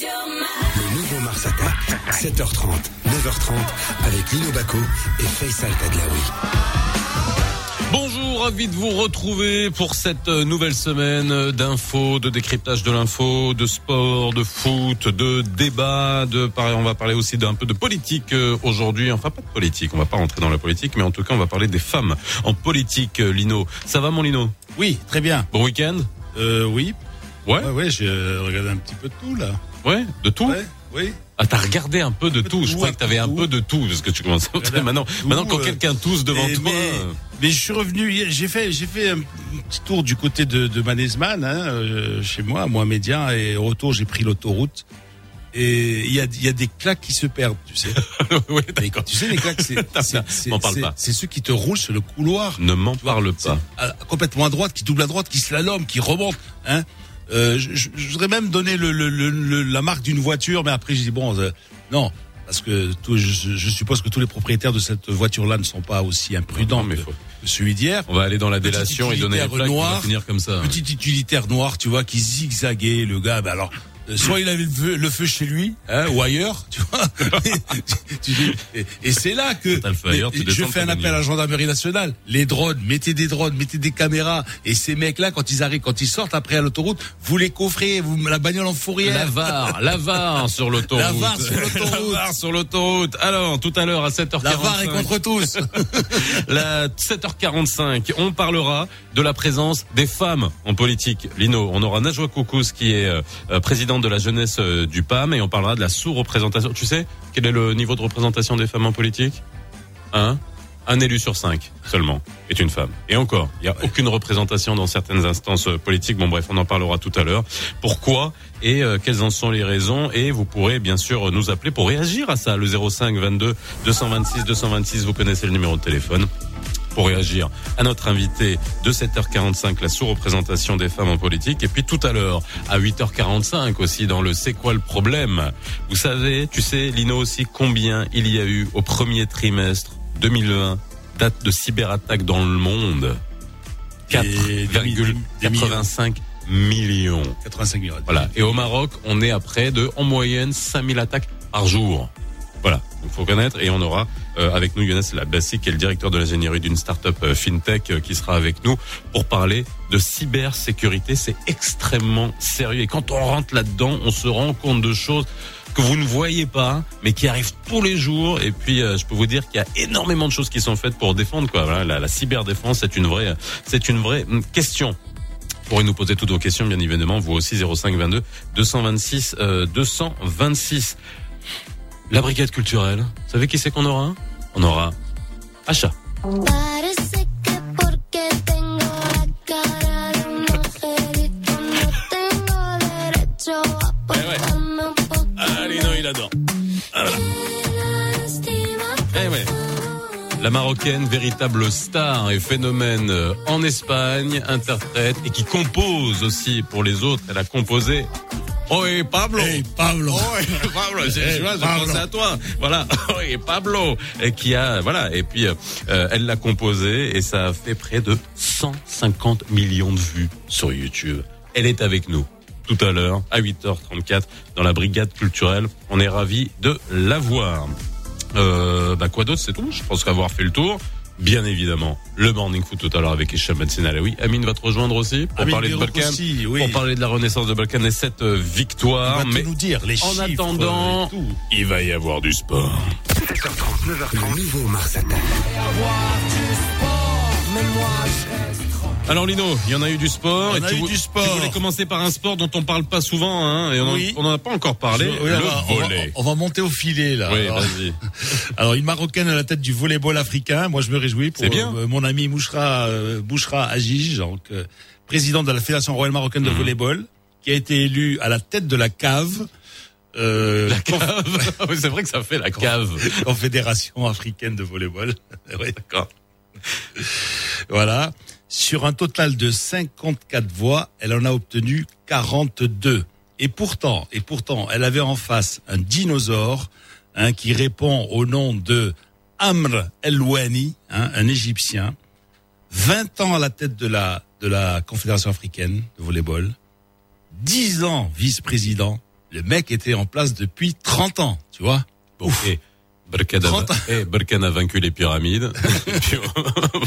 Le nouveau Mars Attack, 7h30, 9h30, avec Lino Baco et Faisal Tadlaoui. Bonjour, ravi de vous retrouver pour cette euh, nouvelle semaine d'infos, de décryptage de l'info, de sport, de foot, de débat, de on va parler aussi d'un peu de politique euh, aujourd'hui. Enfin, pas de politique, on va pas rentrer dans la politique, mais en tout cas, on va parler des femmes en politique. euh, Lino, ça va, mon Lino? Oui, très bien. Bon week-end? Euh, oui. Ouais, Ouais, ouais, j'ai euh, regardé un petit peu de tout, là. ouais, de tout. Ouais, oui. Ah, t'as regardé un peu de peu tout. Je un que t'avais un peu de tout, parce que tu commences. Regardez un maintenant, tout, maintenant, quand euh, quelqu'un tousse devant Et- toi. mais, euh, mais je suis revenu, hier, j'ai fait, j'ai fait un petit tour du côté de, de Manesman, hein, chez moi, à Mohamedia, et au retour, j'ai pris l'autoroute. Et il y a, il y a des claques qui se perdent, tu sais. oui, Mais tu sais, les claques, c'est, c'est, ceux qui te roulent sur le couloir. ne m'en parle pas. complètement à droite, qui double à droite, qui slalom, qui remonte. Hein. Euh, je, je- je voudrais même donner le, le, le- le- la marque d'une voiture, mais après je dis bon, euh, non, parce que tout, je, je suppose que tous les propriétaires de cette voiture-là ne sont pas aussi imprudents Non, mais que, faut- que celui d'hier. On va aller dans la délation et donner les plaques, va noir. finir comme ça. Petit utilitaire noir, tu vois, qui zigzaguait, le gars. Ben alors, soit il avait le feu, le feu chez lui, hein, ou ailleurs, tu vois. Et et c'est là que T'as le feu ailleurs, mais je fais un appel à la gendarmerie nationale. Les drones, mettez des drones, mettez des caméras. Et ces mecs-là, quand ils arrivent, quand ils sortent après à l'autoroute, vous les coffrez, vous la bagnole en fourrière. La VAR, la VAR sur l'autoroute. La VAR sur l'autoroute. La VAR sur l'autoroute. Alors, tout à l'heure à 7h45. La VAR est contre tous. La 7h45, on parlera de la présence des femmes en politique. Lino, on aura Najwa Koukous qui est euh, euh, présidente de la jeunesse euh, du PAM et on parlera de la sous-représentation. Tu sais quel est le niveau de représentation des femmes en politique? Hein? Un élu sur cinq seulement est une femme. Et encore, il n'y a aucune représentation dans certaines instances euh, politiques. Bon bref, on en parlera tout à l'heure. Pourquoi et euh, quelles en sont les raisons? Et vous pourrez bien sûr nous appeler pour réagir à ça. Le 05 22 226 226, vous connaissez le numéro de téléphone pour réagir à notre invité de 7h45, la sous-représentation des femmes en politique. Et puis tout à l'heure, à 8h45 aussi, dans le C'est quoi le problème? Vous savez, tu sais, Lino aussi, combien il y a eu au premier trimestre 2020 date de cyberattaque dans le monde? Et des mi- des millions. 4,85 millions. 85 millions. Voilà. Et au Maroc, on est à près de, en moyenne, 5000 attaques par jour. Voilà. Il faut connaître. Et on aura avec nous Younes Labassi, qui est le directeur de l'ingénierie d'une start-up euh, fintech, euh, qui sera avec nous pour parler de cybersécurité. C'est extrêmement sérieux. Et quand on rentre là-dedans, on se rend compte de choses que vous ne voyez pas, mais qui arrivent tous les jours. Et puis, euh, je peux vous dire qu'il y a énormément de choses qui sont faites pour défendre. Quoi. Voilà, la, la cyberdéfense, c'est une vraie, c'est une vraie hum, question. Vous pourrez nous poser toutes vos questions, bien évidemment. Vous aussi, 05 22 226 euh, 226. La brigade culturelle. Vous savez qui c'est qu'on aura On aura Acha. Parece que porque tengo la cara de un angelito no tengo derecho a portarme un poco Allez, non, il adore. lástima. Eh ouais. La marocaine, véritable star et phénomène euh, en Espagne, interprète et qui compose aussi pour les autres. Elle a composé. Oh et Pablo. Hey, Pablo. Oh, et Pablo, j'ai Hey, Pablo. pensé à toi. Voilà. Oh, et Pablo, et qui a, voilà. Et puis, euh, elle l'a composé et ça a fait près de 150 millions de vues sur YouTube. Elle est avec nous tout à l'heure à 8h34 dans la brigade culturelle. On est ravis de la voir. Euh, bah quoi d'autre, c'est tout. Je pense qu'avoir fait le tour. Bien évidemment, le morning foot tout à l'heure avec Hicham Ben Senalawi. Amine va te rejoindre aussi pour Amine parler de Balkan, aussi, oui. pour parler de la renaissance de Balkan et cette euh, Il victoire. va tout Mais nous dire les en chiffres attendant, et tout. il va y avoir du sport. 7h30, 9h30, le nouveau Mars Attack. Alors Lino, il y en a eu du sport. On et a tu eu du sport. Tu voulais commencer par un sport dont on parle pas souvent, hein, et on Oui. en- n'en a pas encore parlé. Oui, le on, va, on va- volley. on va monter au filet là. Oui, Alors, alors, une marocaine à la tête du volleyball africain. Moi, je me réjouis pour bien. euh, mon ami Mouchra euh, Bouchra Agij, donc euh, président de la Fédération royale marocaine de Mhm. volleyball, qui a été élu à la tête de la cave. Euh, La cave. Oui, c'est vrai que ça fait la cave. Confédération africaine de volleyball. Ouais. D'accord. Voilà. Sur un total de 54 voix, elle en a obtenu 42. Et pourtant, et pourtant, elle avait en face un dinosaure hein, qui répond au nom de Amr El-Wani, hein, un Égyptien, 20 ans à la tête de la de la Confédération africaine de volleyball, 10 ans vice-président, Le mec était en place depuis 30 ans, tu vois. Bon, et Berkane a, 30 ans. eh, a vaincu les pyramides.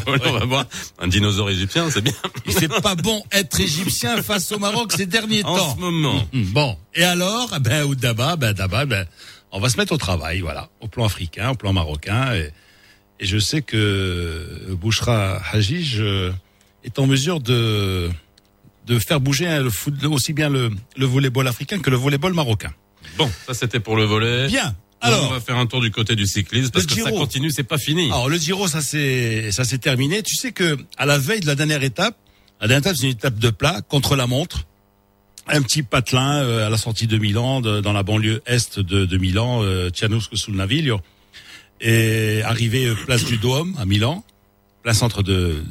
Voilà, on va voir un dinosaure égyptien, c'est bien. Il fait pas bon être égyptien face au Maroc ces derniers En temps. ce moment. Hum, Bon, et alors, eh ben, Oudaba, ben, d'abord, ben, on va se mettre au travail, voilà, au plan africain, au plan marocain, et, et je sais que Bouchra Hajij est en mesure de de faire bouger le foot, aussi bien le, le volleyball africain que le volleyball marocain. Bon, ça c'était pour le volet. Bien. Alors, on va faire un tour du côté du cyclisme parce Le que ça Giro. continue, c'est pas fini. alors le Giro, ça c'est ça s'est terminé. Tu sais que à la veille de la dernière étape, la dernière étape c'est une étape de plat contre la montre. un petit patelin euh, à la sortie de Milan, de- dans la banlieue est de, de Milan, euh, Cianusco sul Naviglio, et arrivé euh, place du Dôme à Milan, plein centre de,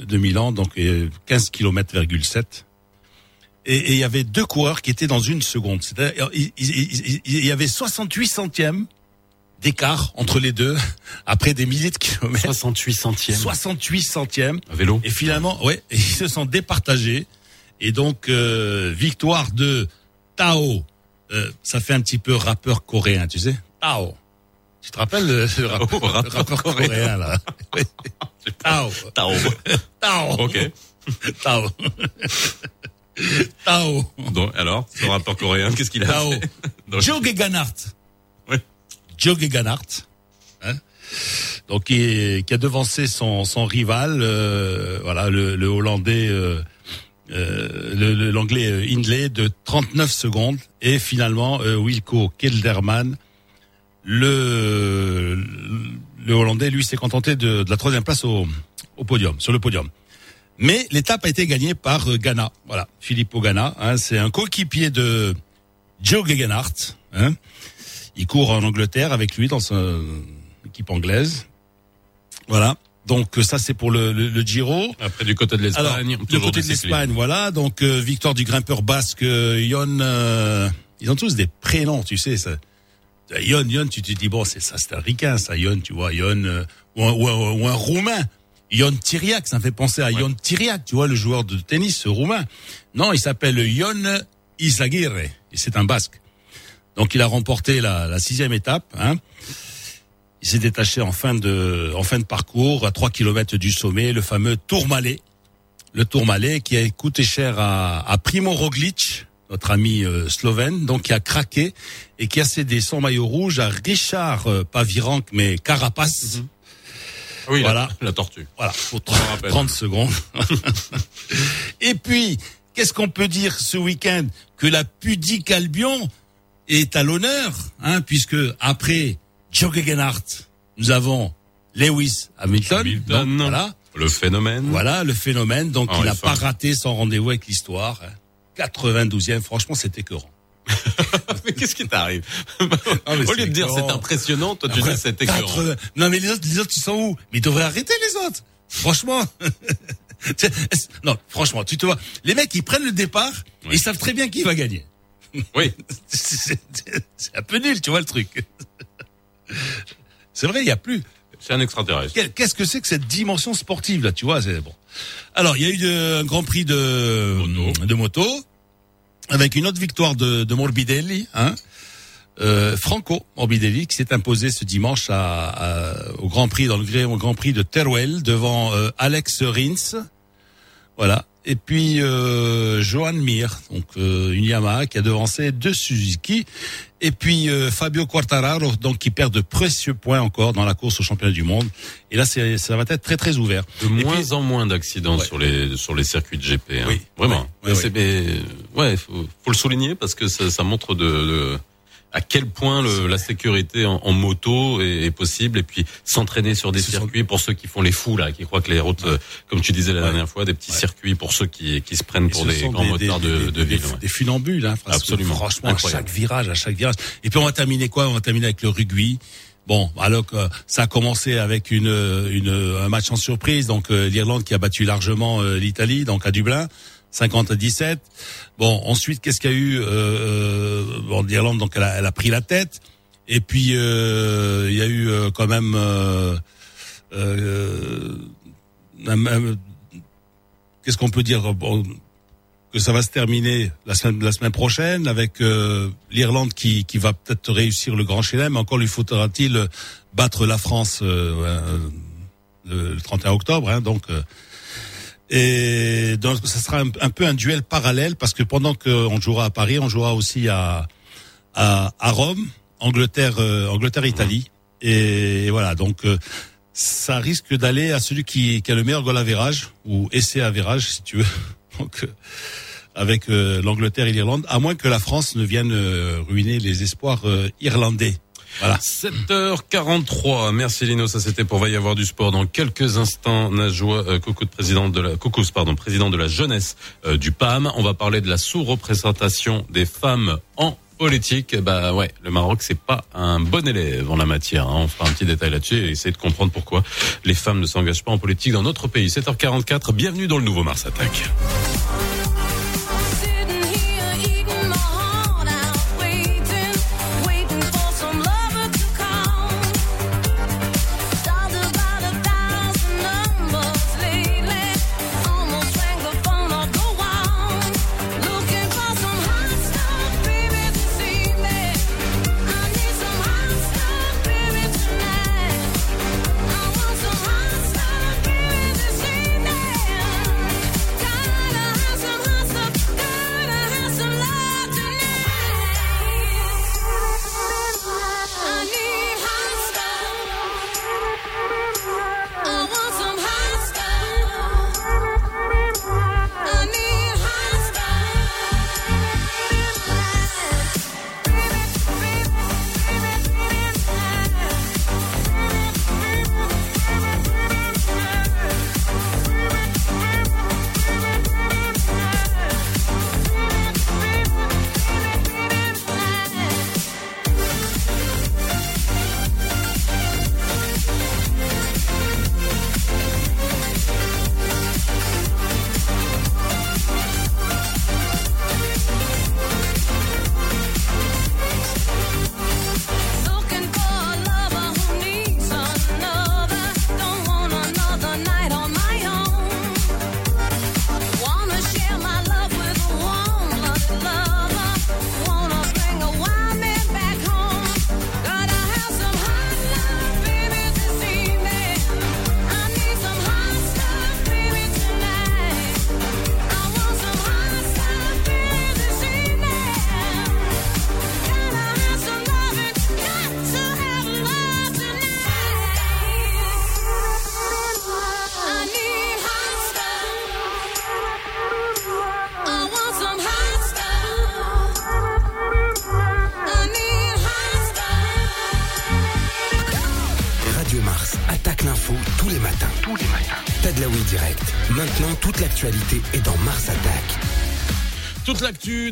de, de Milan, donc euh, 15 km,7. Et il y avait deux coureurs qui étaient dans une seconde. C'est-à-dire, il, il- il- il y avait 68 centièmes d'écart entre les deux après des milliers de kilomètres. 68 centièmes. 68 centièmes. À vélo. Et finalement, ouais, ils se sont départagés. Et donc, euh, victoire de Tao. Euh, ça fait un petit peu rappeur coréen, tu sais Tao. Tu te rappelles le, le rappeur, Oh, rappeur le rappeur coréen. coréen, là? Tao. Tao. Tao. ok. Tao. Tao. Donc, alors, ce rappeur coréen, qu'est-ce qu'il a Tao. Joe Geganhardt. Ouais. Joe. Hein donc qui, qui a devancé son, son rival, euh, voilà le, le hollandais, euh, euh, l'anglais euh, Hindley de 39 secondes et finalement euh, Wilco Kelderman, le le hollandais lui s'est contenté de, de la troisième place au, au podium, sur le podium. Mais l'étape a été gagnée par euh, Ghana. Voilà, Filippo Ghana. Hein, c'est un coéquipier de Joe Gegenhardt. Hein. Il court en Angleterre avec lui dans son équipe anglaise. Voilà. Donc euh, ça c'est pour le, le, le Giro. Après, du côté de l'Espagne, du côté de l'Espagne, voilà. Donc euh, victoire du grimpeur basque euh, Yon. euh, ils ont tous des prénoms, tu sais. Ça. Yon, Yon, tu te dis bon, c'est ça, c'est un ricain, ça, Yon, tu vois, Yon, euh, ou, un, ou, un, ou un roumain. Yon Tiriac, ça me fait penser à Yon Tiriac, tu vois, le joueur de tennis roumain. Non, il s'appelle Yon Izaguirre, et c'est un basque. Donc il a remporté la, la sixième étape. Hein. Il s'est détaché en fin de en fin de parcours à 3 kilomètres du sommet, le fameux Tourmalet, le Tourmalet qui a coûté cher à, à Primo Roglic, notre ami euh, slovène, donc qui a craqué et qui a cédé son maillot rouge à Richard euh, pas Virenque mais Carapace. Oui, la- Voilà. la, tortue. Voilà, pour me rappelle. 30 secondes. Et puis, qu'est-ce qu'on peut dire ce week-end Que la pudique Albion est à l'honneur, hein, puisque après Joe Gegenhardt, nous avons Lewis Hamilton. Hamilton. Donc, voilà, Le phénomène. voilà le phénomène. Donc, Ah, il n'a pas raté son rendez-vous avec l'histoire. hein. 92e, franchement, c'était écœurant. Mais qu'est-ce qui t'arrive Au lieu de dire c'est impressionnant, toi tu Après, dis c'est écœurant. 80 Non, mais les autres, les autres, ils sont où? Mais ils devraient arrêter les autres. Franchement. Non, franchement, tu te vois. Les mecs, ils prennent le départ, et ils savent très bien qui va gagner. Oui, C'est un peu nul, tu vois le truc. C'est vrai, il y a plus. c'est un extraterrestre. Qu'est-ce que c'est que cette dimension sportive là, tu vois? C'est bon. Alors, il y a eu de- un Grand Prix de Moto. de moto avec une autre victoire de, de Morbidelli, hein. Euh, Franco Morbidelli qui s'est imposé ce dimanche à, au Grand Prix dans le Grand Prix de Teruel devant euh, Alex Rins. Voilà. Et puis euh, Johan Mir, donc euh, une Yamaha qui a devancé deux Suzuki. Et puis euh, Fabio Quartararo, donc qui perd de précieux points encore dans la course au championnat du monde. Et là, ça va être très très ouvert. De Et moins puis- en moins d'accidents Ouais. sur les sur les circuits de GP. Hein. Oui, Vraiment. oui, Mais oui, c'est- mais, ouais, faut, faut le souligner parce que ça, ça montre de, de- à quel point le, la sécurité en, en moto est, est possible et puis s'entraîner sur des Ce sont- circuits pour ceux qui font les fous là, qui croient que les routes, euh, comme tu disais la Ouais. dernière fois, des petits Ouais. circuits pour ceux qui qui se prennent Et pour des grands motards de, des- de des- ville. des- ouais. des funambules, hein, Absolument. franchement, Incroyable. à chaque virage, à chaque virage. Et puis on va terminer quoi? On va terminer avec le rugby. Bon, alors que ça a commencé avec une, une un match en surprise, donc euh, l'Irlande qui a battu largement euh, l'Italie, donc à Dublin, 50 à 17. Bon, ensuite qu'est-ce qu'il y a eu euh, euh, Bon, l'Irlande donc elle a, elle a pris la tête. Et puis euh, il y a eu euh, quand même euh, qu'est-ce qu'on peut dire bon, que ça va se terminer la semaine, la semaine prochaine avec euh, l'Irlande qui, qui va peut-être réussir le grand chelem. Encore lui faudra-t-il battre la France euh, le, le 31 octobre. Hein, donc, et donc, ça sera un, un, peu un duel parallèle parce que pendant qu'on jouera à Paris, on jouera aussi à, à, à Rome, Angleterre, euh, Angleterre, Italie. Et, voilà, donc euh, ça risque d'aller à celui qui, qui, a le meilleur goal à virage ou essai à virage, si tu veux. Donc, avec l'Angleterre et l'Irlande, à moins que la France ne vienne ruiner les espoirs irlandais. Voilà. 7h43. Merci Lino, ça c'était pour va y avoir du sport dans quelques instants. Najwa euh, Coucou, président de la Coucous, pardon, président de la jeunesse euh, du PAM. On va parler de la sous-représentation des femmes en politique. Bah ouais, le Maroc c'est pas un bon élève en la matière. Hein. On fera un petit détail là-dessus et essayer de comprendre pourquoi les femmes ne s'engagent pas en politique dans notre pays. 7h44. Bienvenue dans le nouveau Mars Attack.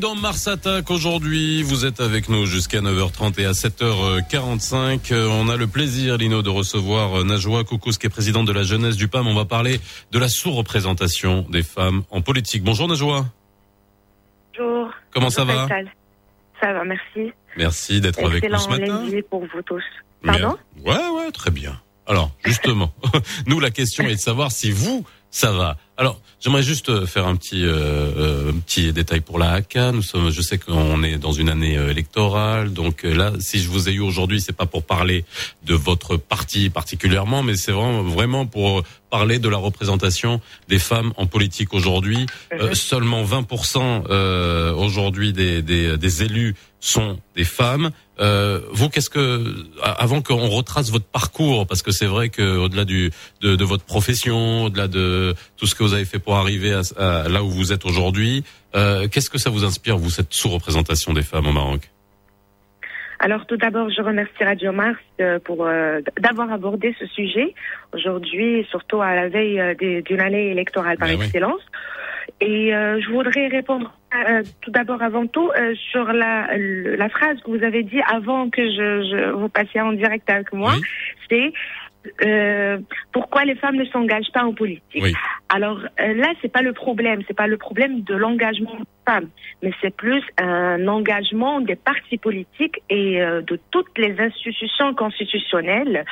Dans Mars Attack aujourd'hui. Vous êtes avec nous jusqu'à 9h30 et à 7h45. Euh, on a le plaisir, Lino, de recevoir euh, Najwa Koukous, qui est présidente de la jeunesse du PAM. On va parler de la sous-représentation des femmes en politique. Bonjour Najwa. Bonjour. Comment ça va Ça va, merci. Merci d'être avec nous ce matin. pour vous tous. Pardon Ouais, ouais, très bien. Alors, justement, nous, la question est de savoir si vous, ça va. Alors, j'aimerais juste euh, faire un petit euh, euh, petit détail pour la HACA. Nous sommes, je sais qu'on est dans une année électorale, donc là, si je vous ai eu aujourd'hui, c'est pas pour parler de votre parti particulièrement, mais c'est vraiment vraiment pour parler de la représentation des femmes en politique aujourd'hui. Mhm. seulement 20% aujourd'hui des, des, des élus sont des femmes. Euh, vous, qu'est-ce que, avant qu'on retrace votre parcours, parce que c'est vrai que au-delà du de, de, votre profession, au-delà de tout ce que vous avez fait pour arriver à, là où vous êtes aujourd'hui, euh, qu'est-ce que ça vous inspire, vous, cette sous-représentation des femmes au Maroc? Alors tout d'abord, je remercie Radio Mars euh, pour euh, d'avoir abordé ce sujet aujourd'hui, surtout à la veille d'une année électorale par ben excellence. Et euh, je voudrais répondre euh, tout d'abord, avant tout, sur la, la phrase que vous avez dit avant que je, je vous passiez en direct avec moi. C'est euh, pourquoi les femmes ne s'engagent pas en politique. Oui. Alors euh, là, c'est pas le problème, c'est pas le problème de l'engagement des femmes, mais c'est plus un engagement des partis politiques et euh, de toutes les institutions constitutionnelles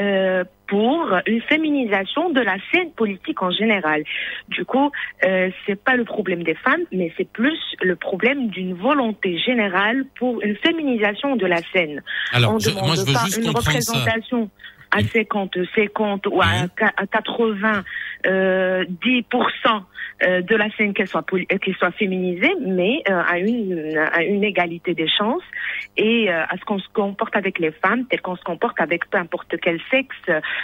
euh, pour une féminisation de la scène politique en général. Du coup, euh, c'est pas le problème des femmes, mais c'est plus le problème d'une volonté générale pour une féminisation de la scène. Alors, On je- demande moi, je veux pas juste une ça. À 50, 50 ou à, Mhm. qua- à 80, euh, 10% euh, de la scène qu'elle soit, euh, qu'elle soit féminisée, mais euh, à, une, à une égalité des chances et euh, à ce qu'on se comporte avec les femmes, tel qu'on se comporte avec peu importe quel sexe,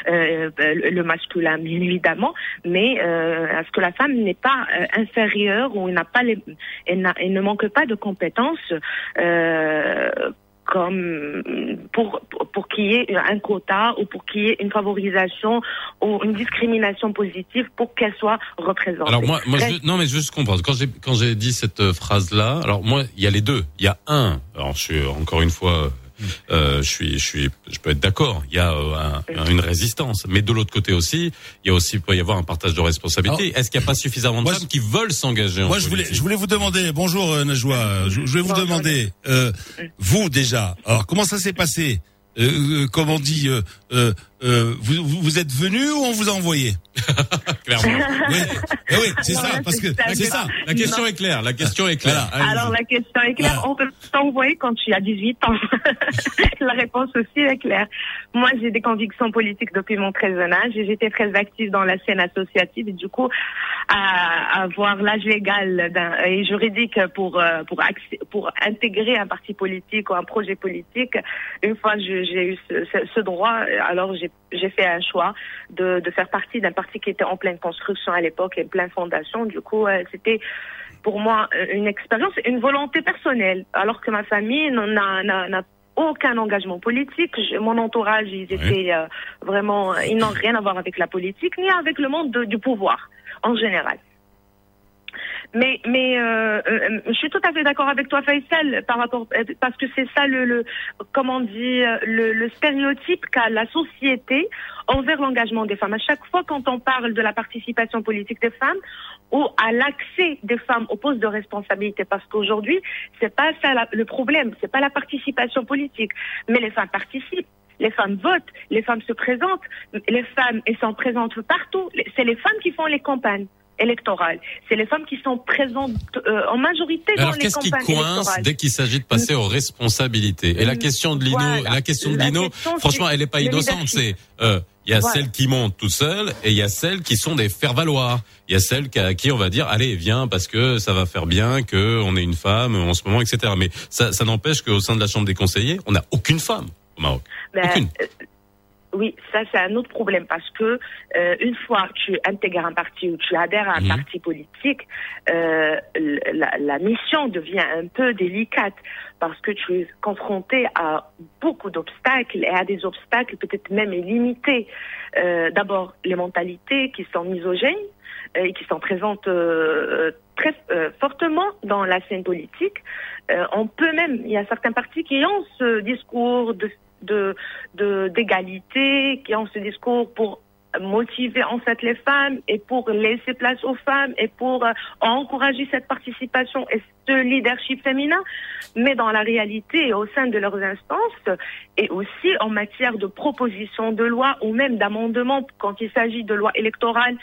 euh, le masculin évidemment, mais euh, à ce que la femme n'est pas euh, inférieure ou n'a pas les, elle, elle ne manque pas de compétences. Comme pour pour, qu'il y ait un quota ou pour qu'il y ait une favorisation ou une discrimination positive pour qu'elle soit représentée. Alors moi, moi, je, non mais je veux juste comprendre. Quand j'ai quand j'ai dit cette phrase là, alors moi, il y a les deux. Il y a un. Alors je suis encore une fois, euh, je suis, je suis, je peux être d'accord. Il y a euh, un- une résistance, mais de l'autre côté aussi, il y a aussi peut y avoir un partage de responsabilité. Est-ce qu'il n'y a pas suffisamment de Moi, femmes qui veulent s'engager en Moi, je voulais, je voulais vous demander, bonjour euh, Najwa, je, je vais vous demander, euh, vous déjà, alors comment ça s'est passé euh, euh, Comme on dit, euh, euh, euh, vous, vous vous êtes venu ou on vous a envoyé Clairement. Oui, Eh oui c'est ça, parce que c'est ça. La question est claire. La question est claire. Voilà. Alors la question est claire, Voilà. on peut t'envoyer quand tu as 18 ans. la réponse aussi est claire. Moi, j'ai des convictions politiques depuis mon très jeune âge et j'étais très active dans la scène associative et du coup, à avoir l'âge légal et juridique pour euh, pour pour intégrer un parti politique ou un projet politique, une fois j'ai eu ce, ce- droit, alors j'ai fait un choix de, de faire partie d'un parti qui était en pleine construction à l'époque et pleine fondation. Du coup, euh, c'était pour moi une expérience, une volonté personnelle, alors que ma famille n'a, n'a aucun engagement politique. Je- mon entourage, ils étaient euh, vraiment, ils n'ont rien à voir avec la politique ni avec le monde de- du pouvoir en général. Mais, mais euh, euh, je suis tout à fait d'accord avec toi, Faisal, par rapport euh, parce que c'est ça le, le comment euh, le, le stéréotype qu'a la société envers l'engagement des femmes. À chaque fois quand on parle de la participation politique des femmes ou à l'accès des femmes aux postes de responsabilité, parce qu'aujourd'hui c'est pas ça le problème, c'est pas la participation politique, mais les femmes participent. Les femmes votent, les femmes se présentent, les femmes elles sont présentes partout. C'est les femmes qui font les campagnes électorales. C'est les femmes qui sont présentes euh, en majorité dans Alors les qu'est-ce qui campagnes coince électorales. dès qu'il s'agit de passer aux responsabilités? Et la Mm, question de Lino, voilà. la question de La Lino, question, franchement, elle n'est pas innocente. C'est leadership. euh, il y a Voilà. celles qui montent tout seules et il y a celles qui sont des faire valoir. Il y a celles à qui on va dire allez viens parce que ça va faire bien que on est une femme en ce moment, etc. Mais ça, ça n'empêche qu'au sein de la Chambre des conseillers, on n'a aucune femme au Maroc. Ben, Aucune. euh, oui, ça c'est un autre problème parce que euh, une fois que tu intègres un parti ou tu adhères à un Mhm. parti politique, euh, la, la mission devient un peu délicate parce que tu es confronté à beaucoup d'obstacles et à des obstacles peut-être même limités. Euh, D'abord, les mentalités qui sont misogènes euh, et qui sont présentes très euh, fortement dans la scène politique. Euh, on peut même, il y a certains partis qui ont ce discours de de de- d'égalité, qui ont ce discours pour motiver en fait les femmes et pour laisser place aux femmes et pour euh, encourager cette participation et ce leadership féminin, mais dans la réalité et au sein de leurs instances et aussi en matière de proposition de loi ou même d'amendement quand il s'agit de loi électorale.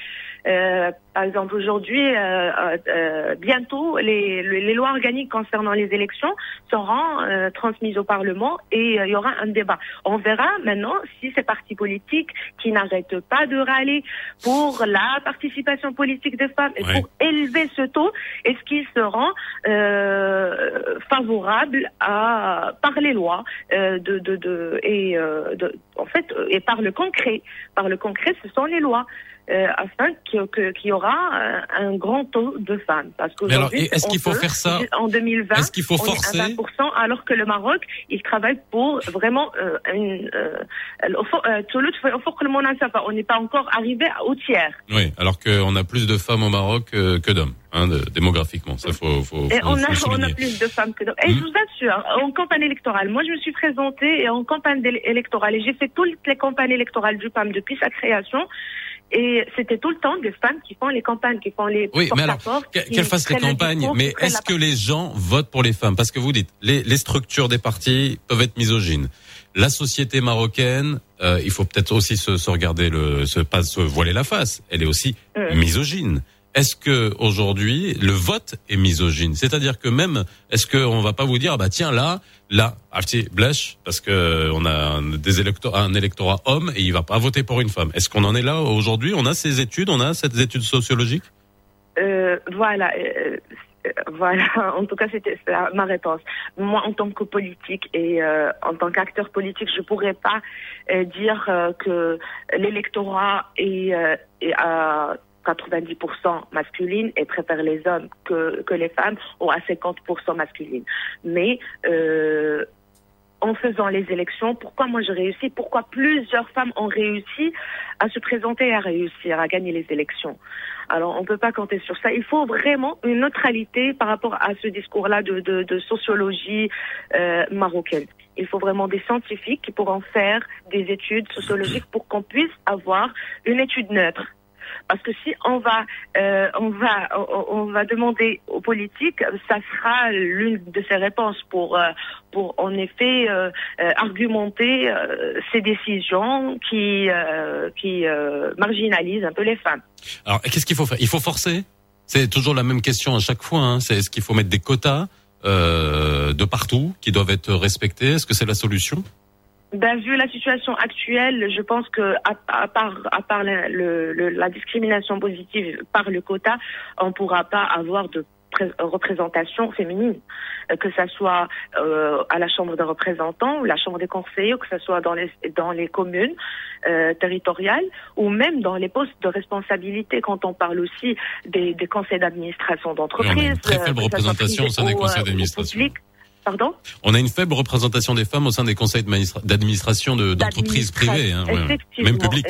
Euh, par exemple, aujourd'hui, euh, euh, euh, bientôt, les, les, lois organiques concernant les élections seront euh, transmises au Parlement et euh, il y aura un débat. On verra maintenant si ces partis politiques qui n'arrêtent pas de râler pour la participation politique des femmes et Ouais. pour élever ce taux, est-ce qu'ils seront euh, favorables à par les lois euh, de, de, de et euh, de, en fait et par le concret, par le concret, ce sont les lois. Euh, afin qu'il y aura euh, un grand taux de femmes. Parce qu'aujourd'hui, est-ce qu'il faut faire ça en 2020 Est-ce qu'il faut forcer à 20%, alors que le Maroc, il travaille pour vraiment euh, une. on n'est pas encore arrivé au tiers. Oui, alors qu'on a plus de femmes au Maroc que d'hommes. Hein, démographiquement. Ça faut, faut, et on, a, on a plus de femmes que d'hommes. Et je hmm. vous assure, en campagne électorale, moi je me suis présentée et en campagne électorale, et j'ai fait toutes les campagnes électorales du PAM depuis sa création. Et c'était tout le temps des femmes qui font les campagnes, qui font les Oui, mais alors, qu'elles fassent les campagnes, mais est-ce que les gens votent pour les femmes? Parce que vous dites, les, les structures des partis peuvent être misogynes. La société marocaine, euh, il faut peut-être aussi se, se, regarder le, se pas se voiler la face. Elle est aussi mm. misogyne est-ce que aujourd'hui le vote est misogyne? C'est-à-dire que même, est-ce qu'on va pas vous dire, ah bah tiens là, là, ah, blèche, parce que on a des électorats, un électorat homme et il va pas voter pour une femme. Est-ce qu'on en est là aujourd'hui? On a ces études, on a ces études sociologiques euh, Voilà. Euh, voilà, en tout cas, c'était ma réponse. Moi, en tant que politique et euh, en tant qu'acteur politique, je pourrais pas dire que l'électorat est, est 90% masculine et préfère les hommes que, que les femmes ou à 50% masculine. Mais euh, en faisant les élections, pourquoi moi j'ai réussi? Pourquoi plusieurs femmes ont réussi à se présenter et à réussir à gagner les élections? Alors on ne peut pas compter sur ça. Il faut vraiment une neutralité par rapport à ce discours-là de, de, de, sociologie euh, marocaine. Il faut vraiment des scientifiques qui pourront faire des études sociologiques pour qu'on puisse avoir une étude neutre parce que si on va, euh, on va, on, va demander aux politiques, ça sera l'une de ces réponses pour, euh, pour en effet euh, argumenter ces décisions qui, qui marginalisent un peu les femmes. Alors, qu'est-ce qu'il faut faire? Il faut forcer? C'est toujours la même question à chaque fois. Hein. C'est est-ce qu'il faut mettre des quotas de partout qui doivent être respectés? Est-ce que c'est la solution? Ben, vu la situation actuelle, je pense que à, à part, à part la, le, la discrimination positive par le quota, on pourra pas avoir de représentation féminine, euh, que ça soit euh, à la Chambre des représentants ou la Chambre des conseillers, ou que ça soit dans les dans les communes euh, territoriales ou même dans les postes de responsabilité. Quand on parle aussi des, des conseils d'administration d'entreprise, très faible représentation au sein des conseils d'administration. On a une faible représentation des femmes au sein des conseils d'administration d'entreprises privées, hein, même publiques.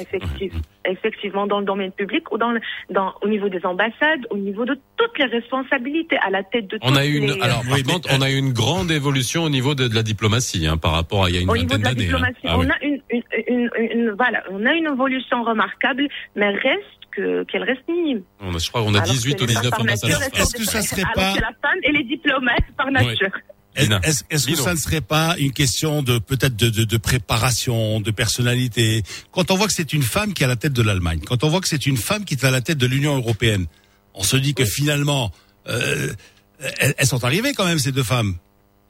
Effectivement, dans le domaine public ou dans, dans, au niveau des ambassades, au niveau de toutes les responsabilités à la tête de on a une, Alors, par contre, on a une grande évolution au niveau de, la diplomatie hein, par rapport à il y a une vingtaine d'années. Hein. Ah on a une, une, voilà, on a une évolution remarquable, mais reste qu'elle reste minime. On a, je crois qu'on a 18 ou 19 ambassadeurs. Est-ce que ça serait pas... la femme et les diplomates par nature. Est-ce que ça ne serait pas une question de peut-être de, de, de, préparation, de personnalité? Quand on voit que c'est une femme qui est à la tête de l'Allemagne, quand on voit que c'est une femme qui est à la tête de l'Union européenne, on se dit que finalement, euh, elles sont arrivées quand même ces deux femmes.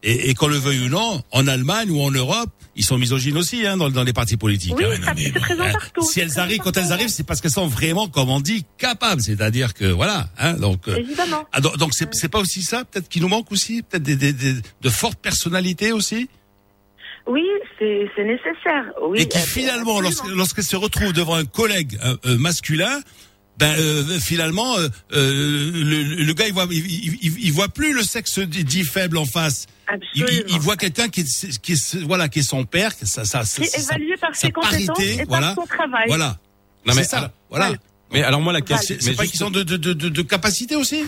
Et, et qu'on le veuille ou non, en Allemagne ou en Europe, ils sont misogynes aussi hein, dans, dans les partis politiques. Oui, hein, c'est présent hein, partout. Si elles arrivent, quand elles arrivent, c'est parce qu'elles sont vraiment, comme on dit, capables. C'est-à-dire que voilà. Hein, donc, euh, Évidemment. Ah, donc c'est, c'est pas aussi ça, peut-être qu'il nous manque aussi, peut-être des, des, des, de fortes personnalités aussi? Oui, c'est, c'est nécessaire. Oui, et qui finalement, lorsqu'elles se retrouvent devant un collègue euh, euh, masculin, ben euh, finalement euh, euh, le, le, gars il voit il, il, il, voit plus le sexe dit faible en face. Il, il, voit quelqu'un qui voilà qui est son père, ça ça qui est évalué par ses compétences et voilà, par son travail. Voilà. Non mais ça, voilà. Mais alors moi la question c'est pas qu'ils ont de, de, de, de, capacité aussi?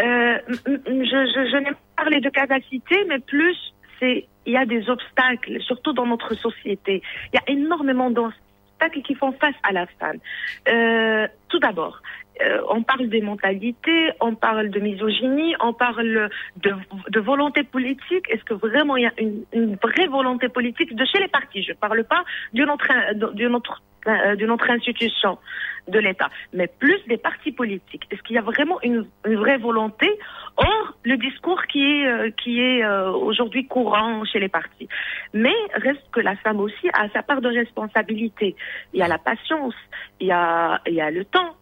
Euh, je je, je n'ai pas parlé de capacité, mais plus c'est il y a des obstacles, surtout dans notre société. Il y a énormément d'obstacles qui font face à la femme. Euh, tout d'abord, euh, on parle des mentalités, on parle de misogynie, on parle de, volonté politique. Est-ce que vraiment il y a une, une, vraie volonté politique de chez les partis? Je ne parle pas d'une autre, institution de l'État, mais plus des partis politiques. Est-ce qu'il y a vraiment une, vraie volonté Or, le discours qui est, euh, qui est euh, aujourd'hui courant chez les partis. Mais reste que la femme aussi a sa part de responsabilité. Il y a la patience, il y a, il y a le temps,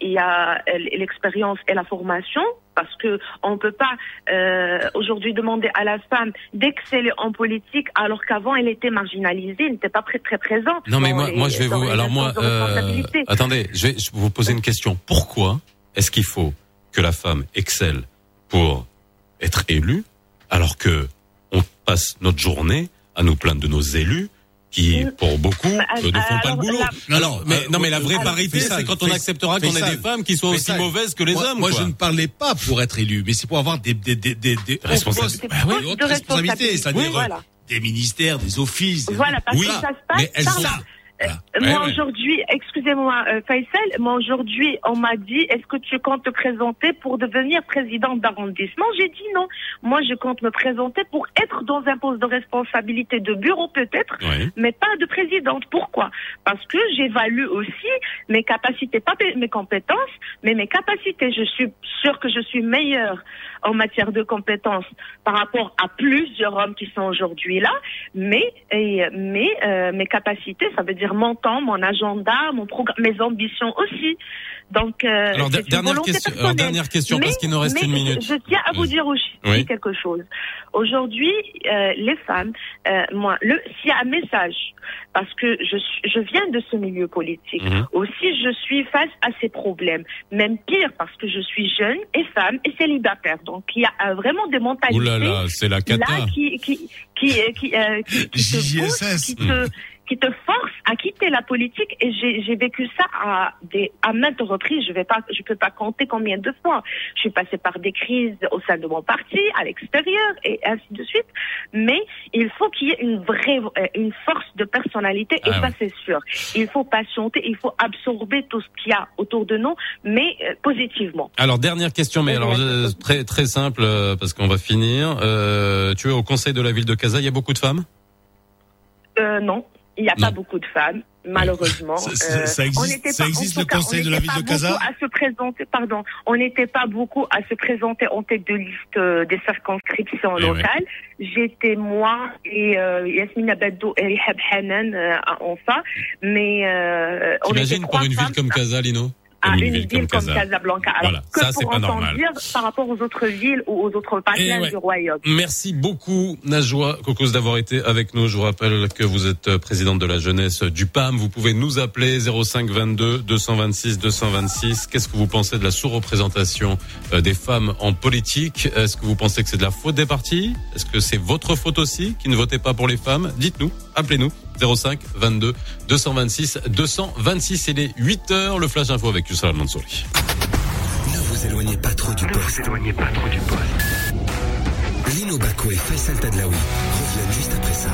il y a euh, l'expérience et la formation parce que on peut pas euh, aujourd'hui demander à la femme d'exceller en politique alors qu'avant elle était marginalisée, elle n'était pas très très présente. Non mais moi, moi je vais vous, alors moi, euh, attendez, je vais vous poser une question. Pourquoi est-ce qu'il faut que la femme excelle pour être élue alors que on passe notre journée à nous plaindre de nos élus qui, pour beaucoup, bah, ne font pas le boulot. Non, non, mais, non, mais la vraie parité, c'est quand on acceptera qu'on ait des femmes qui soient aussi mauvaises que les hommes. Moi, je ne parlais pas pour être élu, mais c'est pour avoir des, des, des, des, des responsabilités, bah oui, responsabilités, c'est-à-dire voilà. des ministères, des offices. Voilà, parce oui, que ça se passe mais elles sont, euh, moi aujourd'hui, excusez-moi euh, Faisal, moi aujourd'hui on m'a dit est-ce que tu comptes te présenter pour devenir président d'arrondissement? J'ai dit non. Moi je compte me présenter pour être dans un poste de responsabilité de bureau peut-être, mais pas de présidente. Pourquoi? Parce que j'évalue aussi mes capacités, pas mes compétences, mais mes capacités. Je suis sûre que je suis meilleure en matière de compétences par rapport à plusieurs hommes qui sont aujourd'hui là, mais mais euh, mes capacités, ça veut dire mon temps, mon agenda, mon programme, mes ambitions aussi. Donc, euh, alors, dernière, question, dernière question, parce qu'il nous reste une minute. Je tiens à vous dire aussi quelque chose. Aujourd'hui, euh, les femmes, euh, moi, le, s'il y a un message, parce que je, je viens de ce milieu politique, mhm. aussi je suis face à ces problèmes. Même pire, parce que je suis jeune et femme et célibataire. Donc, il y a vraiment des mentalités. Ouh là là, c'est la cata. Là, qui, qui, qui, qui, qui, qui, qui te qui te, qui te force à quitter la politique et j'ai vécu ça à des à maintes reprises. Je vais pas, je peux pas compter combien de fois. Je suis passée par des crises au sein de mon parti, à l'extérieur et ainsi de suite. Mais il faut qu'il y ait une vraie, euh, une force de personnalité et ah ça c'est sûr. Il faut patienter, il faut absorber tout ce qu'il y a autour de nous, mais euh, positivement. Alors dernière question, mais alors euh, très très simple parce qu'on va finir. tu es au conseil de la ville de Casa, il y a beaucoup de femmes? Euh, non. Il n'y a pas beaucoup de femmes, malheureusement. Ça, ça euh, existe, ça existe le conseil de la ville de Casa à se présenter, pardon, on n'était pas beaucoup à se présenter en tête de liste euh, des circonscriptions eh locales. J'étais moi et euh, Yasmina Badou et Rihab Hanan euh, en ça. Mais euh, on T'imagines pour une ville comme Casa, Lino? À une, ville, comme, Casablanca. Alors voilà, que ça, pour pas normal. dire par rapport aux autres villes ou aux autres ouais. du royaume. Merci beaucoup Najwa Kokos d'avoir été avec nous. Je vous rappelle que vous êtes présidente de la jeunesse du PAM. Vous pouvez nous appeler 05 22 226 226. Qu'est-ce que vous pensez de la sous-représentation euh, des femmes en politique? Est-ce que vous pensez que c'est de la faute des partis? Est-ce que c'est votre faute aussi qui ne votez pas pour les femmes? Dites-nous, appelez-nous 05 22 226 226. Il est 8 heures, le flash info avec Youssef Mansouri. Ne vous éloignez pas trop du ne poste. vous éloignez pas trop du poste. Lino Baco et Faisal Tadlaoui reviennent juste après ça.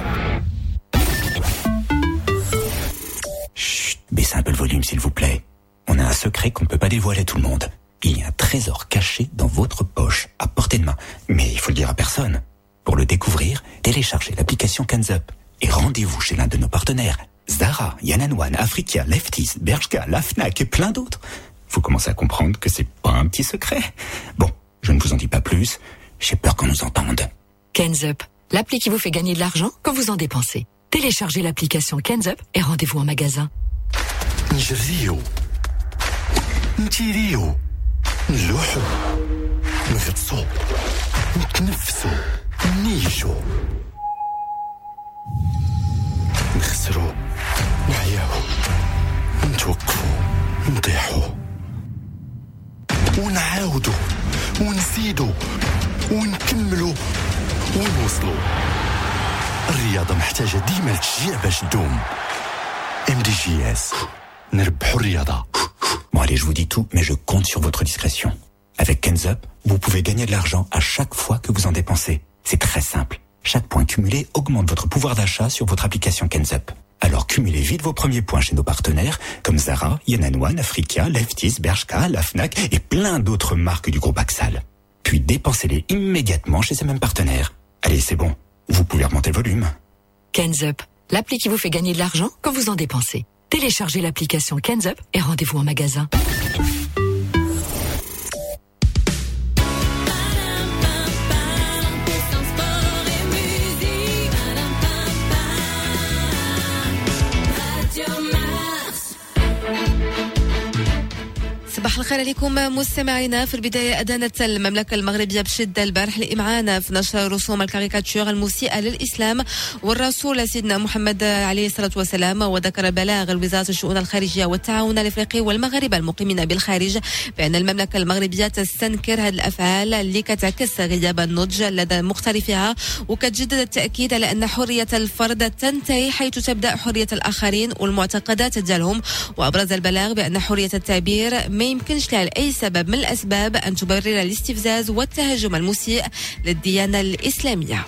Chut, baissez un peu le volume s'il vous plaît. On a un secret qu'on ne peut pas dévoiler à tout le monde. Il y a un trésor caché dans votre poche, à portée de main. Mais il faut le dire à personne. Pour le découvrir, téléchargez l'application Up et rendez-vous chez l'un de nos partenaires. Zara, Yananwan, Africa, Leftis, Bershka, La Fnac et plein d'autres. Vous commencez à comprendre que c'est pas un petit secret. Bon, je ne vous en dis pas plus. J'ai peur qu'on nous entende. Kenzup, l'appli qui vous fait gagner de l'argent quand vous en dépensez. Téléchargez l'application Kenzup et rendez-vous en magasin. نجريو نتيريو نلوحو نغطسو نتنفسو نيجو نخسرو نعياو نتوقفو نطيحو ونعاودو ونزيدو ونكملو ونوصلو الرياضة محتاجة ديما التشجيع باش تدوم ام دي جي اس نربحو الرياضة Bon allez, je vous dis tout, mais je compte sur votre discrétion. Avec Kenzup, vous pouvez gagner de l'argent à chaque fois que vous en dépensez. C'est très simple. Chaque point cumulé augmente votre pouvoir d'achat sur votre application Kenzup. Alors cumulez vite vos premiers points chez nos partenaires comme Zara, Yananwan, Africa, Leftis, Bershka, La Fnac et plein d'autres marques du groupe Axal. Puis dépensez-les immédiatement chez ces mêmes partenaires. Allez, c'est bon. Vous pouvez remonter le volume. Kenzup, l'appli qui vous fait gagner de l'argent quand vous en dépensez. Téléchargez l'application Kenzup et rendez-vous en magasin. صباح الخير عليكم مستمعينا. في البداية أدانت المملكة المغربية بشدة البارح الإمعان في نشر رسوم الكاريكاتير المسيئة للإسلام والرسول سيدنا محمد عليه الصلاة والسلام وذكر بلاغ وزارة الشؤون الخارجية والتعاون الإفريقي والمغاربة المقيمين بالخارج بأن المملكة المغربية تستنكر هذه الأفعال اللي كتعكس غياب النضج لدى مختلفها وكتجدد التأكيد على أن حرية الفرد تنتهي حيث تبدأ حرية الآخرين والمعتقدات ديالهم وأبرز البلاغ بأن حرية التعبير ما يمكنش لها لأي سبب من الأسباب أن تبرر الاستفزاز والتهجم المسيء للديانة الإسلامية.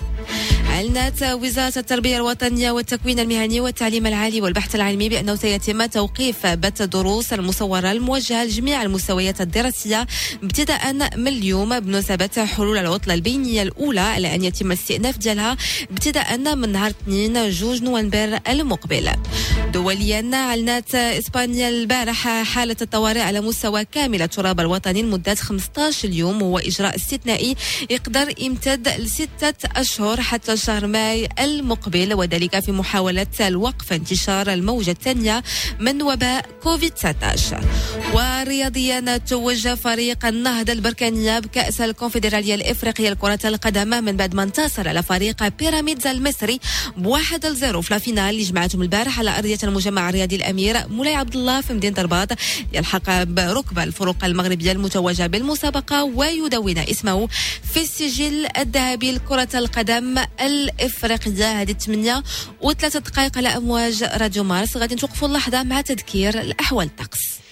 أعلنت وزارة التربية الوطنية والتكوين المهني والتعليم العالي والبحث العلمي بأنه سيتم توقيف بث الدروس المصورة الموجهة لجميع المستويات الدراسية ابتداء من اليوم بمناسبة حلول العطلة البينية الأولى على أن يتم الاستئناف ديالها ابتداء من نهار 2 جوج نوفمبر المقبل. دوليا أعلنت إسبانيا البارحة حالة الطوارئ على مستوى كامل التراب الوطني لمدة 15 يوم وهو إجراء استثنائي يقدر يمتد لستة أشهر حتى شهر ماي المقبل وذلك في محاولة الوقف انتشار الموجة الثانية من وباء كوفيد 19 ورياضيا توج فريق النهضة البركانية بكأس الكونفدرالية الإفريقية لكرة القدم من بعد ما انتصر على فريق بيراميدز المصري بواحد الزيرو في الفينال. اللي جمعتهم البارح على أرضية المجمع الرياضي الأمير مولاي عبد الله في مدينة الرباط يلحق بركب الفرق المغربية المتوجة بالمسابقة ويدون اسمه في السجل الذهبي لكرة القدم الإفريقية هذه 8 وثلاثة دقائق على أمواج راديو مارس. غادي نتوقفوا اللحظة مع تذكير الأحوال الطقس.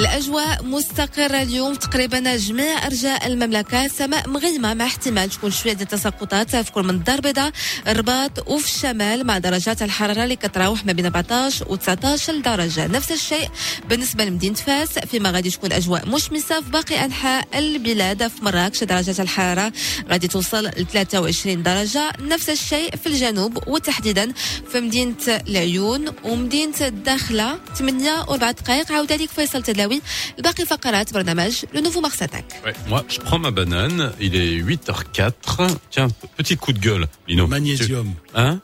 الأجواء مستقرة اليوم تقريبا جميع أرجاء المملكة سماء مغيمة مع احتمال تكون شوية ديال التساقطات في كل من الدار البيضاء الرباط وفي الشمال مع درجات الحرارة اللي كتراوح ما بين 14 و 19 درجة. نفس الشيء بالنسبة لمدينة فاس فيما غادي تكون أجواء مشمسة في باقي أنحاء البلاد. في مراكش درجات الحرارة غادي توصل ل 23 درجة. نفس الشيء في الجنوب وتحديدا في مدينة العيون ومدينة الداخلة. 8 و 4 دقائق. عاود عليك فيصل تدلاوي Tawi, Baki Fakarat, Barnamaj, le nouveau Mars Attack. Ouais, moi, je prends ma banane, il est 8h04. Tiens, petit coup de gueule, Lino. Magnésium. Hein?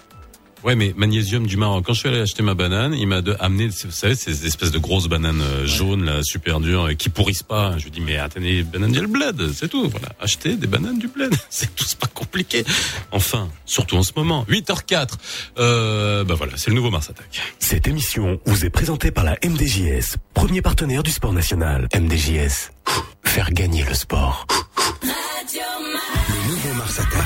Ouais, mais magnésium du Maroc. Quand je suis allé acheter ma banane, il m'a amené, vous savez, ces espèces de grosses bananes euh, jaunes, là, super dures, et qui pourrissent pas. Je lui dis, mais attendez, banane du bled, c'est tout. Voilà. Achetez des bananes du bled. C'est tout, c'est pas compliqué. Enfin, surtout en ce moment. 8h04. Euh, bah voilà, c'est le nouveau Mars Attack. Cette émission vous est présentée par la MDJS, premier partenaire du sport national. MDJS, faire gagner le sport. Le nouveau Mars Attack,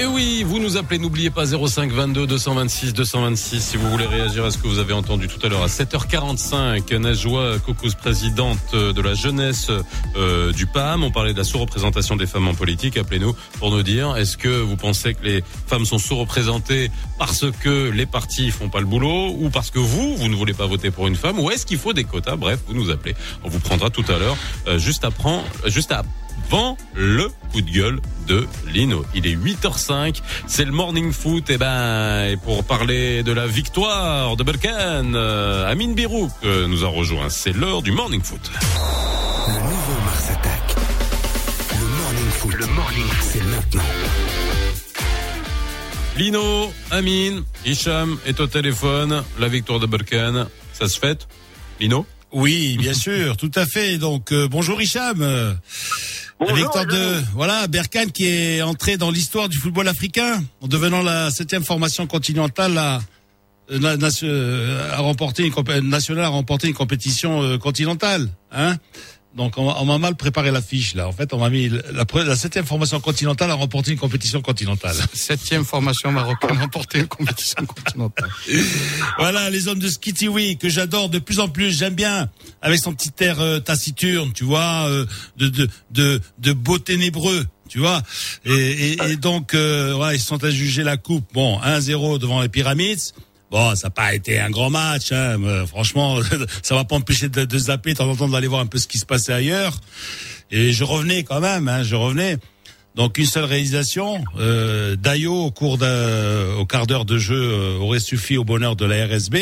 Et oui, vous nous appelez, n'oubliez pas 05 22 226 226 si vous voulez réagir à ce que vous avez entendu tout à l'heure à 7h45. Najwa Koukous, présidente de la jeunesse euh, du PAM, on parlait de la sous-représentation des femmes en politique. Appelez-nous pour nous dire est-ce que vous pensez que les femmes sont sous-représentées parce que les partis font pas le boulot ou parce que vous, vous ne voulez pas voter pour une femme ou est-ce qu'il faut des quotas? Bref, vous nous appelez. On vous prendra tout à l'heure euh, juste après, juste à avant le coup de gueule de Lino. Il est 8h05, c'est le morning foot. Et ben, et pour parler de la victoire de Belkan, euh, Amine Birouk euh, nous a rejoint. C'est l'heure du morning foot. Le nouveau Mars Attack. Le morning foot. Le morning foot. C'est maintenant. Lino, Amine, Hicham est au téléphone. La victoire de Belkan, ça se fête? Lino? Oui, bien sûr, tout à fait. Donc euh, bonjour Hicham. La victoire de voilà Berkane qui est entré dans l'histoire du football africain en devenant la septième formation continentale à, euh, euh, à remporter une nationale à remporter une compétition euh, continentale. Hein donc on, on m'a mal préparé la fiche là. En fait, on m'a mis la, septième formation continentale à remporter une compétition continentale. Septième formation marocaine à remporter une compétition continentale. Voilà, les hommes de Skitiwi que j'adore de plus en plus. J'aime bien avec son petit air euh, taciturne, tu vois, euh, de, de de de beau ténébreux, tu vois. Et, et, et donc, euh, voilà, ils se sont à juger la coupe. Bon, 1-0 devant les Pyramides. Bon, ça n'a pas été un grand match, hein, mais franchement, ça va pas empêcher de, de zapper de temps en temps d'aller voir un peu ce qui se passait ailleurs. Et je revenais quand même, hein, je revenais. Donc une seule réalisation, euh, Dayo au cours d'un, au quart d'heure de jeu euh, aurait suffi au bonheur de la RSB.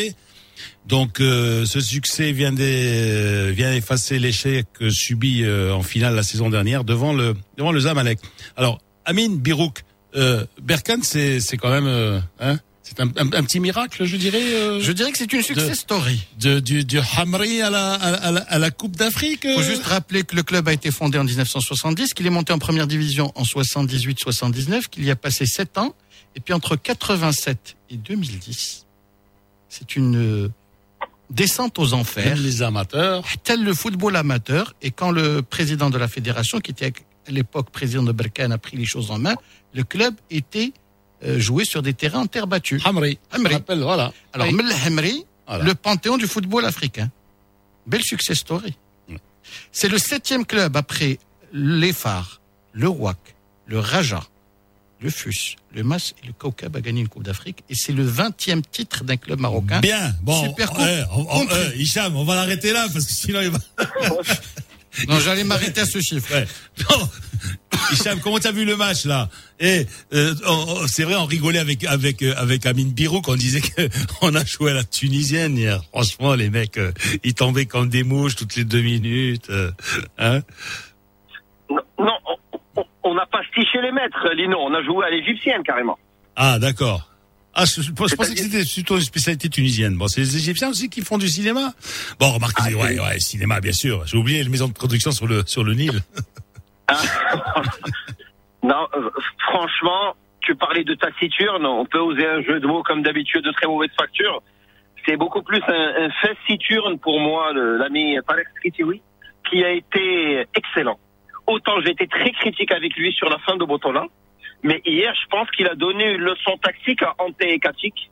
Donc euh, ce succès vient, des, vient effacer l'échec subi euh, en finale la saison dernière devant le devant le Zamalek. Alors Amine Birouk, euh, Berkane, c'est c'est quand même, euh, hein, c'est un, un, un, petit miracle, je dirais. Euh, je dirais que c'est une success story. De, du, du Hamri à la, à la, à la Coupe d'Afrique. Il faut juste rappeler que le club a été fondé en 1970, qu'il est monté en première division en 78-79, qu'il y a passé 7 ans, et puis entre 87 et 2010, c'est une descente aux enfers. les amateurs. Tel le football amateur. Et quand le président de la fédération, qui était à l'époque président de Berkane, a pris les choses en main, le club était euh, joué sur des terrains en terre battue. Hamri. Hamri. Rappelle, voilà. Alors, oui. Hamri, voilà. le panthéon du football africain. Belle success story. Mm. C'est le septième club après les Phares, le WAC, le Raja, le FUS, le MAS et le Kaukab a gagné une Coupe d'Afrique et c'est le 20e titre d'un club marocain. Bien, bon, Super coupe, euh, on, on, euh, Hicham, on va l'arrêter là parce que sinon il va. non, j'allais m'arrêter à ce chiffre. Ouais. Non. Hicham, comment t'as vu le match là? Et euh, c'est vrai, on rigolait avec avec avec Amine Birou quand on disait qu'on a joué à la tunisienne hier. Franchement, les mecs, euh, ils tombaient comme des mouches toutes les deux minutes. Euh, hein? Non, non on n'a pas stiché les maîtres, Lino. On a joué à l'égyptienne carrément. Ah, d'accord. Ah, je, je pensais que c'était plutôt une spécialité tunisienne. Bon, c'est les Égyptiens aussi qui font du cinéma. Bon, remarquez, ah, ouais, ouais, cinéma, bien sûr. J'ai oublié les maisons de production sur le sur le Nil. non, euh, franchement, tu parlais de taciturne. On peut oser un jeu de mots comme d'habitude de très mauvaise facture. C'est beaucoup plus un, un pour moi, l'ami Tarek Skitiwi, qui a été excellent autant j'ai été très critique avec lui sur la fin de Botola, mais hier, je pense qu'il a donné une leçon tactique à Ante Katik,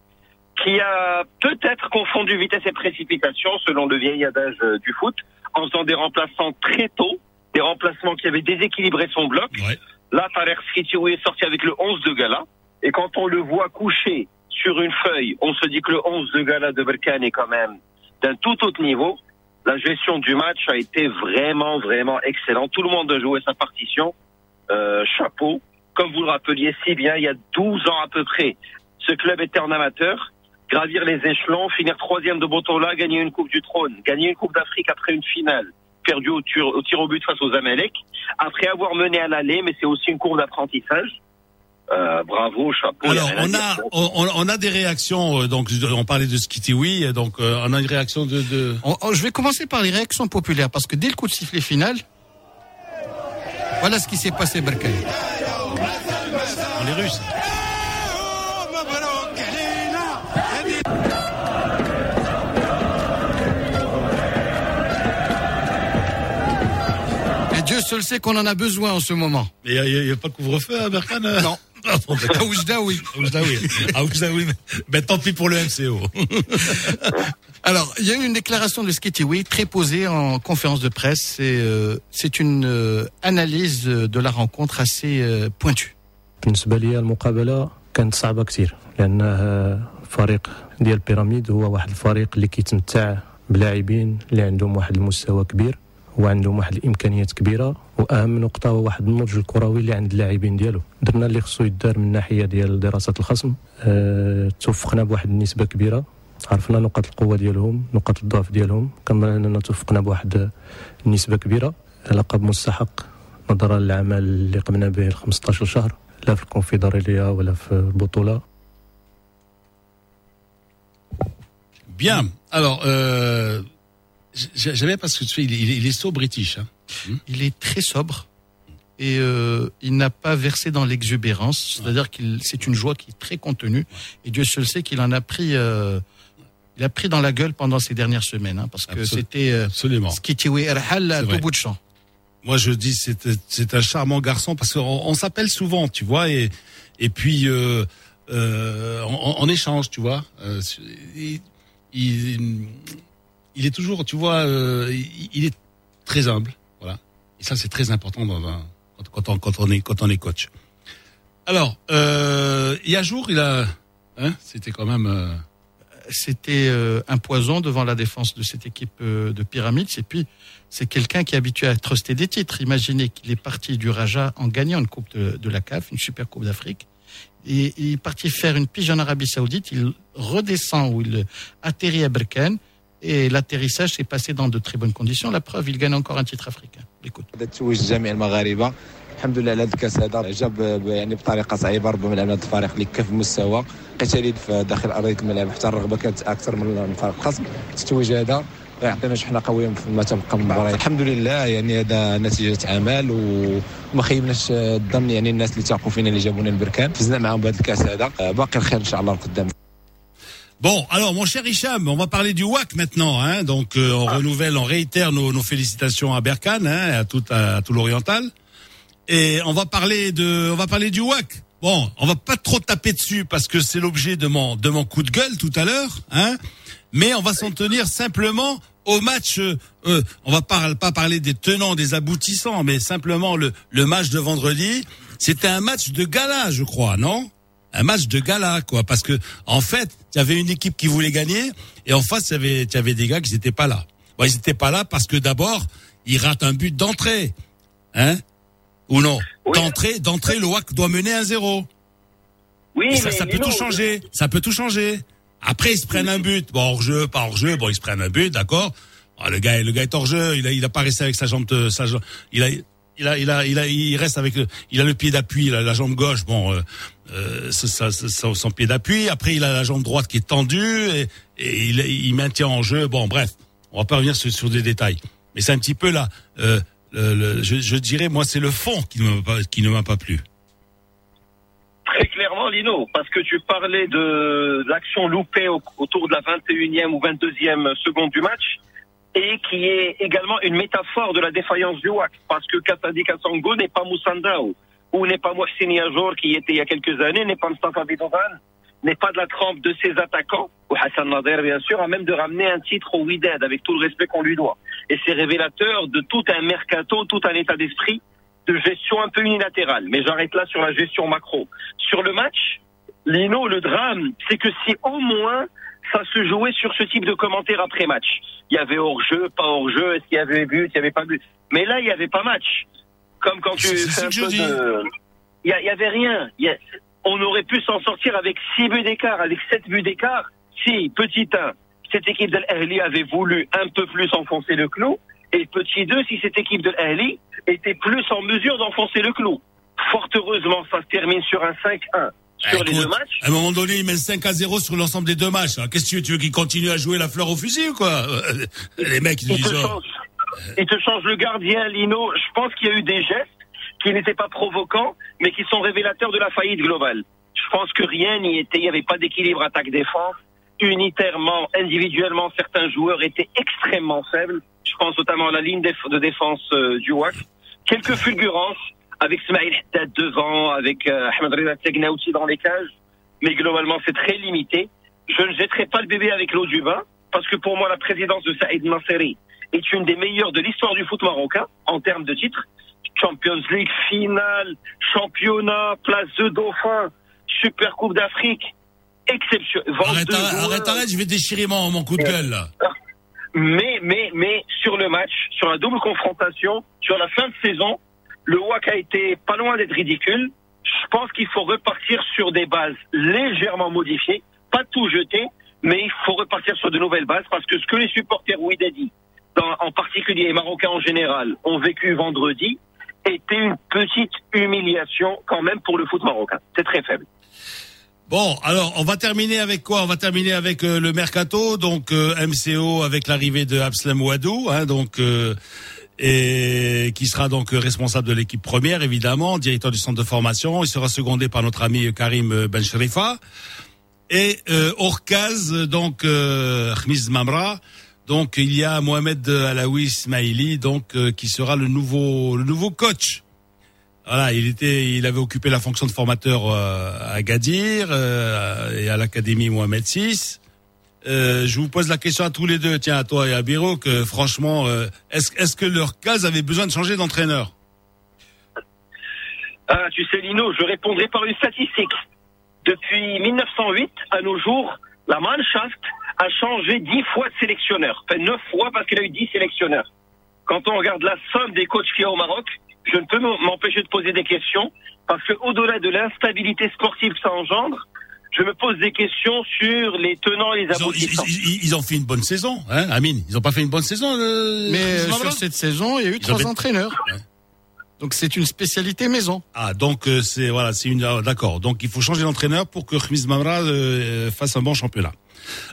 qui a peut-être confondu vitesse et précipitation, selon le vieil adage du foot, en faisant des remplaçants très tôt, des remplacements qui avaient déséquilibré son bloc. Ouais. Là, Tarek Skitiwi est sorti avec le 11 de Gala, et quand on le voit coucher sur une feuille, on se dit que le 11 de Gala de Berkane est quand même d'un tout autre niveau la gestion du match a été vraiment, vraiment excellente. Tout le monde a joué sa partition. Euh, chapeau. Comme vous le rappeliez si bien, il y a 12 ans à peu près, ce club était en amateur. Gravir les échelons, finir troisième de Botola, gagner une Coupe du Trône, gagner une Coupe d'Afrique après une finale, perdu au tir, au tir au but face aux Amalek, après avoir mené à l'aller, mais c'est aussi une courbe d'apprentissage. Euh, bravo, chapeau. Alors, on a, on, on, a des réactions. Euh, donc, on parlait de Skitiwi. Donc, euh, on a une réaction de. de... On, on, je vais commencer par les réactions populaires parce que dès le coup de sifflet final, voilà ce qui s'est passé, Berkane. Est russes. Et Dieu seul sait qu'on en a besoin en ce moment. Mais il n'y a, a, pas de couvre-feu à Berkane Non. Ah, bon, à. À oui. Ben, tant pis pour le MCO. Alors, il y a eu une déclaration de Skitiwi très posée en conférence de presse. C'est euh, c'est une euh, analyse de la rencontre assez euh, pointue. بالنسبة لي المقابلة كانت صعبة كثير لأن فريق ديال بيراميد هو واحد الفريق اللي كيتمتع بلاعبين اللي عندهم واحد المستوى كبير وعندهم واحد الإمكانيات كبيرة وأهم نقطة هو واحد النضج الكروي اللي عند اللاعبين ديالو. درنا اللي خصو يدار من الناحيه ديال دراسة الخصم أه توفقنا بواحد النسبة كبيرة عرفنا نقاط القوة ديالهم نقاط الضعف ديالهم كنظن اننا توفقنا بواحد النسبة كبيرة. لقب مستحق نظرا للعمل اللي قمنا به 15 شهر. لا في الكونفدراليه ولا في البطوله Bien. Alors, euh, J'aimais parce que tu sais, il, il, il est so british. Hein. Il est très sobre et euh, il n'a pas versé dans l'exubérance. C'est-à-dire qu'il c'est une joie qui est très contenue. Et Dieu seul sait qu'il en a pris. Euh, il a pris dans la gueule pendant ces dernières semaines, hein, parce que Absol c'était euh, absolument Skitiwi Erhal à tout bout de champ. Moi, je dis c'est un charmant garçon parce qu'on on, s'appelle souvent, tu vois, et et puis euh, euh, on, on, échange, tu vois. Euh, il, il, est toujours, tu vois, euh, il, il, est très humble, voilà. Et ça, c'est très important dans un, quand, on, quand on est quand on est coach. Alors, euh, il y a un jour, il a, hein, c'était quand même Euh... C'était euh, un poison devant la défense de cette équipe euh, de Pyramides. Et puis, c'est quelqu'un qui est habitué à truster des titres. Imaginez qu'il est parti du Raja en gagnant une coupe de, de la CAF, une super coupe d'Afrique. Et il est parti faire une pige en Arabie Saoudite. Il redescend ou il atterrit à Berkane et l'atterrissage s'est passé dans de très bonnes conditions. La preuve, il gagne encore un titre africain. Écoute. الحمد لله على هذا الكاس هذا جاب يعني بطريقه صعيبه ربما لعبنا ضد الفريق اللي كان في المستوى قتالي في داخل أرضية الملعب حتى الرغبة كانت أكثر من الفريق الخصم التتويج هذا يعطينا شحنه قوية فيما تبقى من المباريات الحمد لله يعني هذا نتيجة عمل وما خيبناش الظن يعني الناس اللي تاقوا فينا اللي جابونا البركان فزنا معاهم بهذا الكأس هذا باقي الخير إن شاء الله القدام Bon, alors mon cher Hicham, on va parler du WAC maintenant. Hein, donc euh, on renouvelle, on réitère nos, nos félicitations à Berkane, hein, à tout, à, tout l'Oriental. Et on va parler de, on va parler du WAC. Bon, on va pas trop taper dessus parce que c'est l'objet de mon de mon coup de gueule tout à l'heure, hein. Mais on va s'en tenir simplement au match. Euh, euh, on va pas pas parler des tenants, des aboutissants, mais simplement le le match de vendredi. C'était un match de gala, je crois, non? Un match de gala, quoi, parce que en fait, il y avait une équipe qui voulait gagner et en face, il y avait y avait des gars qui n'étaient pas là. Bon, ils n'étaient pas là parce que d'abord, ils ratent un but d'entrée, hein ou non D'entrée, d'entrée, le WAC doit mener un zéro. Oui, ça, mais ça peut tout changer. Ça peut tout changer. Après, ils se prennent un but. Bon, hors jeu, pas hors jeu. Bon, ils se prennent un but, d'accord. Ah, le gars, le gars est hors jeu. Il a, il a pas resté avec sa jambe, sa jambe. Il a, il a, il a, il a, il reste avec le, il a le pied d'appui, il a la jambe gauche. Bon, euh, euh, ça, ça, son pied d'appui. Après, il a la jambe droite qui est tendue et, et il, il maintient en jeu. Bon, bref, on va pas revenir sur, sur des détails. Mais c'est un petit peu là. Euh, je, dirais, moi, c'est le fond qui ne m'a pas, plu. Très clairement, Lino, parce que tu parlais de l'action loupée au- autour de la 21e ou 22e seconde du match, et qui est également une métaphore de la défaillance du WAC, parce que Katadi Kassango n'est pas Moussandao, ou n'est pas Mohsin Yajour qui était il y a quelques années, n'est pas Mustafa Bidovan, n'est pas de la trempe de ses attaquants, ou Hassan Nader bien sûr, à même de ramener un titre au Wydad avec tout le respect qu'on lui doit. Et c'est révélateur de tout un mercato, tout un état d'esprit de gestion un peu unilatérale. Mais j'arrête là sur la gestion macro. Sur le match, Lino, le drame, c'est que si au moins ça se jouait sur ce type de commentaires après match. Il y avait hors-jeu, pas hors-jeu, est-ce qu'il y avait but, il y avait pas but. Mais là, il y avait pas match. Comme quand tu fais un peu de... Il y, a- il y avait rien. Il y a- On aurait pu s'en sortir avec six buts d'écart, avec sept buts d'écart. Si, petit 1, cette équipe de l'Ahli avait voulu un peu plus enfoncer le clou. Et petit 2, si cette équipe de l'Ahli était plus en mesure d'enfoncer le clou. Fort heureusement, ça se termine sur un 5-1 sur les deux matchs. À un moment donné, ils mènent 5 à 0 sur l'ensemble des deux matchs. Qu'est-ce que tu veux, tu veux qu'ils continuent à jouer la fleur au fusil ou quoi Euh, Les mecs, ils Il te, disent oh, change, il te change le gardien, Lino. Je pense qu'il y a eu des gestes qui n'étaient pas provocants, mais qui sont révélateurs de la faillite globale. Je pense que rien n'y était. Il n'y avait pas d'équilibre attaque-défense. Unitairement, individuellement, certains joueurs étaient extrêmement faibles. Je pense notamment à la ligne de défense euh, du WAC. Quelques fulgurances avec Smaïl Haddad devant, avec euh, Ahmed Reza Tegna aussi dans les cages. Mais globalement, c'est très limité. Je ne jetterai pas le bébé avec l'eau du bain, parce que pour moi, la présidence de Saïd Nasseri est une des meilleures de l'histoire du foot marocain en termes de titres. Champions League, finale, championnat, place de dauphin, Super Coupe d'Afrique, exceptionnel. Arrête, arrête, arrête, je vais déchirer mon, mon coup de gueule là. Mais, mais, mais, sur le match, sur la double confrontation, sur la fin de saison, le WAC a été pas loin d'être ridicule. Je pense qu'il faut repartir sur des bases légèrement modifiées, pas tout jeter, mais il faut repartir sur de nouvelles bases parce que ce que les supporters Ouidadi, en particulier les Marocains en général, ont vécu vendredi, était une petite humiliation quand même pour le foot marocain. C'est très faible. Bon, alors on va terminer avec quoi? On va terminer avec euh, le mercato, donc euh, MCO avec l'arrivée de Abslem Ouadou, hein, donc euh, et qui sera donc euh, responsable de l'équipe première évidemment, directeur du centre de formation. Il sera secondé par notre ami Karim euh, Ben Sherifa et Orkaz, donc Khmiz Mamra. Donc il y a Mohamed Alaoui Ismaili, donc euh, qui sera le nouveau le nouveau coach. Voilà, il était, il avait occupé la fonction de formateur euh, à Gadir euh, et à l'académie Mohamed VI. Euh, je vous pose la question à tous les deux, tiens à toi et à Biro, que franchement, euh, est-ce est-ce que leur case avait besoin de changer d'entraîneur? Ah, tu sais, Lino, je répondrai par une statistique. Depuis 1908 à nos jours, la Mannschaft a changé dix fois de sélectionneur. Enfin, neuf fois parce qu'il a eu dix sélectionneurs. Quand on regarde la somme des coachs qu'il y a au Maroc, je ne peux m'empêcher de poser des questions parce que au-delà de l'instabilité sportive que ça engendre, je me pose des questions sur les tenants et les ils ont, ils, aboutissants. ils- ils ont fait une bonne saison, hein, Amine. Ils ont pas fait une bonne saison. Le... Mais euh, Khmiz sur cette saison, il y a eu Ils trois fait- entraîneurs. Donc c'est une spécialité maison. Ah, donc euh, c'est voilà, c'est une ah, d'accord. Donc il faut changer d'entraîneur pour que Khmis Mamra euh, fasse un bon championnat.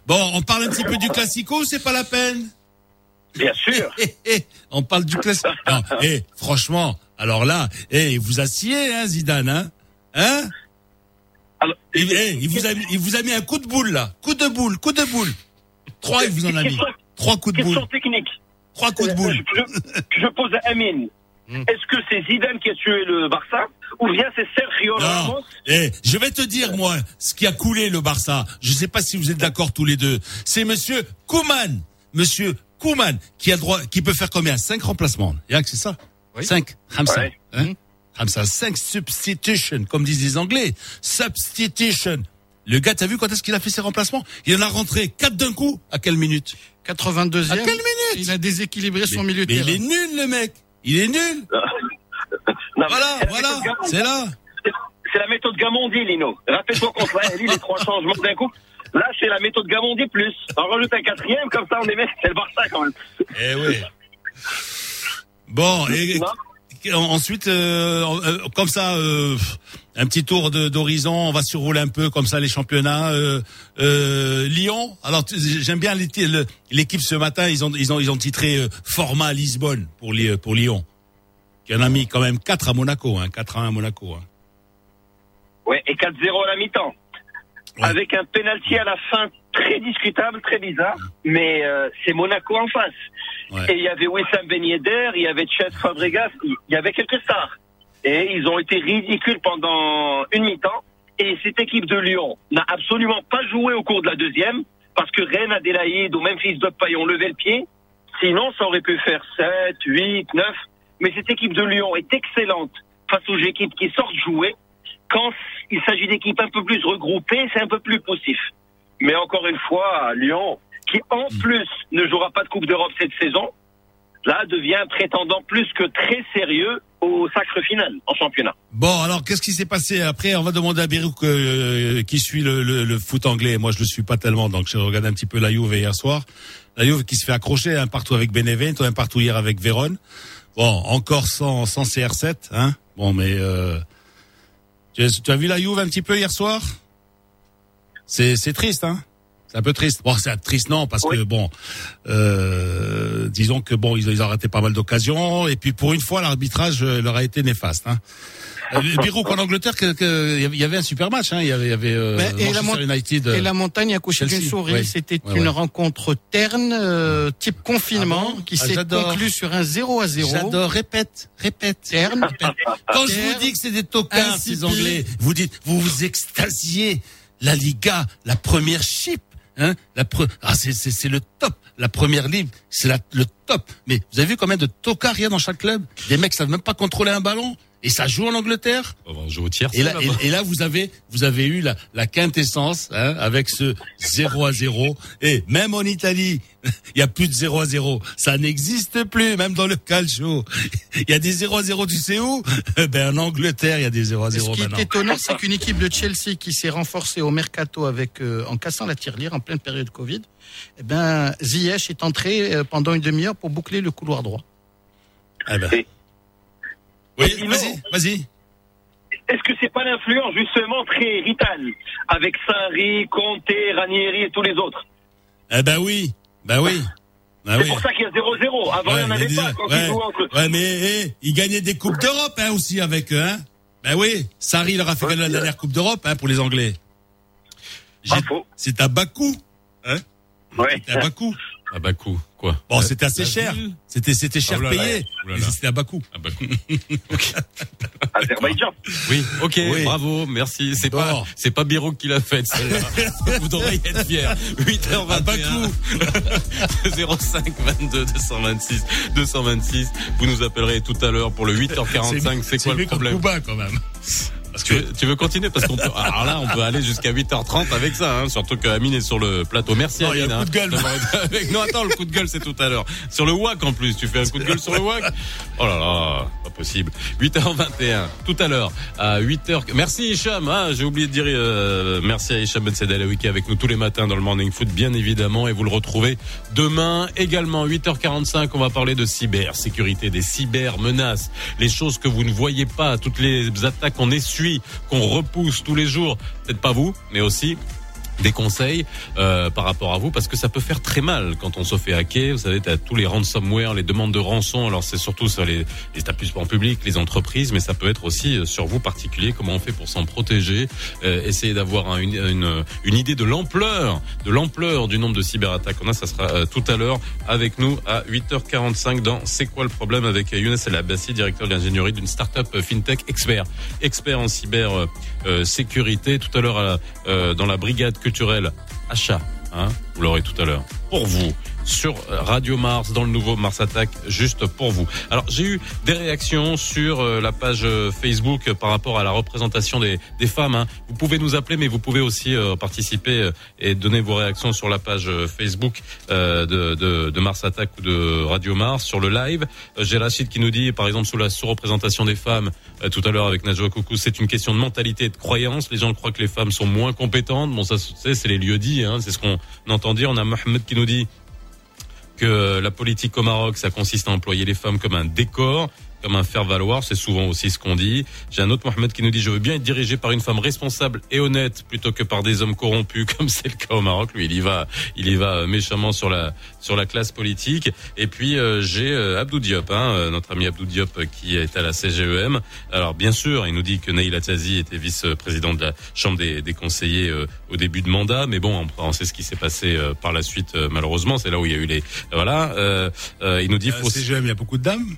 Bon, on parle un petit peu du classico, c'est pas la peine. Bien sûr. on parle du classico. Non, eh, franchement, alors là, eh, il vous a scié, hein, Zidane, hein, hein? Il, eh, il vous a, mis- il vous a mis un coup de boule là, coup de boule, coup de boule. Trois, il vous en a mis. Trois coups de boule. Question technique. Trois coups de boule. Je, je pose à Amine. Est-ce que c'est Zidane qui a tué le Barça ou bien c'est Sergio Ramos Non, eh, je vais te dire moi ce qui a coulé le Barça. Je sais pas si vous êtes d'accord tous les deux. C'est Monsieur Kouman, Monsieur Kouman qui a droit, qui peut faire combien? Cinq remplacements. Que c'est ça? Cinq. Hamza. Ouais. Hein? Hamza. Cinq substitutions, comme disent les Anglais. Substitution. Le gars, t'as vu quand est-ce qu'il a fait ses remplacements? Il en a rentré quatre d'un coup. À quelle minute? 82e. À quelle minute? Il a déséquilibré son milieu de Mais terrain. il est nul le mec. Il est nul. voilà, voilà, c'est là. C'est la méthode Gamondi, Lino. Rappelle-toi contre l'Ahly, les trois changements d'un coup. Là, c'est la méthode Gamondi plus. On rajoute un quatrième, comme ça, on est c'est le Barça quand même. Eh oui. Bon, et- ensuite, euh, euh, comme ça, euh, un petit tour d'horizon, on va surrouler un peu comme ça les championnats. Euh, euh, Lyon, alors j'aime bien l'équipe ce matin, ils ont ils ont ils ont titré euh, format Lisbonne pour Lyon. Qui en a mis quand même 4 à Monaco, hein, 4 à 1 à Monaco. Hein. Ouais, et 4-0 à la mi-temps. Avec un penalty à la fin très discutable, très bizarre, mais c'est Monaco en face. Et il y avait Wissam Ben il y avait Chet Fabregas, il y avait quelques stars. Et ils ont été ridicules pendant une mi-temps. Et cette équipe de Lyon n'a absolument pas joué au cours de la deuxième, parce que Rennes, Adélaïde ou Memphis Depay ont levé le pied. Sinon, ça aurait pu faire 7, 8, 9. Mais cette équipe de Lyon est excellente face aux équipes qui sortent jouer. Quand il s'agit d'équipes un peu plus regroupées, c'est un peu plus poussif. Mais encore une fois, Lyon, qui en plus ne jouera pas de Coupe d'Europe cette saison, là devient prétendant plus que très sérieux au sacre final en championnat. Bon, alors qu'est-ce qui s'est passé après? On va demander à Birouk euh, qui suit le, le- le foot anglais. Moi, je le suis pas tellement, donc j'ai regardé un petit peu la Juve hier soir. La Juve qui se fait accrocher un partout avec Benevento, un partout hier avec Vérone. Bon, encore sans, sans CR7, hein. Bon, mais euh, tu, as, tu as vu la Juve un petit peu hier soir? C'est c'est triste, hein. C'est un peu triste. Bon, c'est triste non parce que bon, euh, disons que bon, ils, ils ont raté pas mal d'occasions et puis pour une fois, l'arbitrage euh, leur a été néfaste. Hein. Euh, Birouk en Angleterre, que- que- il y avait un super match. Hein. Il y avait, il y avait euh, et, la United. et la montagne a couché d'une souris. Ouais. C'était Ouais, une ouais. rencontre terne, euh, type confinement, Ah bon qui Ah, s'est conclue sur un 0 à 0. J'adore. Répète, répète. Terne. Quand je vous dis que c'est des tocards, ces Anglais, vous dites, vous vous extasiez. La Liga, la première chip, hein, la pre... ah, c'est, le top. La première ligue, c'est le top. Mais vous avez vu combien de tocards il y a dans chaque club? Des mecs savent même pas contrôler un ballon. Et ça joue en Angleterre. On joue au tiers. Et là, et, et là, vous avez, vous avez eu la, la quintessence hein, avec ce 0 à 0. Et même en Italie, il y a plus de 0 à 0. Ça n'existe plus, même dans le calcio. Il y a des 0 à 0, tu sais où? Ben en Angleterre, il y a des 0 à Ce 0 qui est étonnant, c'est qu'une équipe de Chelsea qui s'est renforcée au mercato avec euh, en cassant la tirelire en pleine période Covid, eh ben Ziyech est entré euh, pendant une demi-heure pour boucler le couloir droit. Eh ben. Oui, vas-y, vas-y. Est-ce que c'est pas l'influence justement très vitale avec Sarri, Conte, Ranieri et tous les autres? Eh ben oui, ben oui. Ben C'est oui. pour ça qu'il y a 0-0. Avant, il n'y en Ouais, avait pas quand ouais, ils jouaient entre eux. ouais, mais eh, ils gagnaient des coupes d'Europe hein, aussi avec eux. Hein ben oui, Sarri leur a fait gagner la dernière coupe d'Europe hein, pour les Anglais. C'est à Bakou. Hein C'était à Bakou. À Bakou, quoi Bon, c'était assez La cher. C'était c'était cher Oh là là, payé. oh là Mais là. c'était à Bakou. À Bakou. Azerbaïdjan. Oui, ok, Oui. bravo, merci. C'est pas, c'est pas Birouk qui l'a faite, celle-là. Vous devriez être fiers. 8h21. 05 22 226 226. Vous nous appellerez tout à l'heure pour le 8h45. C'est C'est quoi le problème? Cuba, quand même. Tu, veux, tu veux continuer parce qu'on peut. Alors là, on peut aller jusqu'à 8h30 avec ça, hein, surtout que Amine est sur le plateau. Merci Non, il y a Amine. un coup de gueule. hein. Avec- non, attends, le coup de gueule, c'est tout à l'heure. Sur le WAC en plus, tu fais un coup de gueule sur le WAC. Oh là là, pas possible. 8h21, tout à l'heure, à 8h. Merci Hicham, hein, j'ai oublié de dire euh, merci à Hicham Ben Sedalawi qui est avec nous tous les matins dans le Morning Foot, bien évidemment, et vous le retrouvez demain également. 8h45, on va parler de cybersécurité, des cybermenaces, les choses que vous ne voyez pas, toutes les attaques qu'on qu'on repousse tous les jours. Peut-être pas vous, mais aussi des conseils euh, par rapport à vous parce que ça peut faire très mal quand on se fait hacker. Vous savez, t'as tous les ransomware, les demandes de rançon. Alors c'est surtout sur les, les établissements publics, les entreprises, mais ça peut être aussi euh, sur vous particulier. Comment on fait pour s'en protéger euh, Essayer d'avoir un- une, une, une idée de l'ampleur, de l'ampleur du nombre de cyberattaques qu'on a. Ça sera euh, tout à l'heure avec nous à 8h45 dans C'est quoi le problème avec Younes El Abbassi, directeur de l'ingénierie d'une start-up euh, fintech expert, expert en cyber euh, euh, sécurité. Tout à l'heure euh, dans la brigade culturelle achat. Hein, vous l'aurez tout à l'heure. Pour vous, sur Radio Mars, dans le nouveau Mars Attack, juste pour vous. Alors, j'ai eu des réactions sur euh, la page euh, Facebook euh, par rapport à la représentation des, femmes. hein. Vous pouvez nous appeler, mais vous pouvez aussi euh, participer euh, et donner vos réactions sur la page euh, Facebook euh, de, Mars Attack ou de Radio Mars sur le live. Euh, j'ai Rachid qui nous dit, par exemple, sous la sous-représentation des femmes, euh, tout à l'heure avec Najwa Koukou, c'est une question de mentalité et de croyance. Les gens croient que les femmes sont moins compétentes. Bon, ça, c'est les lieux dits, hein, c'est ce qu'on entend On a Mohamed qui nous dit que la politique au Maroc, ça consiste à employer les femmes comme un décor, comme un faire-valoir, c'est souvent aussi ce qu'on dit. J'ai un autre Mohamed qui nous dit, je veux bien être dirigé par une femme responsable et honnête plutôt que par des hommes corrompus, comme c'est le cas au Maroc. Lui, il y va, il y va méchamment sur la, sur la classe politique. Et puis, euh, j'ai euh, Abdou Diop, hein, euh, notre ami Abdou Diop euh, qui est à la CGEM. Alors, bien sûr, il nous dit que Naïla Tazi était vice-président de la Chambre des, des conseillers euh, au début de mandat, mais bon, on, on sait ce qui s'est passé euh, par la suite, euh, malheureusement. C'est là où il y a eu les... Voilà. Euh, euh, il nous dit... La CGM, il y a beaucoup de dames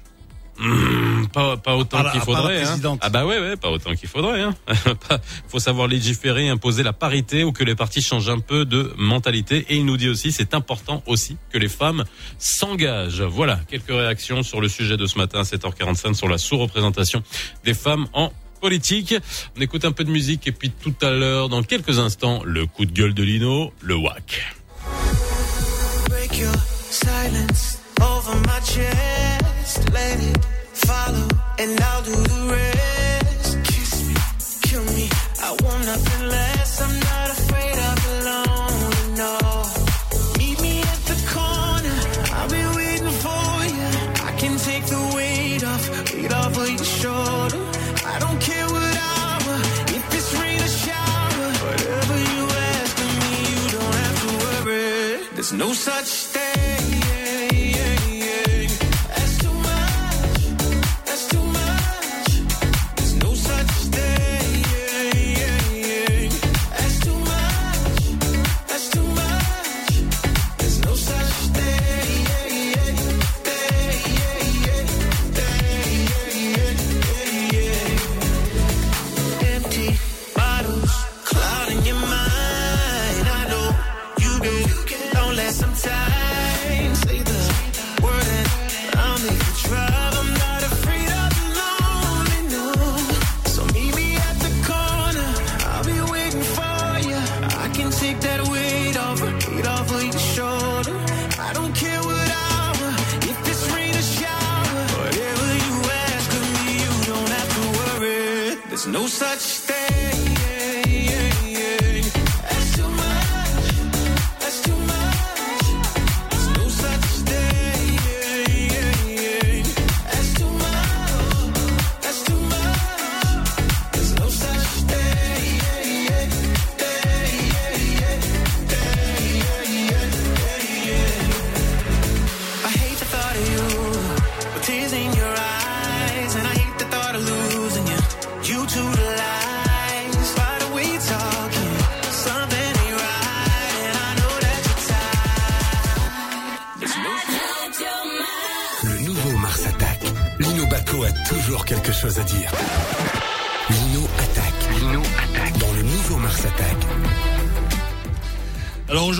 Mmh, pas, pas autant qu'il faudrait. hein. Ah bah ouais, ouais, pas autant qu'il faudrait. Hein. Faut savoir légiférer, imposer la parité ou que les partis changent un peu de mentalité. Et il nous dit aussi, c'est important aussi que les femmes s'engagent. Voilà, quelques réactions sur le sujet de ce matin à 7h45 sur la sous-représentation des femmes en politique. On écoute un peu de musique et puis tout à l'heure, dans quelques instants, le coup de gueule de Lino, le WAC. break your silence over my Let it follow, and I'll do the rest. Kiss me, kill me. I want nothing less. I'm not afraid of alone. No, meet me at the corner. I'll be waiting for you. I can take the weight off, weight off of your shoulder. I don't care what hour, if it's rain or shower. Whatever you ask of me, you don't have to worry. There's no such thing. No such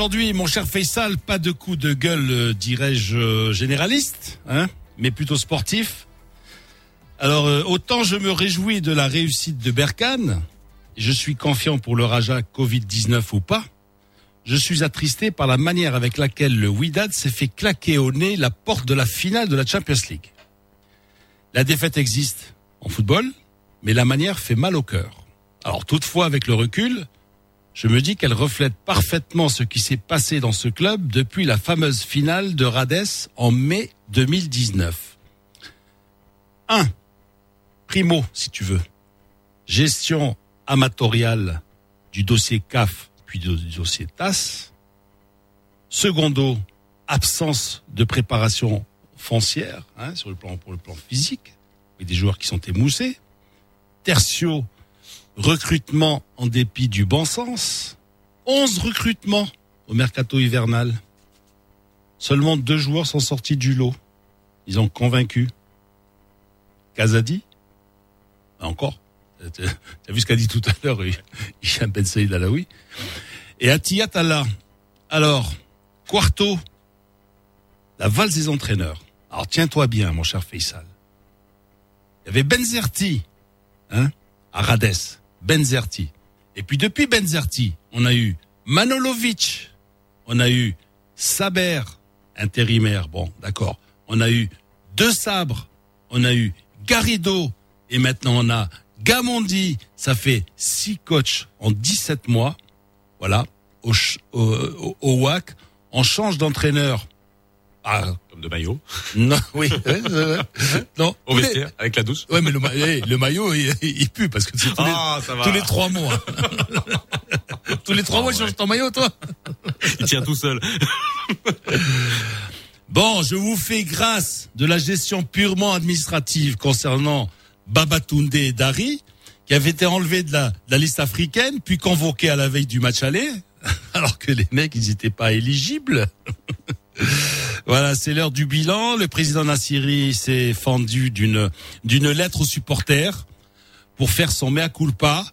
aujourd'hui, mon cher Faisal, pas de coup de gueule, euh, dirais-je, euh, généraliste, hein, mais plutôt sportif. Alors, euh, autant je me réjouis de la réussite de Berkane, je suis confiant pour le Raja Covid-19 ou pas, je suis attristé par la manière avec laquelle le Wydad s'est fait claquer au nez la porte de la finale de la Champions League. La défaite existe en football, mais la manière fait mal au cœur. Alors toutefois, avec le recul, je me dis qu'elle reflète parfaitement ce qui s'est passé dans ce club depuis la fameuse finale de Rades en mai 2019. 1. Primo, si tu veux. Gestion amatoriale du dossier CAF puis du dossier TAS. Secondo, absence de préparation foncière hein, sur le plan pour le plan physique, avec des joueurs qui sont émoussés. Tertio, recrutement en dépit du bon sens. 11 recrutements au mercato hivernal. Seulement deux joueurs sont sortis du lot. Ils ont convaincu. Kazadi Encore T'as vu ce qu'a dit tout à l'heure Hicham Ben Saïd Alaoui Et Atiyat Allah. Alors, Quarto, la valse des entraîneurs. Alors tiens-toi bien, mon cher Faisal. Il y avait Benzerti, hein, à Rades. Benzerti. Et puis depuis Benzerti, on a eu Manolovic, on a eu Saber, intérimaire, bon, d'accord. On a eu Deux Sabres, on a eu Garrido, et maintenant on a Gamondi. Ça fait six coachs en 17 mois. Voilà, au, WAC. On change d'entraîneur. Comme de maillot. non, oui. ouais, ouais, ouais. non. Au vestiaire, avec la douce. Ouais, mais le, ma- eh, le maillot, il, il pue parce que c'est tous, Ah, tous les trois mois. tous les trois mois, tu changes ton maillot, toi. Il tient tout seul. Bon, je vous fais grâce de la gestion purement administrative concernant Babatunde et Dari, qui avaient été enlevés de la, de la liste africaine, puis convoqués à la veille du match aller, alors que les mecs, ils n'étaient pas éligibles. Voilà, c'est l'heure du bilan. Le président Nassiri s'est fendu d'une d'une lettre aux supporters pour faire son mea culpa.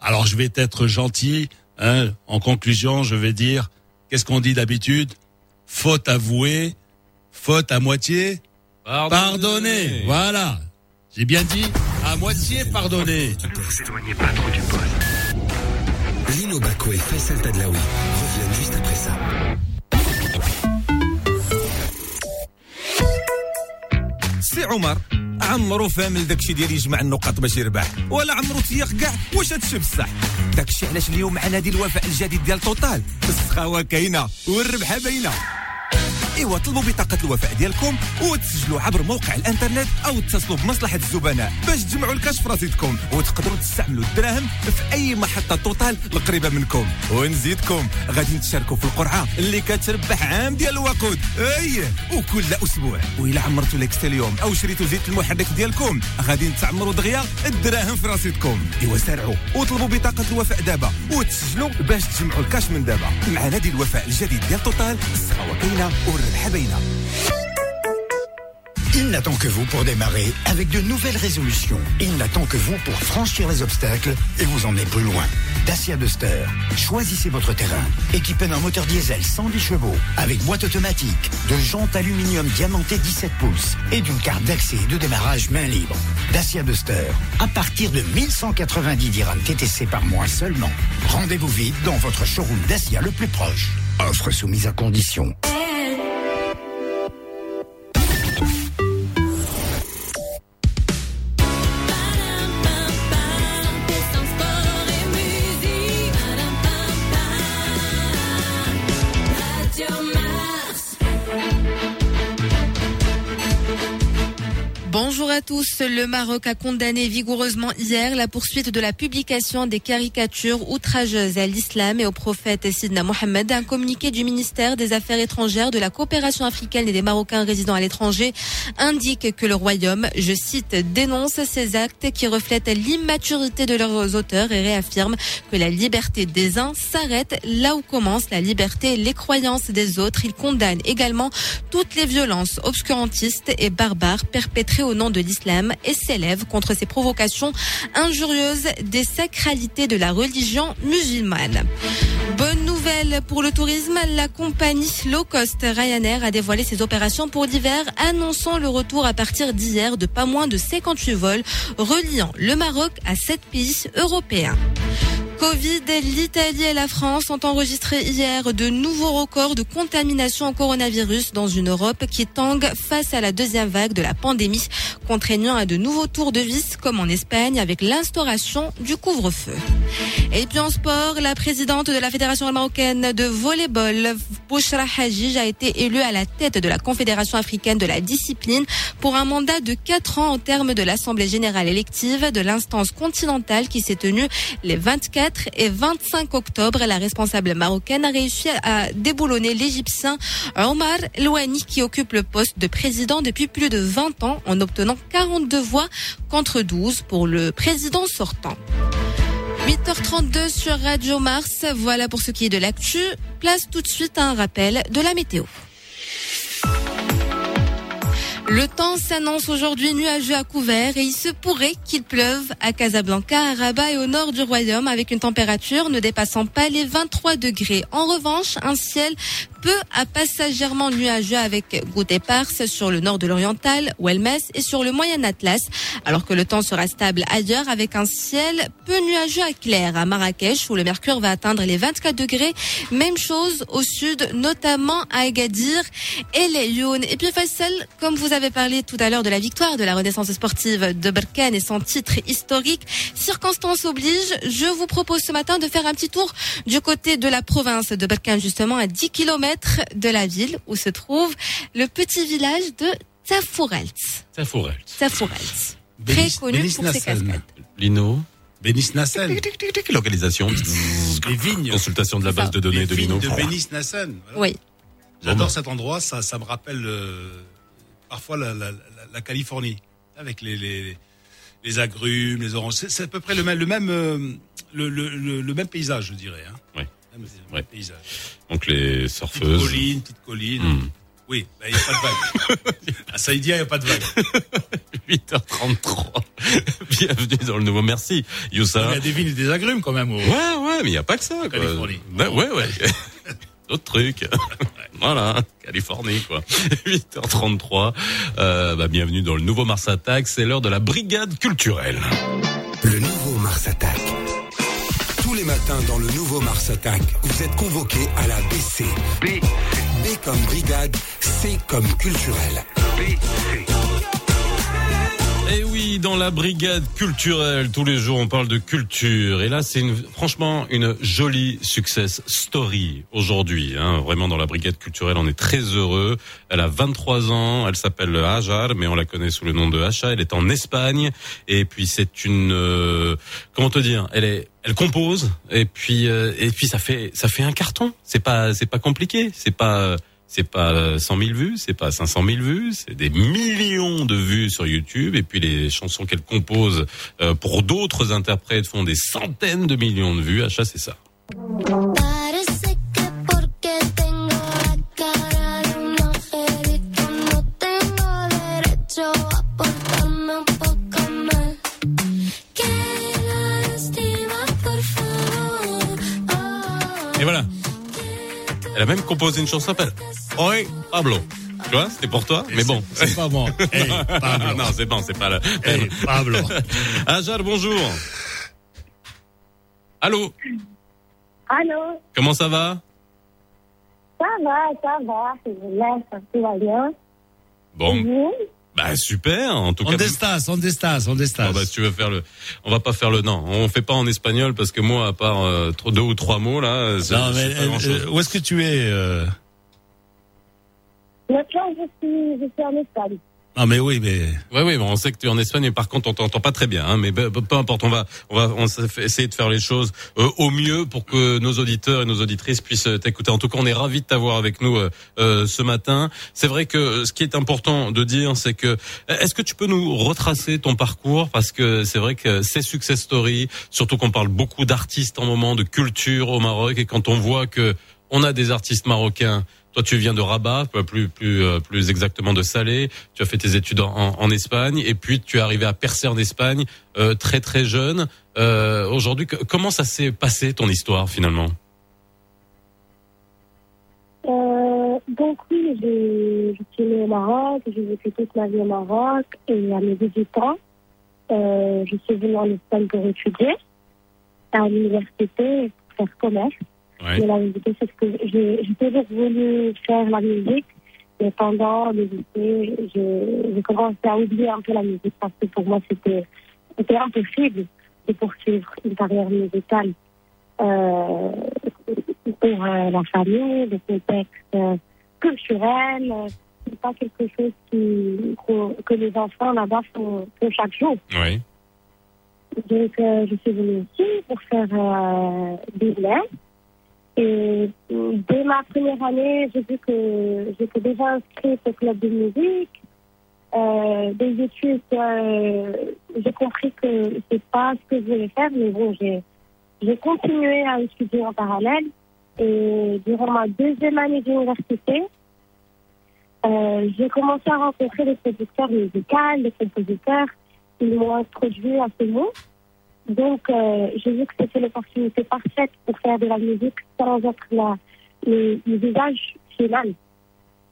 Alors je vais être gentil. Hein. En conclusion, je vais dire qu'est-ce qu'on dit d'habitude? Faute avouée, faute à moitié pardonnée. Voilà, j'ai bien dit à moitié pardonné. S'éloignez pas trop du poste. Lino Baco et Faisal Tadlaoui reviennent juste après ça. عمر. عمرو فامل داكشي ديال يجمع النقاط باش يربح. ولا عمرو تيق كاع واش هادشي بصح؟ داكشي علاش اليوم مع نادي الوفاء الجديد ديال توتال. السخاوة كاينة والربحه باينة. إيوا طلبوا بطاقة الوفاء ديالكم وتسجلوا عبر موقع الإنترنت أو اتصلوا بمصلحة الزبناء باش تجمعوا الكاش في رصيدكم وتقدروا تستعملوا الدراهم في أي محطة توتال القريبة منكم. ونزيدكم غادي تشاركوا في القرعة اللي كتربح عام ديال الوقود. أي! وكل أسبوع وإلا عمرتوا ليكس اليوم أو شريتوا زيت المحرك ديالكم غادي تعمروا دغيا الدراهم في رصيدكم. إيوا سارعوا. وطلبوا بطاقة الوفاء دابا وتسجلوا باش تجمعوا الكاش من دابا. مع نادي الوفاء الجديد ديال توتال الصغاوة كاينة والربحة باينة Il n'attend que vous pour démarrer avec de nouvelles résolutions. Il n'attend que vous pour franchir les obstacles et vous emmener plus loin. Dacia Duster. Choisissez votre terrain. Équipé d'un moteur diesel 110 chevaux, avec boîte automatique, de jantes aluminium diamantées 17 pouces et d'une carte d'accès et de démarrage main libre. Dacia Duster. À partir de 1190 dirhams TTC par mois seulement. Rendez-vous vite dans votre showroom Dacia le plus proche. Offre soumise à condition. Tous. Le Maroc a condamné vigoureusement hier la poursuite de la publication des caricatures outrageuses à l'islam et au prophète Sidna Mohamed. Un communiqué du ministère des Affaires étrangères, de la coopération africaine et des Marocains résidant à l'étranger indique que le royaume, je cite, dénonce ces actes qui reflètent l'immaturité de leurs auteurs et réaffirme que la liberté des uns s'arrête là où commence la liberté et les croyances des autres. Il condamne également toutes les violences obscurantistes et barbares perpétrées au nom de l'islam et s'élève contre ces provocations injurieuses des sacralités de la religion musulmane. Bonne nouvelle pour le tourisme, la compagnie low cost Ryanair a dévoilé ses opérations pour l'hiver, annonçant le retour à partir d'hier de pas moins de 58 vols reliant le Maroc à sept pays européens. Covid, l'Italie et la France ont enregistré hier de nouveaux records de contamination au coronavirus dans une Europe qui tangue face à la deuxième vague de la pandémie, contraignant à de nouveaux tours de vis comme en Espagne avec l'instauration du couvre-feu. Et puis en sport, la présidente de la Fédération marocaine de volleyball, Bouchra Hajij, a été élue à la tête de la Confédération africaine de la discipline pour un mandat de 4 ans au terme de l'Assemblée générale élective de l'instance continentale qui s'est tenue les 24 et 25 octobre. La responsable marocaine a réussi à déboulonner l'Égyptien Omar Louani qui occupe le poste de président depuis plus de 20 ans en obtenant 42 voix contre 12 pour le président sortant. 8h32 sur Radio Mars. Voilà pour ce qui est de l'actu. Place tout de suite à un rappel de la météo. Le temps s'annonce aujourd'hui nuageux à couvert et il se pourrait qu'il pleuve à Casablanca, à Rabat et au nord du royaume avec une température ne dépassant pas les 23 degrés. En revanche, un ciel peu à passagèrement nuageux avec gouttes éparses sur le nord de l'oriental, Welmes et sur le moyen Atlas, alors que le temps sera stable ailleurs avec un ciel peu nuageux à clair à Marrakech où le mercure va atteindre les 24 degrés. Même chose au sud, notamment à Agadir et les Youn. Et puis Faisal, comme vous avez parlé tout à l'heure de la victoire de la Renaissance sportive de Berkane et son titre historique, circonstance oblige, je vous propose ce matin de faire un petit tour du côté de la province de Berkane, justement à 10 km de la ville où se trouve le petit village de Tafourelt. Tafourelt. Tafourelt. Très connu pour ses cascades. Lino. Bénis Nassen. Localisation. Les vignes. Consultation de la base de données Les de Lino. de Bénis Nassen. Voilà. Oui. J'adore cet endroit, ça, ça me rappelle euh, parfois la, la, la, la Californie, avec les, les, les agrumes, les oranges. C'est- C'est à peu près le même, le même, euh, le, le, le, le même paysage, je dirais. Hein. Ouais. paysage. Donc les Petite surfeuses. colline, petite colline. Hmm. Oui, il n'y a pas de vague. à Saïdia, il n'y a pas de vague. 8h33. Bienvenue dans le nouveau. Merci, Youssa. Il y a des vignes et des agrumes quand même. Au... Ouais, ouais, mais il n'y a pas que ça. Quoi. Californie. Ben, ouais, ouais. D'autres trucs. voilà, Californie, quoi. 8h33. Euh, bah, bienvenue dans le nouveau Mars Attack. C'est l'heure de la brigade culturelle. Le nouveau Mars Attack. Tous les matins dans le nouveau Mars Attack, vous êtes convoqués à la BC. B. B comme brigade, C comme culturel. Et oui, dans la brigade culturelle, tous les jours on parle de culture. Et là, c'est franchement une jolie success story aujourd'hui. Hein. Vraiment, dans la brigade culturelle, on est très heureux. Elle a 23 ans, elle s'appelle Hajar, mais on la connaît sous le nom de Hacha. Elle est en Espagne. Et puis c'est une, euh, comment te dire, elle est, elle compose. Et puis, euh, et puis ça fait, ça fait un carton. C'est pas, c'est pas compliqué. C'est pas c'est pas 100 000 vues, c'est pas 500 000 vues, c'est des millions de vues sur YouTube. Et puis les chansons qu'elle compose euh, pour d'autres interprètes font des centaines de millions de vues. Achat, c'est ça. Et voilà. Elle a même composé une chanson s'appelle Oi Pablo. Tu vois, c'était pour toi, mais bon. C'est pas bon. Hey, Pablo. non, c'est bon, c'est pas la. Hey, Pablo. Hajar, bonjour. Allô, Allô, comment ça va? Ça va, ça va, c'est tout va bien. Bon, vous? Bah super. En tout On cas, destas, on destas, on destas. Ah bah, si tu veux faire le, on va pas faire le non. On fait pas en espagnol parce que moi, à part euh, trop- deux ou trois mots là, c'est Non, mais pas euh, euh, où est-ce que tu es euh? Maintenant, je suis, je suis en Espagne. Non, mais oui, mais Ouais, oui, bon, on sait que tu es en Espagne, mais par contre, on t'entend pas très bien. Hein, mais peu, importe, on va, on va, on essayer de faire les choses euh, au mieux pour que nos auditeurs et nos auditrices puissent euh, t'écouter. En tout cas, on est ravis de t'avoir avec nous euh, euh, ce matin. C'est vrai que euh, ce qui est important de dire, c'est que est-ce que tu peux nous retracer ton parcours? Parce que c'est vrai que c'est success story, surtout qu'on parle beaucoup d'artistes en moment, de culture au Maroc, et quand on voit que on a des artistes marocains Toi, tu viens de Rabat, plus plus euh, plus exactement de Salé. Tu as fait tes études en, en Espagne, et puis tu es arrivé à percer en Espagne euh, très très jeune. Euh, Aujourd'hui, comment ça s'est passé ton histoire finalement? Euh, donc oui, j'ai- je suis née au Maroc, j'ai vécu toute ma vie au Maroc et à mes 18 ans, euh, je suis venue en Espagne pour étudier à l'université pour faire commerce. Ouais. Mais la vérité, c'est que j'ai toujours voulu faire la musique, mais pendant le lycée, j'ai j'ai commencé à oublier un peu la musique parce que pour moi, c'était impossible de poursuivre une carrière musicale. Euh, pour euh, la famille, le contexte euh, culturel, euh, c'est pas quelque chose qui, que les enfants là-bas font, font chaque jour. Oui. Donc, je suis venue ici pour faire euh, business. Et euh, dès ma première année, j'ai vu que j'étais déjà inscrite au club de musique. Euh, des études, euh, j'ai compris que c'est pas ce que je voulais faire, mais bon, j'ai continué à étudier en parallèle. Et durant ma deuxième année d'université, euh, j'ai commencé à rencontrer des producteurs musicaux, des compositeurs. Ils m'ont introduit à ce mot. Donc, euh, j'ai vu que c'était l'opportunité parfaite pour faire de la musique sans être la, le, le visage final.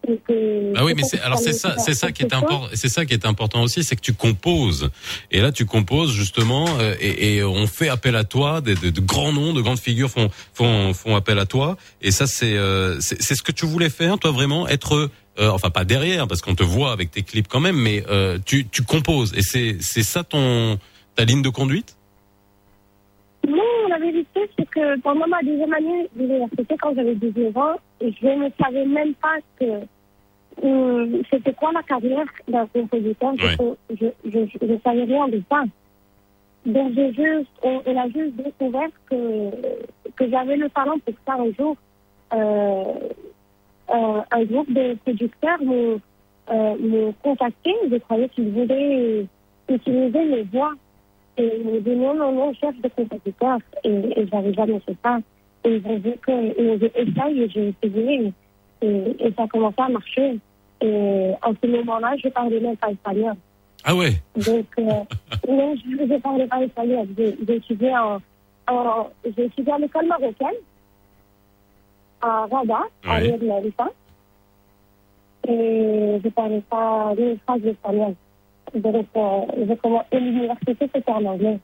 Donc, euh, Ah oui, mais c'est alors c'est ça c'est ça qui est important. C'est ça qui est important aussi, c'est que tu composes. Et là, tu composes justement, euh, et, et on fait appel à toi. Des, de, de grands noms, de grandes figures font font font appel à toi. Et ça, c'est euh, c'est c'est ce que tu voulais faire, toi, vraiment être. euh, enfin, pas derrière, parce qu'on te voit avec tes clips quand même, mais euh, tu tu composes. Et c'est c'est ça ton ta ligne de conduite? Non, la vérité, c'est que pendant ma deuxième année d'université, quand j'avais 19 ans, je ne savais même pas que euh, c'était quoi la carrière d'un compositeur. Je- Je, je savais rien de ça. Donc, j'ai juste, on, on a juste découvert que, que j'avais le talent pour ça un jour. Euh, euh, un groupe de producteurs m'ont contacté. Je croyais qu'ils voulaient utiliser mes voix. Et ils m'ont dit non, non, non, chef de compositeur. Et, et j'avais jamais fait ça. Et ils ont dit que, ils m'ont dit essaye, et j'ai essayé. Et, et ça a commencé à marcher. Et en ce moment-là, je parlais même pas espagnol. Ah ouais? Donc, euh, non, je ne parlais pas espagnol. J'ai étudié en, en- j'ai étudié à l'école marocaine, à Rabat, à Ouais. Rio Et je ne parlais pas une phrase d'espagnol. Donc, euh, j'ai commencé, et l'université, c'était en anglais.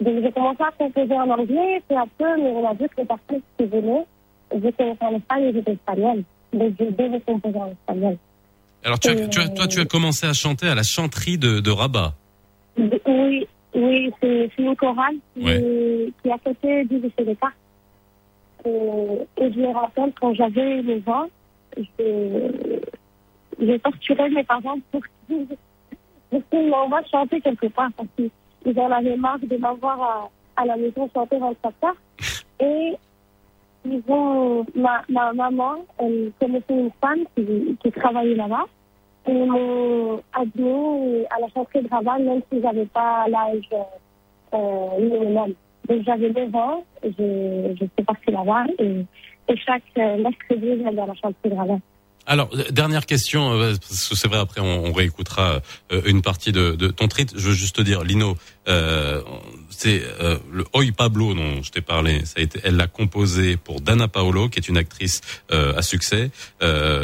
Donc, j'ai commencé à composer en anglais, peu à peu, mais on a vu que les personnes qui venaient, vu que en Espagne, j'étais espagnol. Donc, je devais composer en espagnol. Alors tu as, tu as toi tu as commencé à chanter à la chanterie de, de Rabat. Oui, oui, c'est une chorale qui, Ouais. qui est à côté du lycée Cartes. Et, et je me rappelle quand j'avais 9 ans, je- j'ai torturé mes parents pour qu'ils pour qu'ils m'envoient chanter quelque part parce qu'ils en avaient marre de m'avoir à, la maison chanter dans le secteur. Et ils ont, ma, ma maman, elle connaissait une femme qui, qui travaillait là-bas. Et ils m'ont à la chanterie de Rabat, même si j'avais pas l'âge euh, minimum. Donc j'avais 9 ans, je, je suis partie là-bas et, et chaque euh, mercredi, j'allais à la chanterie de Rabat. Alors, euh, dernière question, euh, c'est vrai, après on, réécoutera euh, une partie de, de ton tweet. Je veux juste te dire, Lino, euh, c'est euh, le Oi Pablo dont je t'ai parlé. Ça a été, elle l'a composé pour Dana Paolo, qui est une actrice euh, à succès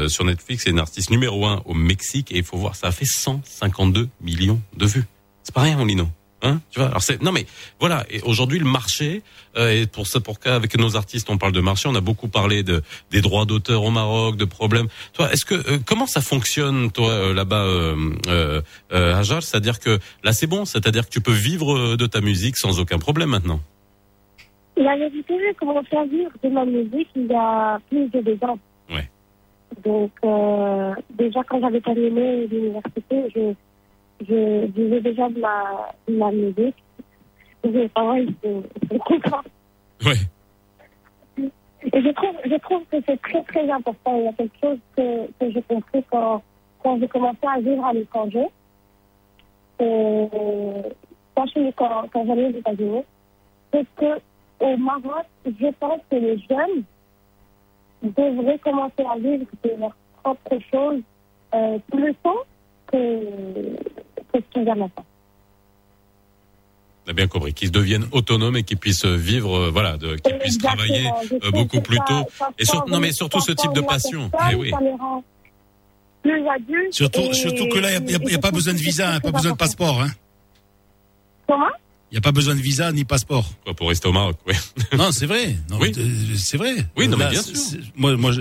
sur Netflix. C'est une artiste numéro un au Mexique et il faut voir, ça a fait 152 millions de vues. C'est pas rien, Lino. Hein, tu vois. Alors c'est non mais voilà. Et aujourd'hui le marché euh, et pour ça pour qu'avec nos artistes on parle de marché, on a beaucoup parlé de des droits d'auteur au Maroc, de problèmes. Toi, est-ce que euh, comment ça fonctionne toi euh, là-bas, euh, Hajar C'est-à-dire que là c'est bon, c'est-à-dire que tu peux vivre de ta musique sans aucun problème maintenant? La vérité, j'ai commencé à vivre de ma musique il y a plus de deux ans. Ouais. Donc, déjà, quand j'avais terminé l'université, je, je vivais déjà de ma, de ma musique. Mes parents, ils sont, contents. Ouais. Et je trouve, je trouve que c'est très, très important. Il y a quelque chose que, que j'ai compris quand, quand j'ai commencé à vivre à l'étranger. Quand, quand, quand j'allais aux États-Unis, c'est que au Maroc, je pense que les jeunes devraient commencer à vivre de leurs propres choses euh, plus tôt que, que ce qu'ils aiment maintenant. On a bien compris qu'ils deviennent autonomes et qu'ils puissent vivre, euh, voilà, qu'ils puissent travailler euh, beaucoup plus tôt. ça Et surtout, non, mais surtout ce type de passion. Eh oui. Plus. Surtout, et- surtout que là, il n'y a, y pas besoin de visa, c'est hein, pas besoin de passeport. Hein. Comment? Il n'y a pas besoin de visa ni passeport. Quoi, pour rester au Maroc, oui. Non, c'est vrai. Non, Oui. C'est vrai. Oui, non, mais bien sûr. Moi, moi,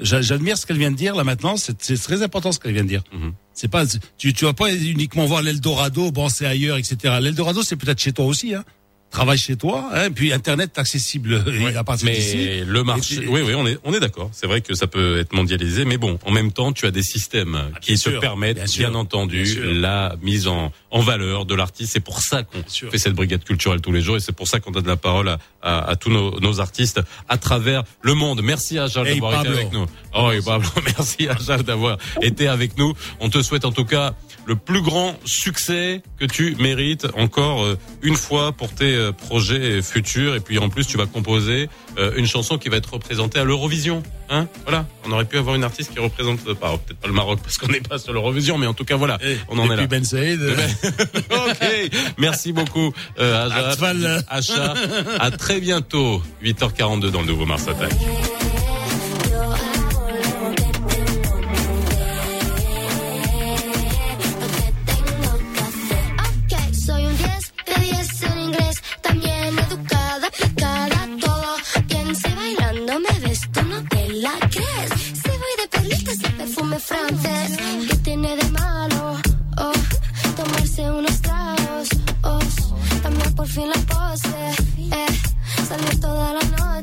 j'admire ce qu'elle vient de dire là maintenant. C'est très important ce qu'elle vient de dire. Mhm. C'est pas, tu, tu vas pas uniquement voir l'Eldorado, bon, c'est ailleurs, etc. L'Eldorado, c'est peut-être chez toi aussi, hein. Travaille chez toi, hein, puis Internet accessible euh, à partir. Mais le marché, puis- oui, oui, on est, on est d'accord. C'est vrai que ça peut être mondialisé, mais bon, en même temps, tu as des systèmes qui te sûr, permettent, bien bien, sûr, entendu, bien la mise en, en valeur de l'artiste. C'est pour ça qu'on fait cette brigade culturelle tous les jours, et c'est pour ça qu'on donne la parole à, à, à tous nos, nos artistes à travers le monde. Merci à Hey, d'avoir été avec nous. Oh, et Pablo, merci à Jal d'avoir été avec nous. On te souhaite en tout cas le plus grand succès que tu mérites encore euh, une fois pour tes euh, projets futurs. Et puis en plus, tu vas composer euh, une chanson qui va être représentée à l'Eurovision. Hein voilà, on aurait pu avoir une artiste qui représente pas peut-être pas le Maroc parce qu'on n'est pas sur l'Eurovision, mais en tout cas voilà, on en est là. Ben Saïd. ok, merci beaucoup euh. Acha. À très bientôt, 8h42 dans le nouveau Mars Attack. Perfume francés, ¿qué tiene de malo? Oh, tomarse unos tragos, oh, también por fin la pose, eh, salir toda la noche,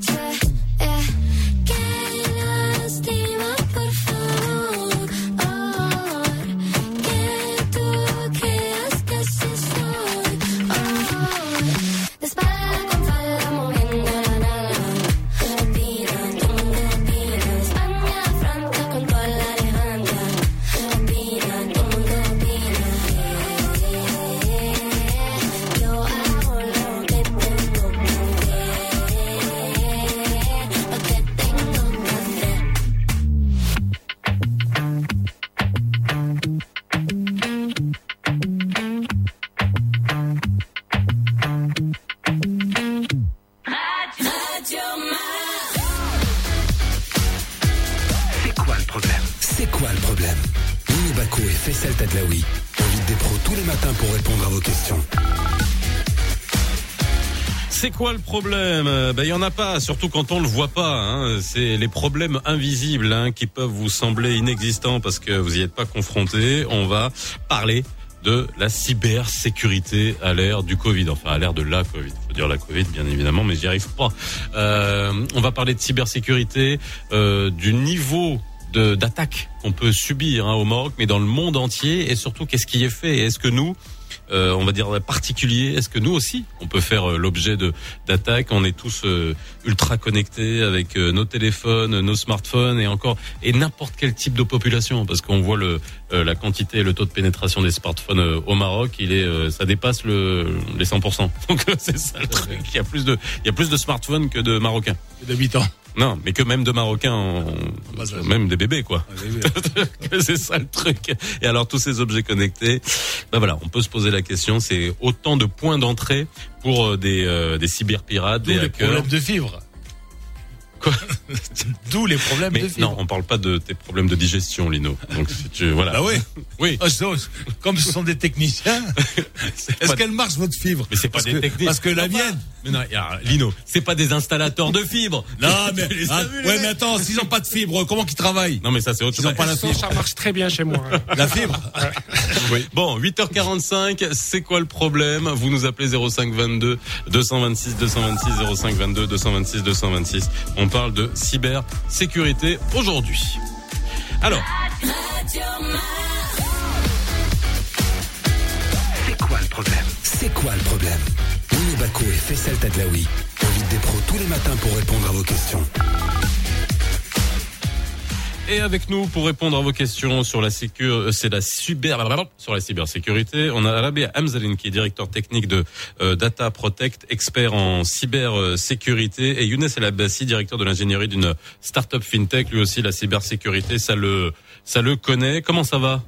quoi le problème? Euh, Ben il y en a pas, surtout quand on le voit pas. Hein. C'est les problèmes invisibles hein, qui peuvent vous sembler inexistants parce que vous y êtes pas confrontés. On va parler de la cybersécurité à l'ère du Covid, enfin à l'ère de la Covid. Faut dire la Covid, bien évidemment, mais j'y arrive pas. Euh, on va parler de cybersécurité, euh, du niveau d'attaque qu'on peut subir hein, au Maroc, mais dans le monde entier, et surtout qu'est-ce qui est fait? Est-ce que nous, euh, on va dire particulier, est-ce que nous aussi, on peut faire euh, l'objet de d'attaques? On est tous euh, ultra connectés avec euh, nos téléphones, nos smartphones et encore et n'importe quel type de population, parce qu'on voit le euh, la quantité et le taux de pénétration des smartphones euh, au Maroc, il est euh, ça dépasse le les 100%. Donc c'est ça le truc. Il y a plus de il y a plus de smartphones que de Marocains. D'habitants. Non, mais que même de Marocains, en- même des bébés, quoi. c'est ça le truc. Et alors tous ces objets connectés, bah voilà, on peut se poser la question. C'est autant de points d'entrée pour euh, des euh, des cyberpirates, D'où des hackers. problèmes de fibres. Quoi D'où les problèmes Mais de fibres. non, on parle pas de tes problèmes de digestion, Lino. Donc si tu voilà. Bah oui. Oui. Ah, Comme ce sont des techniciens, est-ce qu'elle marche votre fibre Mais c'est pas parce des que, techniques. Parce que la mienne. Mais non, alors, Lino, c'est pas des installateurs de fibres. Non, mais, ah, les ouais, mais attends, s'ils n'ont pas de fibre, comment qu'ils travaillent Non, mais ça c'est autre Ils chose. n'ont pas la fibre. Ça marche très bien chez moi. La fibre Oui. Bon, 8h45, c'est quoi le problème? Vous nous appelez 05 22 226 226 05 22 226 226. On parle de cybersécurité aujourd'hui. Alors, C'est quoi le problème? C'est quoi le problème? Lino Baco et Faisal Tadlaoui invitent des pros tous les matins pour répondre à vos questions. Et avec nous pour répondre à vos questions sur la sécurité, euh, c'est la cyber, sur la cybersécurité, on a Rabia Hamzalin qui est directeur technique de euh, Data Protect, expert en cybersécurité, et Younes El Abbassi, directeur de l'ingénierie d'une start-up fintech, lui aussi la cybersécurité, ça le, ça le connaît. Comment ça va?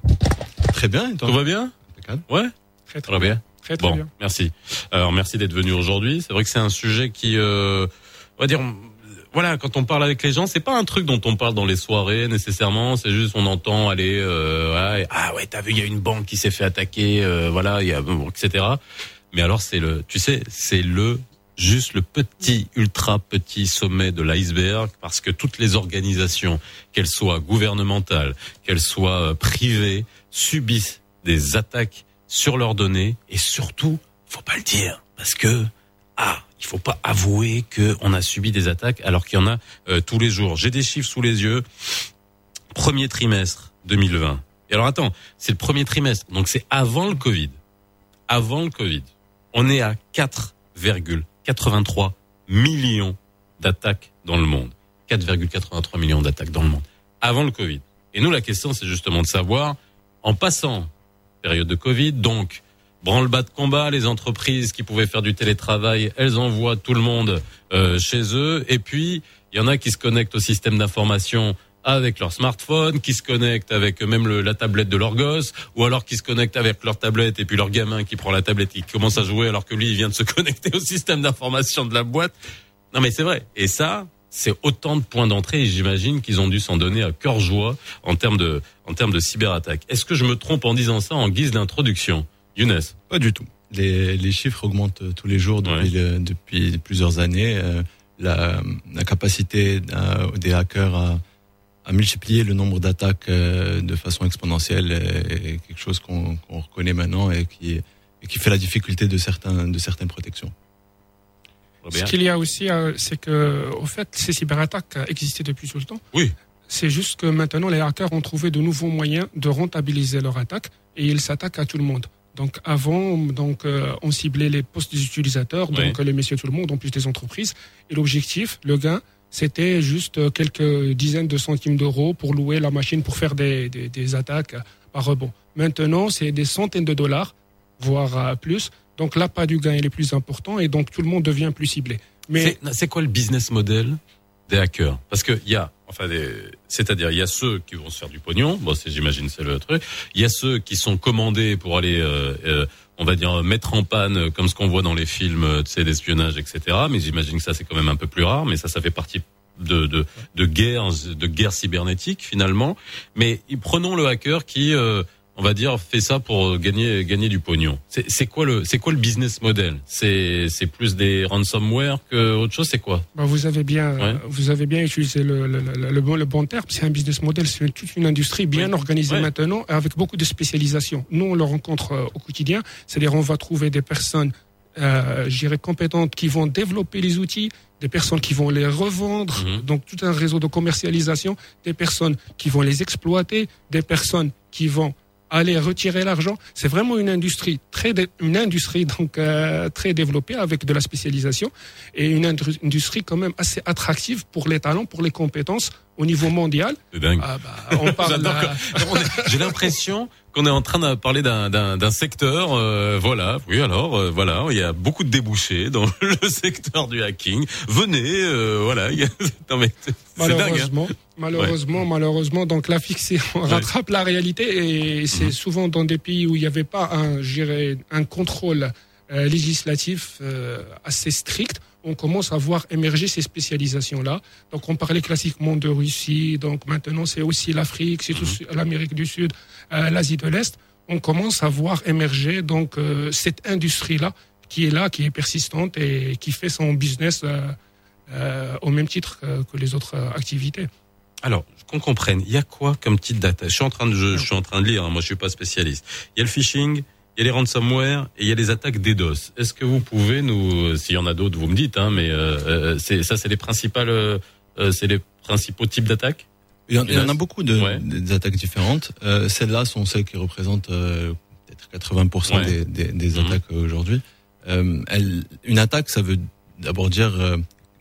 Très bien. Et toi? Tout va bien? Ouais? Très très bien. Très, très bon, bien. merci. Alors merci d'être venu aujourd'hui. C'est vrai que c'est un sujet qui, euh, on va dire, voilà, quand on parle avec les gens, c'est pas un truc dont on parle dans les soirées nécessairement. C'est juste on entend aller, euh, ah ouais, t'as vu, il y a une banque qui s'est fait attaquer, euh, voilà, il y a, etc. Mais alors c'est le, tu sais, c'est le juste le petit, ultra petit sommet de l'iceberg, parce que toutes les organisations, qu'elles soient gouvernementales, qu'elles soient euh, privées, subissent des attaques sur leurs données, et surtout, faut pas le dire, parce que ah, il faut pas avouer que on a subi des attaques alors qu'il y en a euh, tous les jours. J'ai des chiffres sous les yeux. Premier trimestre 2020. Et alors attends, c'est le premier trimestre, donc c'est avant le Covid. Avant le Covid, on est à 4,83 millions d'attaques dans le monde. 4,83 millions d'attaques dans le monde. Avant le Covid. Et nous, la question, c'est justement de savoir, en passant période de Covid, donc branle-bas de combat, les entreprises qui pouvaient faire du télétravail, elles envoient tout le monde euh, chez eux. Et puis, il y en a qui se connectent au système d'information avec leur smartphone, qui se connectent avec même le- la tablette de leur gosse, ou alors qui se connectent avec leur tablette et puis leur gamin qui prend la tablette et qui commence à jouer alors que lui, il vient de se connecter au système d'information de la boîte. Non mais c'est vrai. Et ça, c'est autant de points d'entrée et j'imagine qu'ils ont dû s'en donner à cœur joie en termes de, en termes de cyberattaque. Est-ce que je me trompe en disant ça en guise d'introduction? Younes Pas du tout. Les, les chiffres augmentent euh, tous les jours depuis, le- depuis plusieurs années. Euh, la, la capacité des hackers à, à multiplier le nombre d'attaques euh, de façon exponentielle est, quelque chose qu'on qu'on reconnaît maintenant et qui, et qui fait la difficulté de, certains, de certaines protections. Ce qu'il y a aussi, euh, c'est que, au fait, ces cyberattaques existaient depuis tout le temps. Oui. C'est juste que maintenant, les hackers ont trouvé de nouveaux moyens de rentabiliser leur attaque et ils s'attaquent à tout le monde. Donc avant, donc euh, on ciblait les postes des utilisateurs, donc Oui. euh, les messieurs tout le monde, en plus des entreprises. Et l'objectif, le gain, c'était juste euh, quelques dizaines de centimes d'euros pour louer la machine pour faire des, des, des attaques par rebond. Maintenant, c'est des centaines de dollars, voire plus. Donc l'appât du gain est plus important et donc tout le monde devient plus ciblé. Mais c'est quoi le business model? Des hackers Parce que il y a, enfin, c'est-à-dire il y a ceux qui vont se faire du pognon. Bon, j'imagine c'est le truc. Il y a ceux qui sont commandés pour aller, euh, euh, on va dire mettre en panne, euh, comme ce qu'on voit dans les films, euh, tu sais, d'espionnage, etc. Mais j'imagine que ça c'est quand même un peu plus rare. Mais ça, ça fait partie de de, de guerres, de guerres cybernétiques finalement. Mais prenons le hacker qui euh, on va dire fait ça pour gagner gagner du pognon. C'est quoi le c'est quoi le business model? C'est c'est plus des ransomware que autre chose? C'est quoi? Bah, vous avez bien, Ouais. vous avez bien utilisé le, le, le, le bon, le bon terme. C'est un business model, c'est toute une industrie bien organisée Ouais. maintenant, avec beaucoup de spécialisation. Nous, on le rencontre euh, au quotidien. C'est-à-dire, on va trouver des personnes, euh, je dirais, compétentes qui vont développer les outils, des personnes qui vont les revendre, Mhm. donc tout un réseau de commercialisation, des personnes qui vont les exploiter, des personnes qui vont aller retirer l'argent. C'est vraiment une industrie très, une industrie donc euh, très développée avec de la spécialisation et une industrie quand même assez attractive pour les talents, pour les compétences au niveau mondial. C'est dingue. Ah bah, on parle. J'ai l'impression qu'on est en train de parler d'un- secteur. euh, voilà, oui. Alors, euh, voilà, il y a beaucoup de débouchés dans le secteur du hacking. Venez, euh, voilà. il y a- non mais dingue. hein. Malheureusement, malheureusement, malheureusement, donc la fixation rattrape la réalité et c'est Mhm. souvent dans des pays où il n'y avait pas un, un contrôle euh, législatif euh, assez strict. On commence à voir émerger ces spécialisations-là. Donc, on parlait classiquement de Russie. Donc, maintenant, c'est aussi l'Afrique, c'est aussi l'Amérique du Sud, euh, l'Asie de l'Est. On commence à voir émerger donc euh, cette industrie-là qui est là, qui est persistante et qui fait son business euh, au même titre que, les autres activités. Alors, qu'on comprenne, il y a quoi comme type d'attaque Je suis en train de, je, je suis en train de lire. hein, moi, je suis pas spécialiste. Il y a le phishing, il y a les ransomware et il y a les attaques DDoS. Est-ce que vous pouvez nous, euh, s'il y en a d'autres, vous me dites, hein, mais euh, euh, ça, c'est les principales, euh, euh, c'est les principaux types d'attaques? Il y, en, il y en a beaucoup de, Ouais. des attaques différentes. Euh, Celles-là sont celles qui représentent euh, peut-être 80% Ouais. des, des, des Mhm. attaques euh, aujourd'hui. Euh, une attaque, ça veut d'abord dire euh,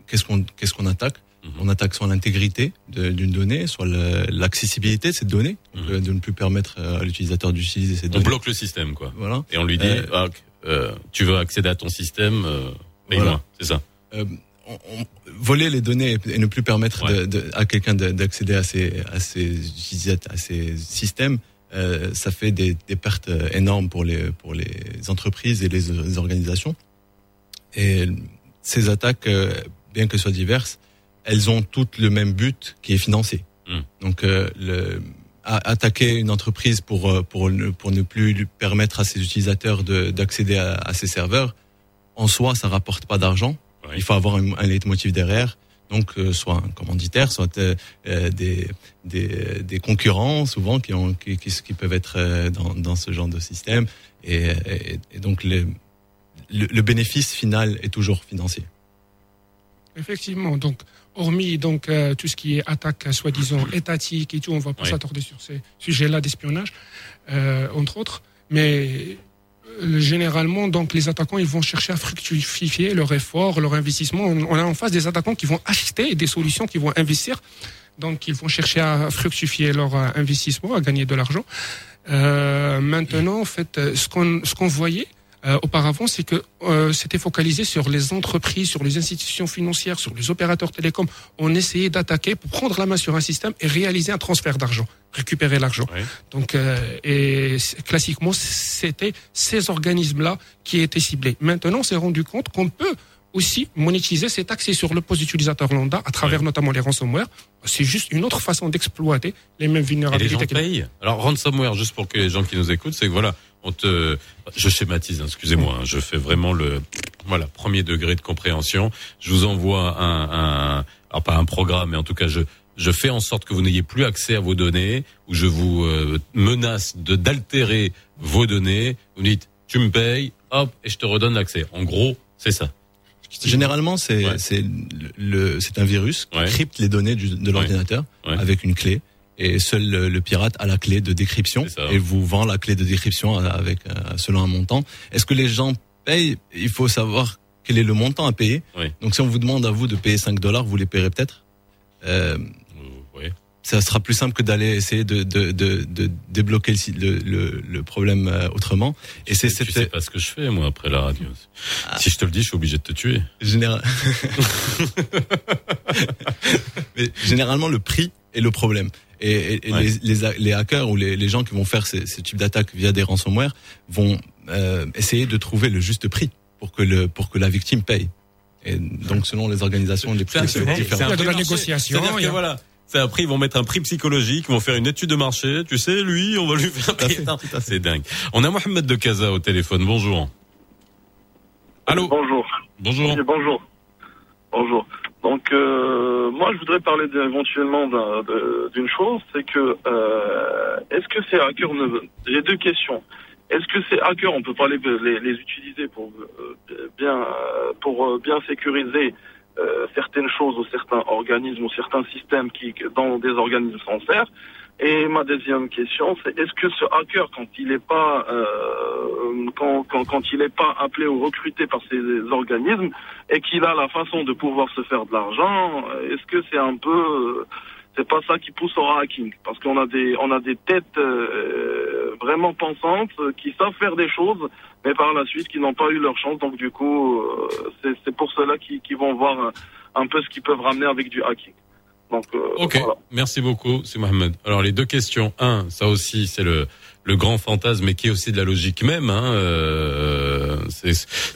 qu'est-ce qu'on qu'est-ce qu'on attaque? On attaque soit l'intégrité d'une donnée, soit l'accessibilité de cette donnée, euh, de ne plus permettre euh, à l'utilisateur d'utiliser cette On donnée. bloque le système, quoi. Voilà. Et on lui dit, Euh, ah, euh, tu veux accéder à ton système, euh, paye-moi. Voilà. C'est ça. Euh, on- on- voler les données et ne plus permettre de- de- à quelqu'un de- d'accéder à ces à ces à ces systèmes, euh, ça fait des, des pertes euh, énormes pour les pour les entreprises et les, les organisations. Et ces attaques, euh, bien qu'elles soient diverses, elles ont toutes le même but qui est financier. Mm. Donc euh, le, attaquer une entreprise pour euh, pour ne, pour ne plus lui permettre à ses utilisateurs de- d'accéder à, à ses serveurs, en soi, ça rapporte pas d'argent. Il faut avoir un, un leitmotiv derrière. Donc, euh, soit un commanditaire, soit euh, euh, des, des, des concurrents, souvent, qui, ont, qui, qui, qui peuvent être dans, dans ce genre de système. Et, et, et donc, le, le, le bénéfice final est toujours financier. Effectivement, donc hormis donc euh, tout ce qui est attaque euh, soi-disant étatique et tout, on va pas Oui. s'attarder sur ces sujets-là d'espionnage, euh, entre autres. Mais euh, généralement, donc les attaquants, ils vont chercher à fructifier leur effort, leur investissement. On, on a en face des attaquants qui vont acheter des solutions, qui vont investir. Donc, ils vont chercher à fructifier leur euh, investissement, à gagner de l'argent. Euh, maintenant, en fait, ce qu'on ce qu'on voyait euh, auparavant, c'est que euh, c'était focalisé sur les entreprises, sur les institutions financières, sur les opérateurs télécoms. On essayait d'attaquer pour prendre la main sur un système et réaliser un transfert d'argent, récupérer l'argent. Donc, euh, et classiquement, c'était ces organismes-là qui étaient ciblés. Maintenant, on s'est rendu compte qu'on peut aussi monétiser cet accès sur le poste d'utilisateur lambda à travers notamment les ransomware. C'est juste une autre façon d'exploiter les mêmes Et les vulnérabilités. gens payent. Alors ransomware, juste pour que les gens qui nous écoutent, c'est que voilà, on te, je schématise, hein, excusez-moi, hein, je fais vraiment le, voilà, premier degré de compréhension. Je vous envoie un, un alors pas un programme, mais en tout cas, je, je fais en sorte que vous n'ayez plus accès à vos données, ou je vous euh, menace de d'altérer vos données. Vous dites, tu me payes, hop, et je te redonne l'accès. En gros, c'est ça. Généralement, c'est c'est le, c'est un virus qui crypte les données du- de l'ordinateur avec une clé. Et seul le, le pirate a la clé de décryption et vous vend la clé de décryption avec euh, selon un montant. Est-ce que les gens payent? Il faut savoir quel est le montant à payer. Donc si on vous demande à vous de payer 5 dollars, vous les payerez peut-être? Euh, Ça sera plus simple que d'aller essayer de, de, de, de débloquer le, le, le, problème euh, autrement. Et c'est Tu sais pas ce que je fais, moi, après la radio. Si je te le dis, je suis obligé de te tuer. Général... Mais généralement, le prix est le problème. Et, et- et Ouais. les, les, les hackers ou les, les gens qui vont faire ces, ce type d'attaque via des ransomware vont euh, essayer de trouver le juste prix pour que, le, pour que la victime paye. Et donc, selon les organisations, les prix c'est différents. un prix marché. C'est-à-dire que voilà. C'est après, ils vont mettre un prix psychologique, ils vont faire une étude de marché. Tu sais, lui, on va lui faire payer. C'est dingue. On a Mohamed de Casa au téléphone. Bonjour. Allô. Bonjour. Bonjour. Bonjour. Bonjour. Donc, euh, moi, je voudrais parler éventuellement d'une chose, c'est que euh, est-ce que ces hackers ne... J'ai deux questions. Est-ce que ces hackers, on peut pas les, les, utiliser pour euh, bien pour euh, bien sécuriser euh, certaines choses ou certains organismes ou certains systèmes qui dans des organismes sincères et ma deuxième question, c'est est-ce que ce hacker, quand il n'est pas, euh, quand, quand, quand il n'est pas appelé ou recruté par ces organismes et qu'il a la façon de pouvoir se faire de l'argent, est-ce que c'est un peu, c'est pas ça qui pousse au hacking? Parce qu'on a des, on a des têtes euh, vraiment pensantes euh, qui savent faire des choses, mais par la suite qui n'ont pas eu leur chance. Donc du coup, euh, c'est, pour cela qu'ils, vont voir un peu ce qu'ils peuvent ramener avec du hacking. Donc euh, Ok, merci beaucoup, c'est Mohamed. Alors les deux questions. Un, ça aussi, c'est le le grand fantasme, mais qui est aussi de la logique même. Hein, euh, c'est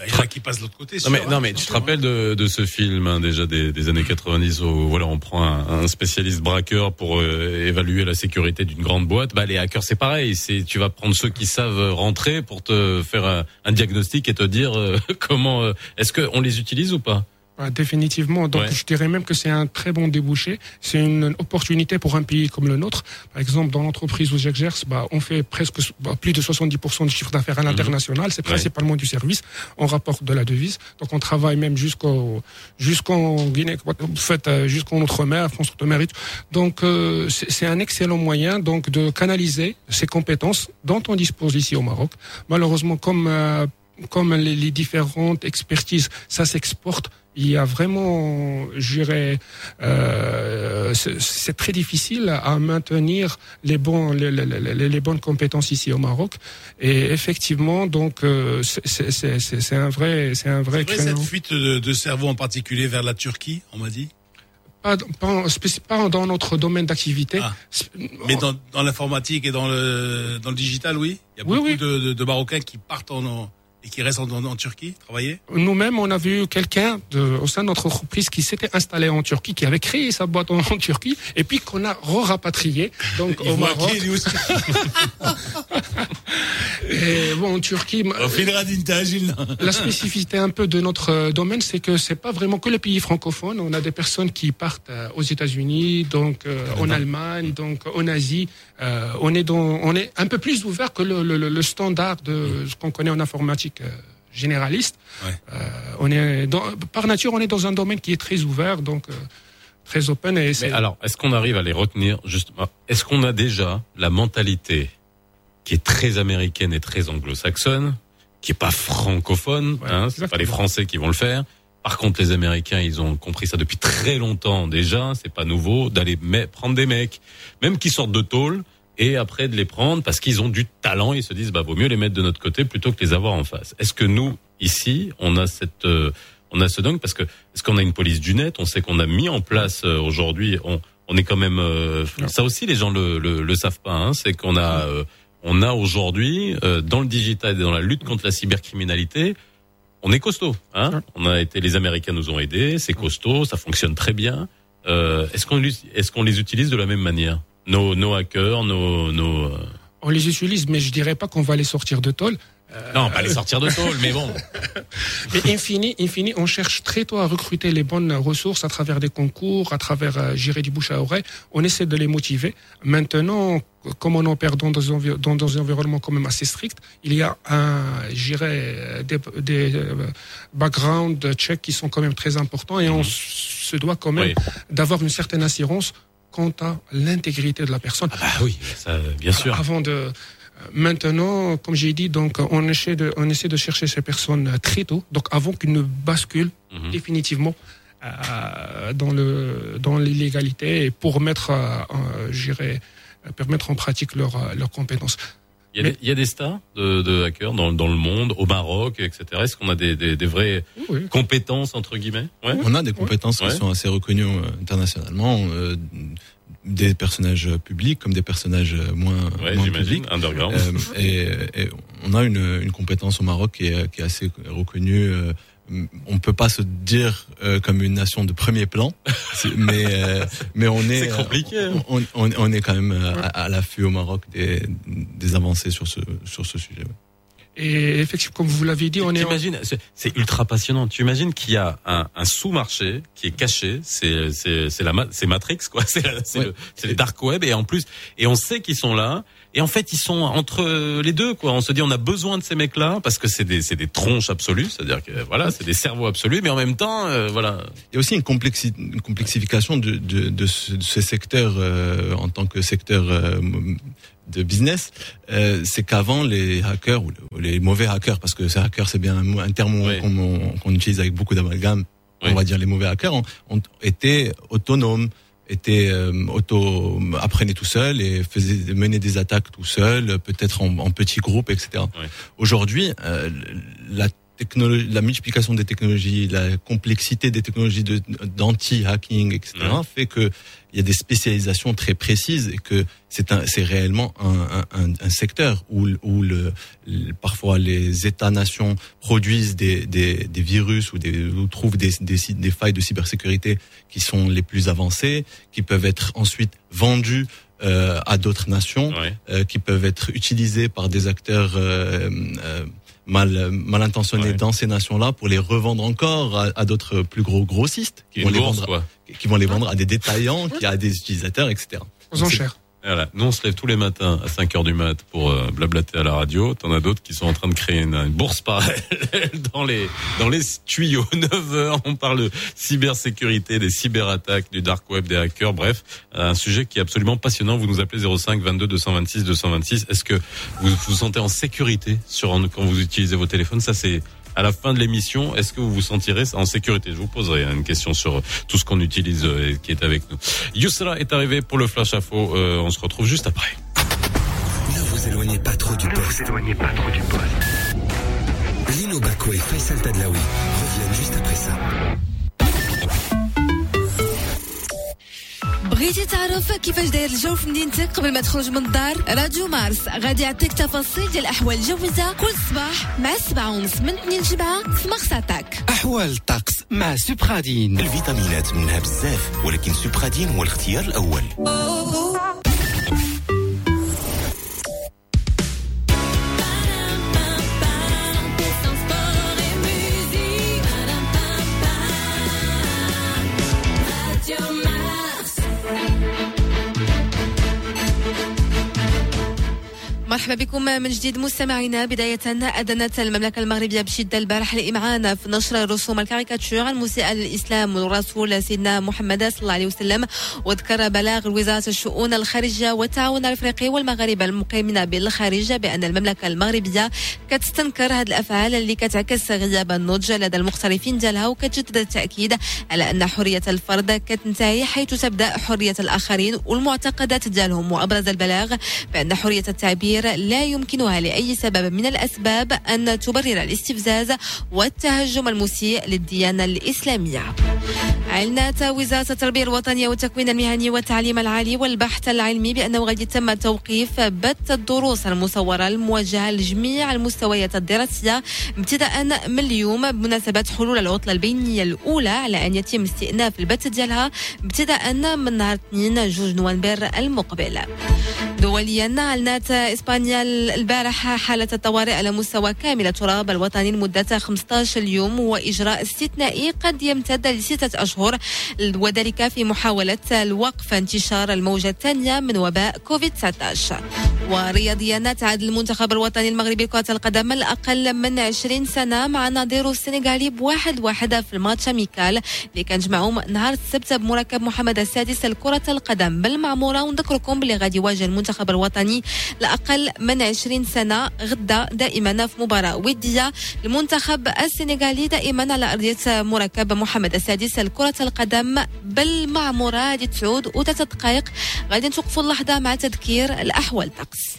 Il y en a qui passent de l'autre côté. non mais, sûr, non hein, mais tu te rappelles de, de ce film hein, déjà des, des années 90 où voilà on prend un, un spécialiste braqueur pour euh, évaluer la sécurité d'une grande boîte. Bah les hackers c'est pareil, c'est tu vas prendre ceux qui savent rentrer pour te faire un, un diagnostic et te dire euh, comment euh, est-ce que on les utilise ou pas? Ouais, définitivement. Donc, Ouais. je dirais même que c'est un très bon débouché. C'est une opportunité pour un pays comme le nôtre. Par exemple, dans l'entreprise où j'exerce, bah, on fait presque bah, plus de 70% du chiffre d'affaires à l'international. C'est Mhm. Ouais. principalement du service. On rapporte de la devise. Donc, on travaille même jusqu'au jusqu'en Guinée, en fait, euh, jusqu'en outre-mer, France outre-mer. Donc, euh, c'est c'est un excellent moyen donc de canaliser ces compétences dont on dispose ici au Maroc. Malheureusement, comme euh, comme les, les différentes expertises, ça s'exporte. Il y a vraiment, je dirais, euh, c'est très difficile à maintenir les bons, les, les- les- les bonnes compétences ici au Maroc. Et effectivement, donc, euh, c'est- un vrai, c'est un vrai vrai, cette fuite de, de cerveau en particulier vers la Turquie, on m'a dit? Pas, pas, spéci- pas dans notre domaine d'activité. Mais dans, dans l'informatique et dans le, dans le digital, oui? Il y a Oui, beaucoup oui. De, de, de Marocains qui partent en, en- et qui restent en, en, en Turquie travailler Nous-mêmes, on a vu quelqu'un au sein de notre entreprise qui s'était installé en Turquie, qui avait créé sa boîte en, en Turquie, et puis qu'on a re-rapatrié donc au Maroc. aussi Et bon, en Turquie, la spécificité un peu de notre euh, domaine, c'est que c'est pas vraiment que les pays francophones. On a des personnes qui partent euh, aux États-Unis, donc euh, en Allemagne, donc en Asie. Euh, on est dans, on est un peu plus ouvert que le, le- le- le standard de ce qu'on connaît en informatique euh, généraliste. Euh, on est dans, par nature, on est dans un domaine qui est très ouvert, donc euh, très open. Et Mais alors, est-ce qu'on arrive à les retenir justement? Est-ce qu'on a déjà la mentalité qui est très américaine et très anglo-saxonne, qui est pas francophone hein, C'est pas les Français qui vont le faire. Par contre, les Américains, ils ont compris ça depuis très longtemps déjà. C'est pas nouveau d'aller prendre des mecs, même qui sortent de tôle, et après de les prendre parce qu'ils ont du talent. Ils se disent, bah vaut mieux les mettre de notre côté plutôt que les avoir en face. Est-ce que nous ici, on a cette euh, on a ce dingue parce que est-ce qu'on a une police du net? On sait qu'on a mis en place euh, aujourd'hui. On, on est quand même euh, ça aussi les gens le le, le savent pas. Hein, c'est qu'on a euh, on a aujourd'hui euh, dans le digital et dans la lutte contre la cybercriminalité. On est costaud, hein On a été, les Américains nous ont aidés, c'est costaud, ça fonctionne très bien. Euh, est-ce qu'on est-ce qu'on les utilise de la même manière? Nos nos hackers, nos nos euh, on les utilise, mais je dirais pas qu'on va les sortir de tôle. Euh, non pas les sortir de tôle, mais bon. Mais infini, infini, on cherche très tôt à recruter les bonnes ressources à travers des concours, à travers euh, gérer du bouche à oreille. On essaie de les motiver. Maintenant, comme on opère dans des, envi- dans des environnements quand même assez stricts, il y a un, j'irais, des, des euh, background checks qui sont quand même très importants et on se doit quand même Oui. d'avoir une certaine assurance quant à l'intégrité de la personne. Ah oui, ça, bien sûr. Avant de euh, maintenant, comme j'ai dit, donc on essaie de on essaie de chercher ces personnes euh, très tôt, donc avant qu'ils ne basculent Mhm. définitivement euh, dans le dans l'illégalité et pour mettre, euh, permettre en pratique leurs leurs compétences. Il y, a des, il y a des stars de, de hackers dans, dans le monde, au Maroc, etc. Est-ce qu'on a des, des, des vraies compétences entre guillemets? Ouais. On a des compétences Ouais. qui sont assez reconnues euh, internationalement, euh, des personnages publics comme des personnages euh, moins, Ouais, moins j'imagine, publics. underground. Euh, et, et on a une, une compétence au Maroc qui est, qui est assez reconnue. euh, on peut pas se dire euh, comme une nation de premier plan, mais euh, mais on est compliqué, hein. On, on, on est quand même euh, à, à l'affût au Maroc des, des avancées sur ce sur ce sujet. ouais. Et effectivement, comme vous l'avez dit, on est en- c'est- c'est ultra passionnant. Tu imagines qu'il y a un, un sous-marché qui est caché. C'est c'est c'est la c'est Matrix quoi. C'est c'est le, c'est les dark web et en plus et on sait qu'ils sont là. Et en fait, ils sont entre les deux quoi. On se dit on a besoin de ces mecs-là parce que c'est des c'est des tronches absolues. C'est-à-dire que voilà, c'est des cerveaux absolus, mais en même temps, euh, voilà. Il y a aussi une, complexi- une complexification de, de, de ce, de ce secteur euh, en tant que secteur euh, de business. Euh, c'est qu'avant les hackers ou, le- ou les mauvais hackers, parce que ces hackers c'est bien un, terme qu'on qu'on utilise avec beaucoup d'amalgame. On va dire les mauvais hackers ont, ont été autonomes, étaient euh, auto apprenaient tout seuls et faisaient menaient des attaques tout seuls, peut-être en, en petits groupes, etc. Aujourd'hui, euh, la technologie, la multiplication des technologies, la complexité des technologies de- d'anti-hacking, etc., fait que il y a des spécialisations très précises et que c'est c'est réellement un, un, un, secteur où, où le, le- parfois les États-nations produisent des, des, des virus ou, des, ou trouvent des, des, des failles de cybersécurité qui sont les plus avancées, qui peuvent être ensuite vendues euh, à d'autres nations, euh, qui peuvent être utilisées par des acteurs euh, euh, mal mal intentionnés dans ces nations-là pour les revendre encore à, à d'autres plus gros grossistes qui vont les vendre quoi. qui vont les vendre à des détaillants, qui à des utilisateurs, etc. Aux Donc, enchères. Voilà. Nous, on se lève tous les matins à 5 heures du mat pour euh, blablater à la radio. T'en as d'autres qui sont en train de créer une, une bourse parallèle dans les dans les tuyaux. 9 heures, on parle de cybersécurité, des cyberattaques, du dark web, des hackers. Bref, un sujet qui est absolument passionnant. Vous nous appelez 05 22 226 226. Est-ce que vous vous sentez en sécurité sur quand vous utilisez vos téléphones? Ça, c'est à la fin de l'émission, est-ce que vous vous sentirez en sécurité? Je vous poserai une question sur tout ce qu'on utilise euh, et qui est avec nous. Yousra est arrivé pour le flash info. Euh, on se retrouve juste après. Ne vous éloignez pas trop du Ne vous éloignez pas trop du poste. Lino Baco et Faisal Tadlaoui reviennent juste après ça. بغيتي تعرف كيفاش داير الجو في مدينتك قبل ما تخرج من الدار؟ راديو مارس غادي يعطيك تفاصيل ديال الاحوال الجويه كل صباح مع 7 ونص من 2 ل 7 في مغساتك أحوال الطقس مع سوبرادين الفيتامينات منها بزاف ولكن سوبرادين هو الاختيار الأول. مرحبا بكم من جديد مستمعينا. بداية أدنت المملكة المغربية بشدة البارح الإمعان في نشر رسوم الكاريكاتير المسيئة للإسلام والرسول سيدنا محمد صلى الله عليه وسلم وذكر بلاغ وزارة الشؤون الخارجية والتعاون الأفريقي والمغاربة المقيمين بالخارج بأن المملكة المغربية كتستنكر هذه الأفعال اللي كتعكس غياب النضج لدى المختلفين ديالها وكتجدد التأكيد على أن حرية الفرد كتنتهي حيث تبدأ حرية الآخرين والمعتقدات ديالهم. وأبرز البلاغ بأن حرية التعبير لا يمكنها لأي سبب من الأسباب أن تبرر الاستفزاز والتهجم المسيء للديانة الإسلامية. أعلنت وزارة التربية الوطنية والتكوين المهني والتعليم العالي والبحث العلمي بأنه غادي يتم توقيف بث الدروس المصورة الموجهة لجميع المستويات الدراسية ابتداء من اليوم بمناسبة حلول العطلة البينية الأولى على أن يتم استئناف البث ديالها ابتداء من نهار 2 جوج نوفمبر المقبل. دوليا أعلنت إسبانيا البارحة حالة الطوارئ على مستوى كامل التراب الوطني لمدة 15 يوم وإجراء استثنائي قد يمتد لستة أشهر وذلك في محاولة الوقف انتشار الموجة الثانية من وباء كوفيد 19 ورياضيا تعاد المنتخب الوطني المغربي لكرة القدم الأقل من 20 سنة مع نظيره السنغالي بواحد واحد في الماتش ميكال اللي كان جمعهم نهار السبت بمركب محمد السادس لكرة القدم. بالمعمورة ونذكركم باللي غادي يواجه المنتخب الوطني من 20 سنة غدا دائما في مباراة ودية المنتخب السنغالي دائما على أرضية مركب محمد السادس لكرة القدم بالمعمورة هذه تعود وثلاث دقائق غادي نتوقفوا اللحظة مع تذكير الأحوال الطقس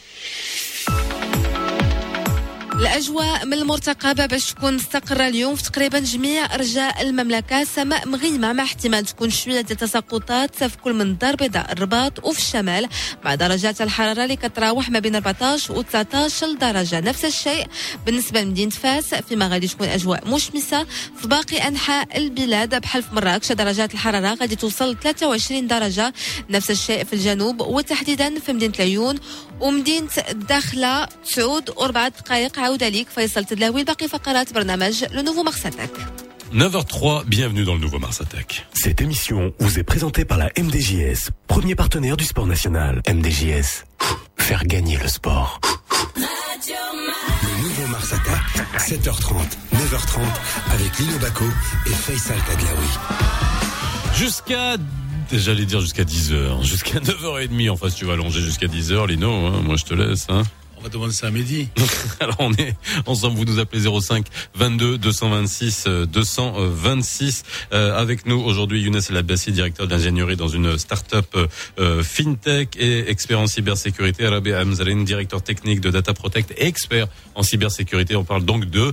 الأجواء من المرتقبة باش تكون مستقرة اليوم في تقريبا جميع أرجاء المملكة سماء مغيمة مع احتمال تكون شوية ديال التساقطات في كل من الدار البيضاء الرباط وفي الشمال مع درجات الحرارة اللي كتراوح ما بين 14 و 19 درجة. نفس الشيء بالنسبة لمدينة فاس فيما غادي تكون أجواء مشمسة في باقي أنحاء البلاد. بحال في مراكش درجات الحرارة غادي توصل 23 درجة. نفس الشيء في الجنوب وتحديدا في مدينة العيون. ومدينة الداخلة تعود أربعة دقائق عودة ليك فيصل تدلاوي باقي فقرات برنامج لو نوفو مارساتك 9h03, bienvenue dans le nouveau Mars Attack. Cette émission vous est présentée par la MDJS, premier partenaire du sport national. MDJS, faire gagner le sport. Le nouveau Mars Attack, 7h30, 9h30, avec Lino Baco et Faisal Tadlaoui. Jusqu'à J'allais dire jusqu'à 10h, jusqu'à 9h30, enfin si tu vas allonger jusqu'à 10h, Lino, hein, moi je te laisse. Hein. Va. Alors on est ensemble, vous nous appelez 05 22 226 euh, 226. Euh, avec nous aujourd'hui Younes El Abbassi, directeur d'ingénierie dans une start-up euh, euh, fintech et expert en cybersécurité. Arabi Hamzarin, directeur technique de Data Protect et expert en cybersécurité. On parle donc de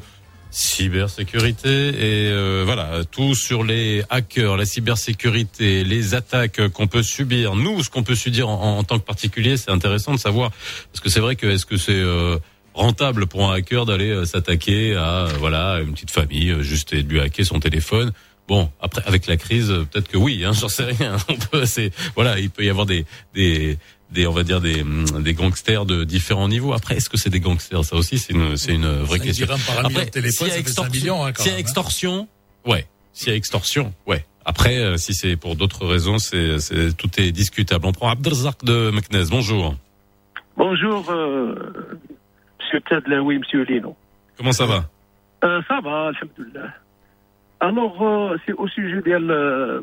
cybersécurité et euh, voilà tout sur les hackers, la cybersécurité, les attaques qu'on peut subir. Nous, ce qu'on peut subir en, en tant que particulier, c'est intéressant de savoir parce que c'est vrai que est-ce que c'est euh, rentable pour un hacker d'aller euh, s'attaquer à voilà une petite famille euh, juste et de lui hacker son téléphone? Bon, après avec la crise, euh, peut-être que oui, hein, j'en sais rien. On peut, voilà, il peut y avoir des des des on va dire des hum, des gangsters de différents niveaux. Après, est-ce que c'est des gangsters? Ça aussi, c'est une c'est une vraie question. par Après, téléphone, s'il y a extorsion, hein, s'il y a hein. ouais. S'il y a extorsion, ouais. Après, euh, si c'est pour d'autres raisons, c'est, c'est tout est discutable. On prend Abdelzak de Meknès. Bonjour. Bonjour, euh, Monsieur Tadlaoui, Monsieur Lino. Comment ça va? Euh, ça va, alhamdoulilah. Alors, euh, c'est au sujet de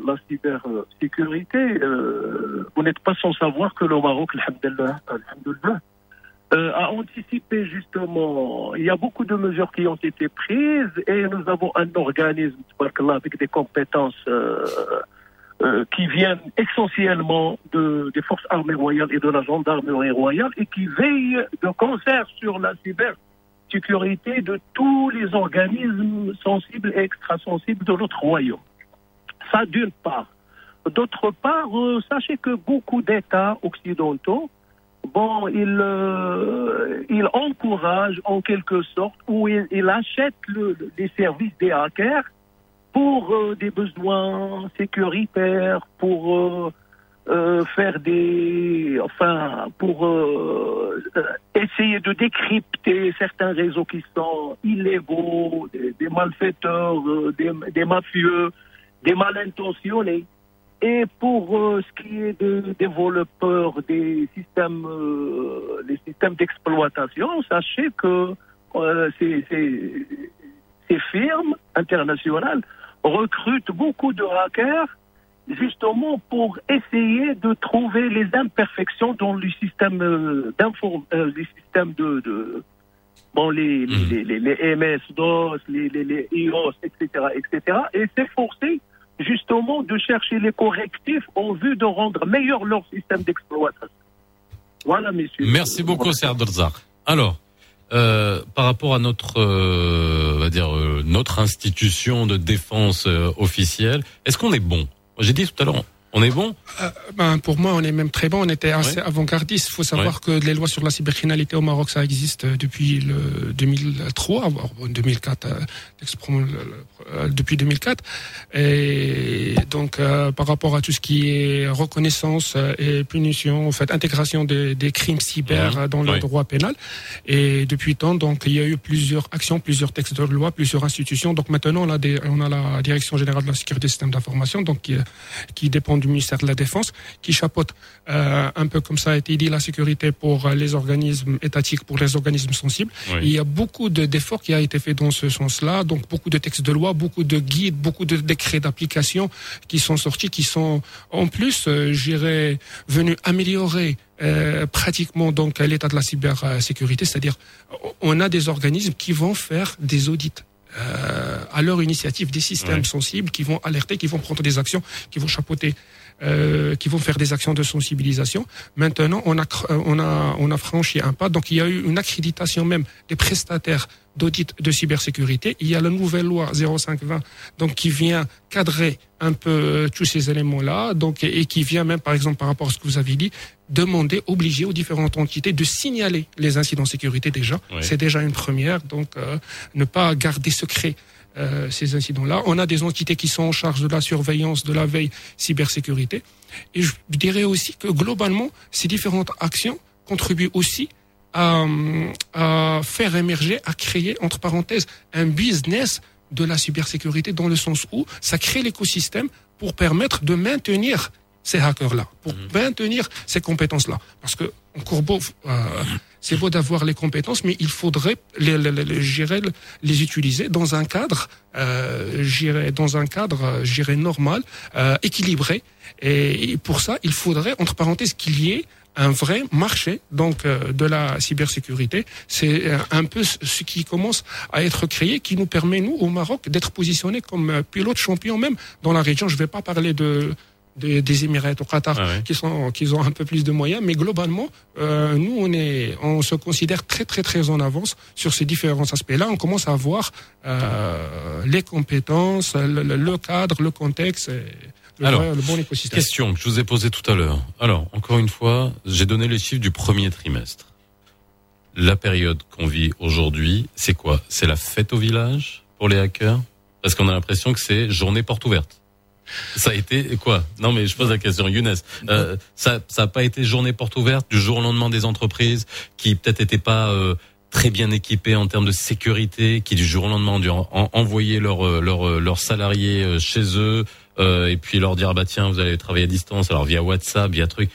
la, cybersécurité. Euh, vous n'êtes pas sans savoir que le Maroc, alhamdoulilah, euh, a anticipé justement. Il y a beaucoup de mesures qui ont été prises et nous avons un organisme avec des compétences qui viennent essentiellement de, des forces armées royales et de la gendarmerie royale et qui veillent de concert sur la cybersécurité de tous les organismes sensibles et extrasensibles de notre royaume. Ça d'une part. D'autre part, euh, sachez que beaucoup d'États occidentaux bon, il, euh, il encourage en quelque sorte ou il, il achète le, le- les services des hackers pour euh, des besoins sécuritaires, pour euh, faire des, enfin, pour euh, euh, essayer de décrypter certains réseaux qui sont illégaux, des, malfaiteurs, euh, des, mafieux, des mal intentionnés. Et pour ce qui est des développeurs des systèmes, euh, les systèmes d'exploitation, sachez que euh, ces, ces- ces firmes internationales recrutent beaucoup de hackers justement pour essayer de trouver les imperfections dans le système euh, d'inform- euh, les systèmes de, de bon les les, les, les MS DOS, les, les, les iOS, etc., etc. Et s'efforcer justement de chercher les correctifs en vue de rendre meilleur leur système d'exploitation. Voilà, messieurs. Merci beaucoup, Abdelzak. Alors, euh, par rapport à notre, euh, on va dire, euh, notre institution de défense officielle, est-ce qu'on est bon? J'ai dit tout à l'heure, on est bon? Euh, ben, pour moi, on est même très bon. On était assez avant-gardiste. Il faut savoir que les lois sur la cybercriminalité au Maroc, ça existe euh, depuis le 2003, voire bon, 2004, euh, depuis 2004. Et donc, euh, par rapport à tout ce qui est reconnaissance et punition, en fait, intégration des, des crimes cyber dans le droit pénal. Et depuis tant, donc, il y a eu plusieurs actions, plusieurs textes de loi, plusieurs institutions. Donc maintenant, on a, des, on a la Direction générale de la sécurité des systèmes d'information, donc qui, qui dépend du ministère de la Défense, qui chapeaute euh, un peu comme ça a été dit la sécurité pour euh, les organismes étatiques, pour les organismes sensibles. Oui. Il y a beaucoup de- d'efforts qui a été fait dans ce sens-là, donc beaucoup de textes de loi, beaucoup de guides, beaucoup de décrets d'application qui sont sortis, qui sont en plus, euh, j'irais, venus améliorer euh, pratiquement donc l'état de la cybersécurité, c'est-à-dire on a des organismes qui vont faire des audits euh, à leur initiative des systèmes Ouais. sensibles qui vont alerter, qui vont prendre des actions, qui vont chapeauter, euh, qui vont faire des actions de sensibilisation. Maintenant, on a, euh, on a, on a franchi un pas. Donc, il y a eu une accréditation même des prestataires d'audit de cybersécurité. Il y a la nouvelle loi 0520, donc qui vient cadrer un peu euh, tous ces éléments-là, donc et, et qui vient même, par exemple, par rapport à ce que vous avez dit, demander, obliger aux différentes entités de signaler les incidents de sécurité déjà. Oui. C'est déjà une première, donc euh, ne pas garder secret euh, ces incidents-là. On a des entités qui sont en charge de la surveillance, de la veille cybersécurité. Et je dirais aussi que globalement, ces différentes actions contribuent aussi à, à faire émerger, à créer, entre parenthèses, un business de la cybersécurité dans le sens où ça crée l'écosystème pour permettre de maintenir ces hackers-là, pour maintenir ces compétences-là. Parce que, encore beau, euh, c'est beau d'avoir les compétences, mais il faudrait les, les, les, les, utiliser dans un cadre, euh, dans un cadre, euh, dirais, normal, euh, équilibré. Et, et pour ça, il faudrait, entre parenthèses, qu'il y ait un vrai marché donc euh, de la cybersécurité. C'est euh, un peu ce qui commence à être créé, qui nous permet nous au Maroc d'être positionnés comme euh, pilote champion même dans la région. Je ne vais pas parler de des, des Émirats au Qatar qui sont qui ont un peu plus de moyens, mais globalement, euh, nous on est on se considère très très très en avance sur ces différents aspects-là. On commence à voir euh, les compétences, le, le- le cadre, le contexte. Et, le, Alors, vrai- le bon écosystème. Question que je vous ai posée tout à l'heure. Alors, encore une fois, j'ai donné les chiffres du premier trimestre. La période qu'on vit aujourd'hui, c'est quoi? C'est la fête au village pour les hackers? Parce qu'on a l'impression que c'est journée porte ouverte. Ça a été quoi? Non, mais je pose la question, Younes. Euh, ça, ça a pas été journée porte ouverte du jour au lendemain des entreprises qui peut-être étaient pas euh, très bien équipés en termes de sécurité, qui du jour au lendemain ont dû en- en- envoyer leurs euh, leurs euh, salariés euh, chez eux euh, et puis leur dire ah bah tiens vous allez travailler à distance alors via WhatsApp via truc.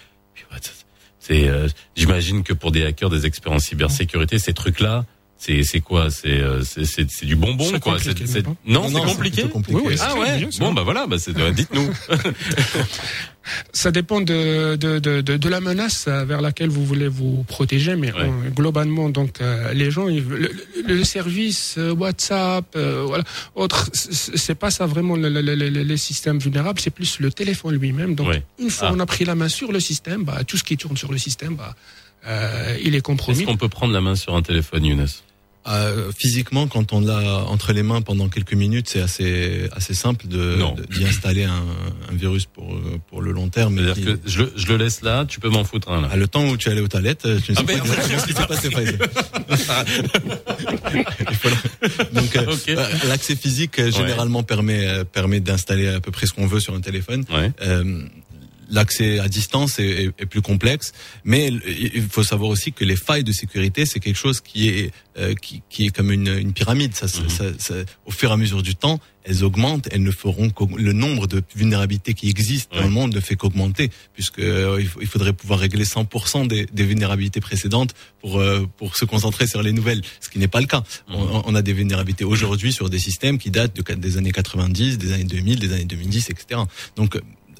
C'est- euh, j'imagine que pour des hackers des en cybersécurité ces trucs là c'est c'est quoi? C'est euh, c'est c'est c'est du bonbon C'est quoi compliqué, c'est c'est- non c'est compliqué plutôt compliqué. Oui, oui, ah c'est ouais bien bon bah voilà bah c'est dites-nous Ça dépend de, de, de, de, la menace vers laquelle vous voulez vous protéger, mais Ouais. globalement, donc euh, les gens, ils- le, service euh, WhatsApp, euh, voilà, autre, c'est pas ça vraiment le, le, le, le- les systèmes vulnérables, c'est plus le téléphone lui-même. Donc Ouais. une fois Ah. on a pris la main sur le système, bah, tout ce qui tourne sur le système, bah, euh, il est est-ce compromis. qu'on peut prendre la main sur un téléphone Younes? Euh, physiquement, quand on l'a entre les mains pendant quelques minutes, c'est assez assez simple de d'y installer un, un virus pour pour le long terme. c'est-à-dire que je le, je le laisse là tu peux m'en foutre un là à le temps où tu allais aux toilettes, euh, tu ne sais Ah, pas ce qui s'est passé. Donc euh, euh, l'accès physique généralement permet permet d'installer à peu près ce qu'on veut sur un téléphone. Ouais. Euh, L'accès à distance est, est- est plus complexe, mais il faut savoir aussi que les failles de sécurité, c'est quelque chose qui est euh, qui, qui est comme une, une pyramide. Ça, Mhm. ça, ça- au fur et à mesure du temps, elles augmentent. Elles ne feront le nombre de vulnérabilités qui existent dans le monde ne fait qu'augmenter, puisque euh, il, faudrait pouvoir régler 100% des, des vulnérabilités précédentes pour euh, pour se concentrer sur les nouvelles, ce qui n'est pas le cas. On, on a des vulnérabilités aujourd'hui sur des systèmes qui datent de, des années 90, des années 2000, des années 2010, etc. Donc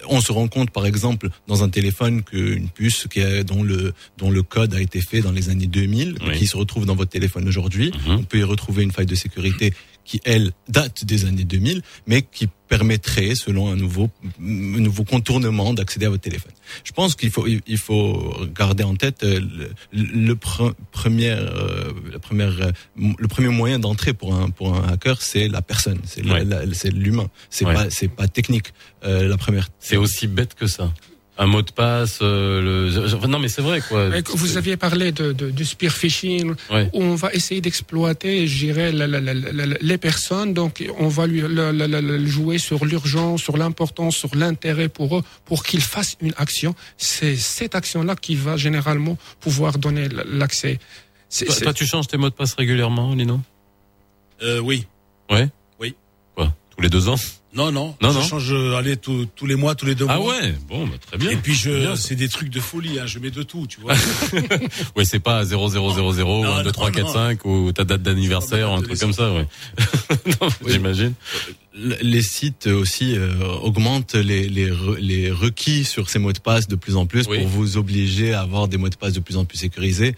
on se rend compte, par exemple, dans un téléphone qu'une puce qui est, dont le dont le code a été fait dans les années 2000, Oui. qui se retrouve dans votre téléphone aujourd'hui, Mhm. on peut y retrouver une faille de sécurité qui elle date des années 2000, mais qui permettrait, selon un nouveau un nouveau contournement, d'accéder à votre téléphone. Je pense qu'il faut il faut garder en tête euh, le, le pre- premier euh, la première euh, le premier moyen d'entrée pour un pour un hacker, c'est la personne, c'est Ouais. l'humain, c'est Ouais. pas c'est pas technique. Euh, la première c'est aussi bête que ça un mot de passe euh, le enfin, non mais c'est vrai quoi Vous aviez parlé de, de, du spear phishing, Ouais. où on va essayer d'exploiter, je dirais, la- la- la- la- la- les personnes. Donc, on va lui le- le- le- le jouer sur l'urgence, sur l'importance, sur l'intérêt pour eux, pour qu'ils fassent une action. C'est cette action-là qui va généralement pouvoir donner l'accès. C'est- toi, c'est- toi, tu changes tes mots de passe régulièrement Lino Euh, oui. ouais? Oui. quoi? Tous les deux ans? Non, non. Non, je non. change, euh, allez, tous tous les mois, tous les deux ah mois. ouais bon bah, très bien Et puis je, c'est des trucs de folie, hein. Je mets de tout, tu vois. ouais c'est pas 0000 ou Non, 1 2 3 4 non. 5 ou ta date d'anniversaire un truc comme ça ouais Oui. j'imagine les sites aussi euh, augmentent les, les, les requis sur ces mots de passe de plus en plus Oui. pour vous obliger à avoir des mots de passe de plus en plus sécurisés.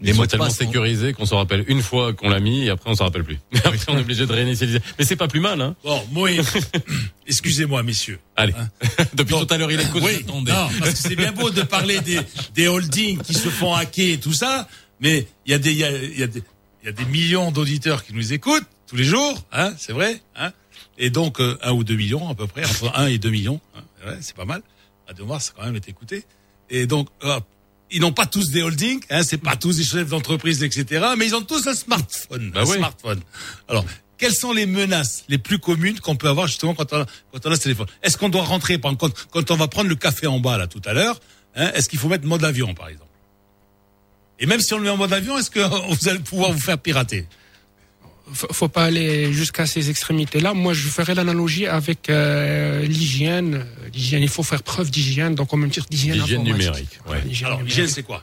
Les mots tellement passe, sécurisés qu'on se rappelle une fois qu'on l'a mis et après on s'en rappelle plus après on est obligé de réinitialiser mais c'est pas plus mal hein Bon, moi, excusez-moi, messieurs. allez Hein depuis Donc, tout à l'heure il écoute oui, non, parce que c'est bien beau de parler des, des holdings qui se font hacker et tout ça, mais il y a des, il y a, il y a des, il y a des millions d'auditeurs qui nous écoutent tous les jours, hein, c'est vrai, hein. Et donc, euh, un ou deux millions, à peu près, entre un et deux millions, hein, ouais, c'est pas mal. À deux mois, ça a quand même été écouté. Et donc, hop, ils n'ont pas tous des holdings, hein, c'est pas tous des chefs d'entreprise, etc., mais ils ont tous un smartphone, Bah un oui. smartphone. Alors, quelles sont les menaces les plus communes qu'on peut avoir justement quand on a, quand on a ce téléphone? Est-ce qu'on doit rentrer par quand, quand on va prendre le café en bas là tout à l'heure hein, Est-ce qu'il faut mettre mode avion par exemple? Et même si on le met en mode avion, est-ce que vous allez pouvoir vous faire pirater? Faut faut pas aller jusqu'à ces extrémités-là. Moi, je ferais l'analogie avec euh, l'hygiène. L'hygiène, il faut faire preuve d'hygiène, donc en même titre d'hygiène L'hygiène numérique, ouais. L'hygiène Alors, l'hygiène c'est quoi?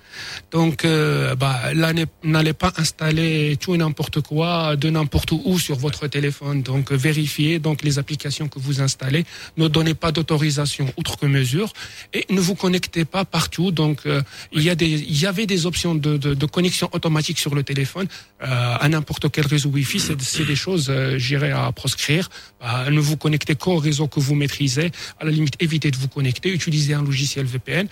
Donc, euh, bah, là, n'allez pas installer tout et n'importe quoi de n'importe où sur votre téléphone. Donc, vérifiez donc les applications que vous installez. Ne donnez pas d'autorisation outre que mesure et ne vous connectez pas partout. Donc, euh, il y a des, il y avait des options de, de, de connexion automatique sur le téléphone euh, à n'importe quel réseau Wi-Fi. C'est, c'est des choses, euh, j'irais à proscrire. Euh, ne vous connectez qu'au réseau que vous maîtrisez. À la limite, évitez de vous connecter. Utilisez un logiciel VPN.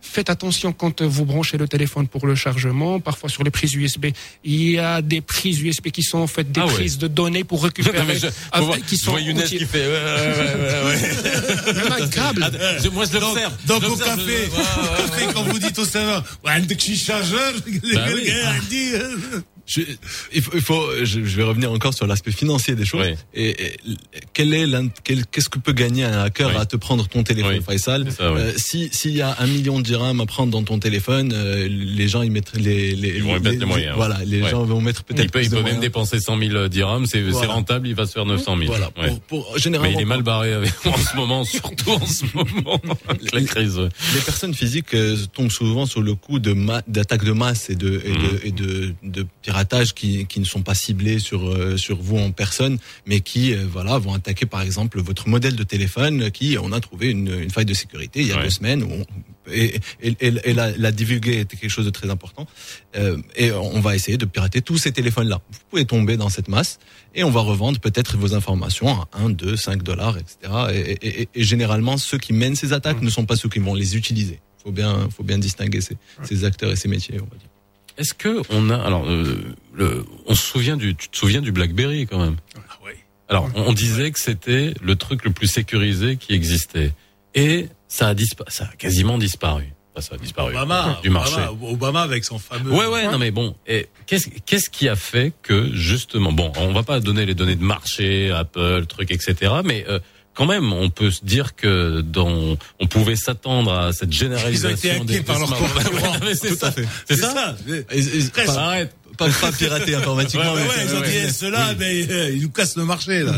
Faites attention quand vous branchez le téléphone pour le chargement. Parfois sur les prises USB, il y a des prises USB qui sont en fait des Ah ouais. prises de données pour récupérer, mais je, avec- voir- qui je sont vois Younes qui fait ouais, ouais. Même un câble. Moi je l'observe Donc Je au café, je- ouais, ouais, au café, quand vous dites au serveur, ouais, un petit chargeur, Bah oui. Je, il faut, il faut- je, je vais revenir encore sur l'aspect financier des choses. Et, et quel est qu'est-ce que peut gagner un hacker à te prendre ton téléphone, Faisal ça, oui. Euh, Si s'il y a un million de dirhams à prendre dans ton téléphone, euh, les gens ils mettent les, les Ils vont y mettre les moyens. Voilà, les Ouais. gens vont mettre peut-être Il peut, il de peut même dépenser 100 000 dirhams, c'est c'est Voilà. rentable, il va se faire 900 000. Voilà, Ouais. pour- pour- généralement, Mais il est mal barré avec- en ce moment, surtout en ce moment, avec la crise. Les personnes physiques euh, tombent souvent sur le coup de ma- d'attaques de masse et de et de, et de, de piratage qui, qui ne sont pas ciblés sur euh, sur vous en personne, mais qui euh, voilà vont attaquer par exemple votre modèle de téléphone qui on a trouvé une, une faille de sécurité il y a Ouais. deux semaines où on- et, et, et, et la, la divulguer était quelque chose de très important Euh, et on va essayer de pirater tous ces téléphones là. Vous pouvez tomber dans cette masse et on va revendre peut-être vos informations à 1, 2, 5 dollars, etc. Et, généralement, ceux qui mènent ces attaques ne sont pas ceux qui vont les utiliser. Faut bien, faut bien distinguer ces, ces acteurs et ces métiers. On va dire. Est-ce que on a alors euh, le, on se souvient du tu te souviens du BlackBerry quand même? Alors on, on disait que c'était le truc le plus sécurisé qui existait et ça a dispa- ça a quasiment disparu. Enfin, ça a disparu Obama, du marché. Obama, Obama avec son fameux. Ouais, ouais, non mais bon, et qu'est-ce qu'est-ce qui a fait que justement, bon, on va pas donner les données de marché, Apple, truc, etc. Mais euh, quand même, on peut se dire que dans, on pouvait s'attendre à cette Ils ont généralisation été des, par leurs. Ouais, c'est ça, c'est ça. ça. Pas, Arrête. pas, pas pirater informatiquement. Ouais, ouais, ils ont dit, eh, ceux-là, mais, euh, ils nous cassent le marché, là.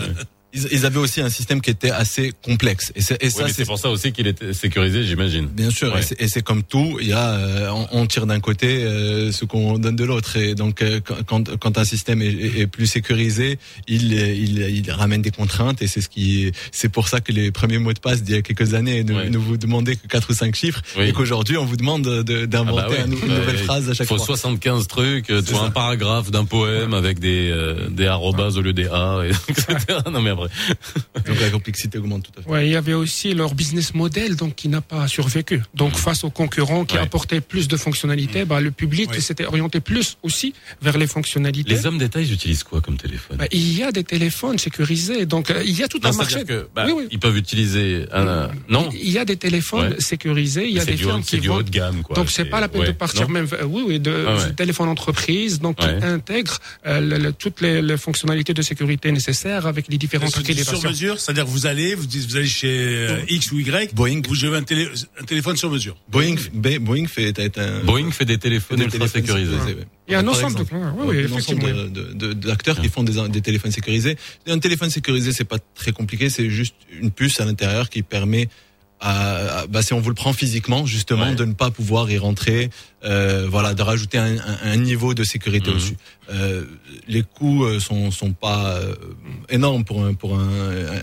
Ils, ils avaient aussi un système qui était assez complexe. Et, c'est- et ça, mais c'est pour ça aussi qu'il était sécurisé, j'imagine. Bien sûr, Ouais. et c'est- comme tout, il y a, euh, on, on tire d'un côté euh, ce qu'on donne de l'autre, et donc euh, quand- quand, un système est, est- plus sécurisé, il, il, il ramène des contraintes, et c'est ce qui, c'est pour ça que les premiers mots de passe d'il y a quelques années ne, ne vous demandaient que quatre ou cinq chiffres, Oui. et qu'aujourd'hui on vous demande de- d'inventer Ah bah ouais. une nouvelle phrase à chaque faut fois. 75 trucs, tu vois, un paragraphe d'un poème avec des, euh, des arrobas au lieu des A, et, etc. Non mais Donc la complexité augmente tout à fait. Ouais, il y avait aussi leur business model donc qui n'a pas survécu. Donc face aux concurrents qui Ouais. apportaient plus de fonctionnalités, bah, le public s'était orienté plus aussi vers les fonctionnalités. Les hommes d'État, ils utilisent quoi comme téléphone? Bah, il y a des téléphones sécurisés, donc euh, il y a tout Non, un marché. que bah, Oui, oui. ils peuvent utiliser un non? Il y a des téléphones Ouais. sécurisés, il y a c'est des du firmes haut- c'est qui du haut de gamme, quoi. Donc c'est pas la peine ouais. de partir Non même, euh, oui, oui, de Ah ouais. du téléphone entreprise, donc Ouais. qui intègre euh, le- le- toutes les, les fonctionnalités de sécurité nécessaires avec les différentes C'est du sur mesure, c'est-à-dire vous allez, vous, dites- vous allez chez euh, X ou Y, Boeing. vous avez un, télé- un téléphone sur mesure. Boeing, Boeing fait, est un, Boeing fait des téléphones des ultra téléphones sécurisés. Il y a un ensemble de- oui, oui, Un ensemble effectivement. de- de- de- d'acteurs qui font des, des téléphones sécurisés. Un téléphone sécurisé, c'est pas très compliqué, c'est juste une puce à l'intérieur qui permet à, à- bah, si on vous le prend physiquement, justement, de ne pas pouvoir y rentrer, euh, voilà, de rajouter un, un- un niveau de sécurité Mhm. au-dessus. Euh, les coûts euh, sont, sont pas euh, énormes pour un, pour un,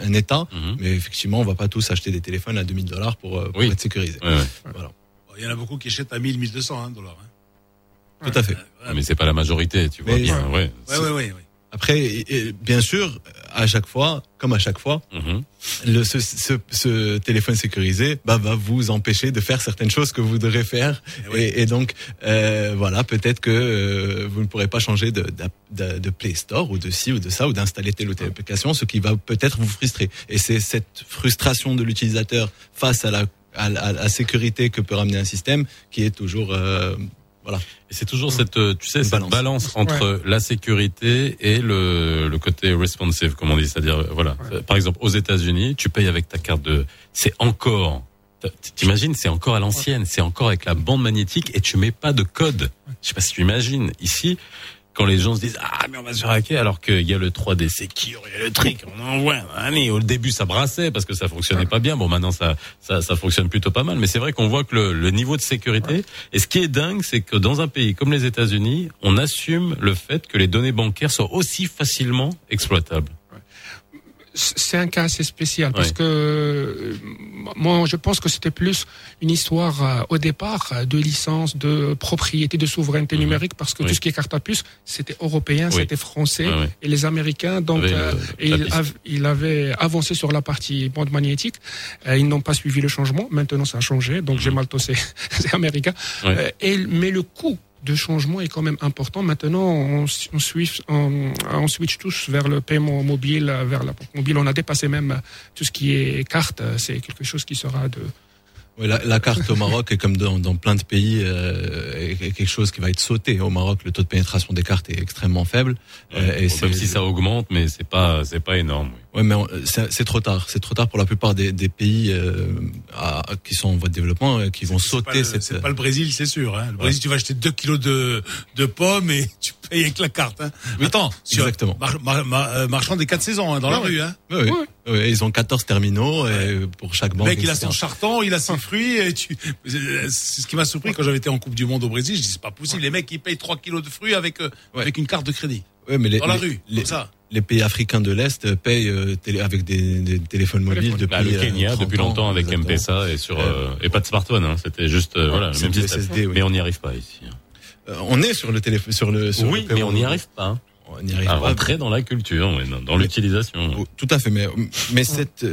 un État, Mhm. mais effectivement, on va pas tous acheter des téléphones à 2000 dollars pour, euh, pour Oui. être sécurisés. Ouais, ouais. Voilà. Il y en a beaucoup qui achètent à 1000, 1200 hein, dollars. hein. Tout à fait. Mais c'est pas la majorité, tu vois Mais- bien. Ouais. Ouais, ouais, ouais, ouais. Après, et- et bien sûr, à chaque fois, comme à chaque fois, Mhm. le, ce, ce, ce téléphone sécurisé bah, va vous empêcher de faire certaines choses que vous devrez faire. Et, et donc, euh, voilà, peut-être que euh, vous ne pourrez pas changer de, d'app- de, de Play Store ou de ci ou de ça ou d'installer telle ou telle application, ce qui va peut-être vous frustrer. Et c'est cette frustration de l'utilisateur face à la, à, la- à la sécurité que peut ramener un système qui est toujours... euh, voilà. Et c'est toujours cette, euh, tu sais, cette balance, balance. entre la sécurité et le, le côté responsive, comme on dit. C'est-à-dire, euh, voilà. Par exemple, aux États-Unis, tu payes avec ta carte de, c'est encore, t'imagines, c'est encore à l'ancienne, c'est encore avec la bande magnétique et tu mets pas de code. Je sais pas si tu imagines. Ici, quand les gens se disent ah mais on va se faire hacker alors qu'il y a le 3D Secure, il y a le trick, on envoie. Allez, au début ça brassait parce que ça fonctionnait pas bien. Bon maintenant ça ça, ça fonctionne plutôt pas mal, mais c'est vrai qu'on voit que le, le niveau de sécurité. Et ce qui est dingue, c'est que dans un pays comme les États-Unis, on assume le fait que les données bancaires soient aussi facilement exploitables. C'est un cas assez spécial parce Ouais. que euh, moi je pense que c'était plus une histoire euh, au départ euh, de licence, de propriété, de souveraineté numérique parce que Mhm. Oui. tout ce qui est carte à puce c'était européen, Oui. c'était français ouais. et les Américains donc Avaient le- euh, ils, piste. av- ils avaient avancé sur la partie bande magnétique, Euh, ils n'ont pas suivi le changement. Maintenant ça a changé donc j'ai mal tossé, c'est américain. Mhm. Ouais. Euh, et, mais le coût de changement est quand même important. Maintenant, on, on, switch, on, on switch tous vers le paiement mobile, vers la banque mobile. On a dépassé même tout ce qui est carte. C'est quelque chose qui sera de, Oui, la, la carte au Maroc est comme dans, dans plein de pays euh, est quelque chose qui va être sauté. Au Maroc, le taux de pénétration des cartes est extrêmement faible. euh, et Bon, même si ça augmente, mais c'est pas, c'est pas énorme. oui. Ouais, mais on- c'est c'est trop tard. C'est trop tard pour la plupart des, des pays euh, à- qui sont en voie de développement, euh, qui vont C'est sauter le, cette. c'est pas le Brésil, c'est sûr. Hein. Le Brésil, tu vas acheter 2 kilos de, de pommes et tu payes avec la carte. Hein. Attends, sur- exactement. mar- mar- mar- euh, marchand des quatre saisons hein, dans la rue. ouais. Hein. Oui, oui. Oui, ils ont 14 terminaux et pour chaque Le banque. mec, il a son charton, il a ses fruits. Et tu... C'est ce qui m'a surpris quand j'avais été en Coupe du Monde au Brésil. Je dis, c'est pas possible. Les mecs, ils payent 3 kilos de fruits avec, euh, avec une carte de crédit. Ouais, mais les, Dans la les- rue, les, comme ça. Les pays africains de l'Est euh, payent euh, télé- avec des, des téléphones mobiles depuis Bah, le euh, Kenya 30 depuis longtemps avec. M-Pesa et sur euh, et pas de smartphone. Hein, C'était juste euh, voilà le même système. SSD, oui. Mais on n'y arrive pas ici. hein. Euh, on est sur le téléphone, sur le. Sur oui, le mais on n'y arrive pas. On n'y arrive À pas. rentrer dans la culture, dans, l'utilisation. Oh, Tout à fait, mais mais cette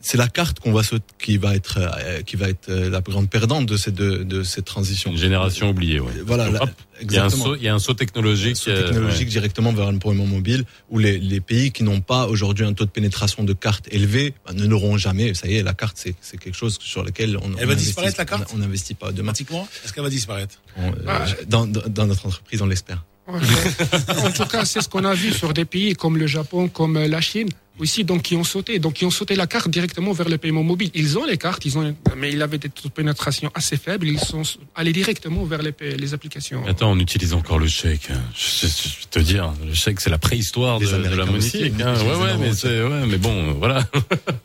c'est la carte qu'on va qui va être euh, qui va être euh, la plus grande perdante de cette de, de cette transition. Une génération oubliée, ouais. Voilà, Hop, la- il y a un exactement. saut, il y a un saut technologique. saut euh, technologique ouais. directement vers un paiement mobile où les, les pays qui n'ont pas aujourd'hui un taux de pénétration de carte élevé bah, ne l'auront jamais. Ça y est, la carte c'est c'est quelque chose sur lequel on Elle on va investit- disparaître, la carte On n'investit pas demain. Automatiquement? Est-ce qu'elle va disparaître? On, euh, dans, dans dans notre entreprise, on l'espère. En tout cas, c'est ce qu'on a vu sur des pays comme le Japon, comme euh, la Chine, aussi, donc qui ont sauté, donc qui ont sauté la carte directement vers le paiement mobile. Ils ont les cartes, ils ont, mais ils avaient des taux de pénétration assez faibles. Ils sont allés directement vers les, applications. Attends, on utilise encore le chèque. Je, je- je vais te dire, le chèque c'est la préhistoire de, la monétique. aussi, hein. Ouais, ouais, mais ouais, mais bon, euh, voilà.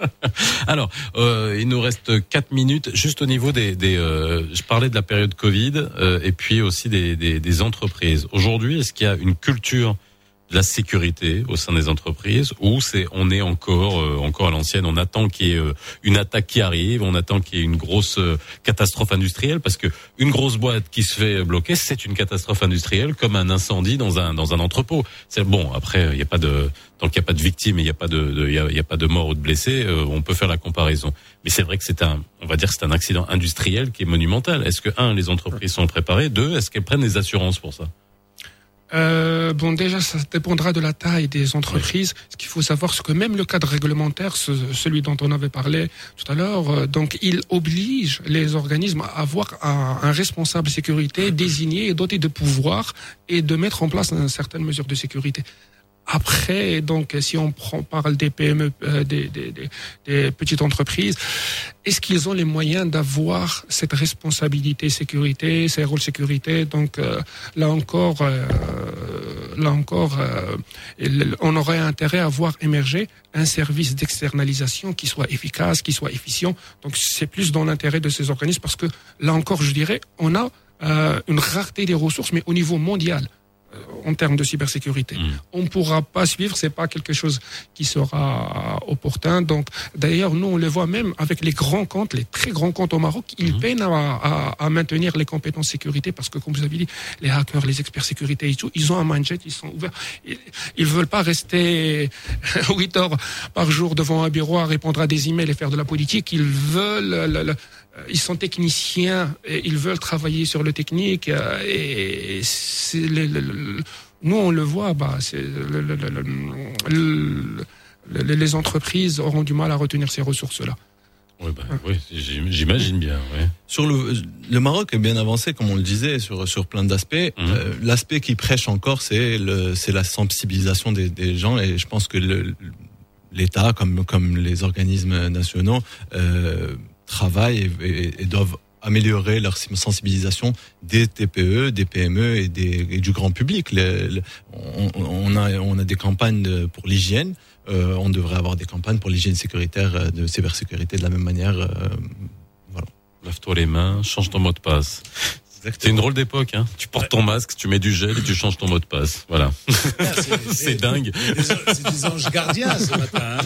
Alors, euh, il nous reste quatre minutes. Juste au niveau des, euh, je parlais de la période Covid euh, et puis aussi des, des, entreprises. Aujourd'hui, est-ce qu'il y a une culture la sécurité au sein des entreprises ou c'est on est encore euh, encore à l'ancienne on attend qu'il y ait euh, une attaque qui arrive on attend qu'il y ait une grosse euh, catastrophe industrielle parce que une grosse boîte qui se fait bloquer c'est une catastrophe industrielle comme un incendie dans un dans un entrepôt. C'est bon après il n'y a pas de tant qu'il n'y a pas de victimes et il n'y a pas de il y a, pas de morts ou de blessés euh, on peut faire la comparaison. Mais c'est vrai que c'est un on va dire c'est un accident industriel qui est monumental. Est-ce que un les entreprises sont préparées? Deux est-ce qu'elles prennent des assurances pour ça? Euh, bon, déjà, ça dépendra de la taille des entreprises. Ce qu'il faut savoir, c'est que même le cadre réglementaire, ce- celui dont on avait parlé tout à l'heure, euh, donc il oblige les organismes à avoir un, un responsable sécurité désigné et doté de pouvoir et de mettre en place une certaine mesure de sécurité. Après, donc, si on prend, parle des PME, euh, des, des, des, petites entreprises, est-ce qu'ils ont les moyens d'avoir cette responsabilité sécurité, ces rôles sécurité? Donc, euh, là encore, euh, là encore, euh, on aurait intérêt à voir émerger un service d'externalisation qui soit efficace, qui soit efficient. Donc, c'est plus dans l'intérêt de ces organismes parce que là encore, je dirais, on a euh, une rareté des ressources, mais au niveau mondial en termes de cybersécurité. On ne pourra pas suivre, c'est pas quelque chose qui sera opportun. Donc, d'ailleurs, nous, on le voit même avec les grands comptes, les très grands comptes au Maroc, ils peinent à, à- à maintenir les compétences sécurité parce que, comme vous avez dit, les hackers, les experts sécurité et tout, ils ont un mindset, ils sont ouverts. Ils, ils veulent pas rester 8 heures par jour devant un bureau à répondre à des emails et faire de la politique. Ils veulent, le- le- ils sont techniciens et ils veulent travailler sur le technique euh, et c'est le- le- le- nous on le voit bah c'est le- le- le- le- le- le- les entreprises auront du mal à retenir ces ressources là Oui, bah, oui, j'imagine bien. Sur le, le Maroc est bien avancé, comme on le disait, sur, sur plein d'aspects. Euh, L'aspect qui prêche encore, c'est la sensibilisation des, des gens, et je pense que l'État, comme, comme les organismes nationaux, euh, travaillent et, et- et doivent améliorer leur sensibilisation des TPE, des PME et, des, et du grand public. On, on a, on a des campagnes pour l'hygiène. Euh, on devrait avoir des campagnes pour l'hygiène sécuritaire, euh, de cybersécurité de la même manière. euh, Lave-toi les mains, change ton mot de passe. C'est une drôle d'époque, hein. Tu portes ton masque, tu mets du gel et tu changes ton mot de passe. Voilà. c'est dingue. C'est des anges gardiens ce matin.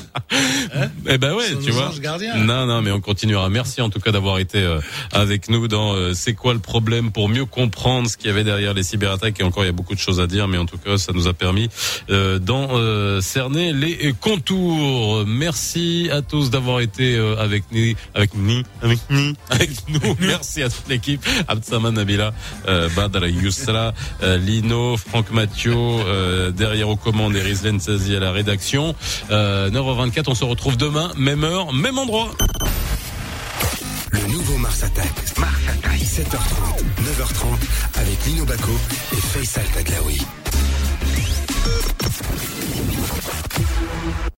Hein Eh ben ouais, tu vois. anges gardiens. Non, non, mais on continuera. Merci en tout cas d'avoir été euh, avec nous dans euh, C'est quoi le problème pour mieux comprendre ce qu'il y avait derrière les cyberattaques. Et encore, il y a beaucoup de choses à dire, mais en tout cas, ça nous a permis euh, d'en euh, cerner les contours. Merci à tous d'avoir été avec nous, avec nous, avec nous, avec nous. Merci à toute l'équipe. Abdsaman euh, Badr Yousra, euh, Lino, Franck Mathieu, euh, derrière aux commandes et Rizlen Sazi à la rédaction. Euh, 9h24, on se retrouve demain, même heure, même endroit. Le nouveau Mars Attack. Mars Attack. 7h30, 9h30 avec Lino Baco et Faisal Taglaoui.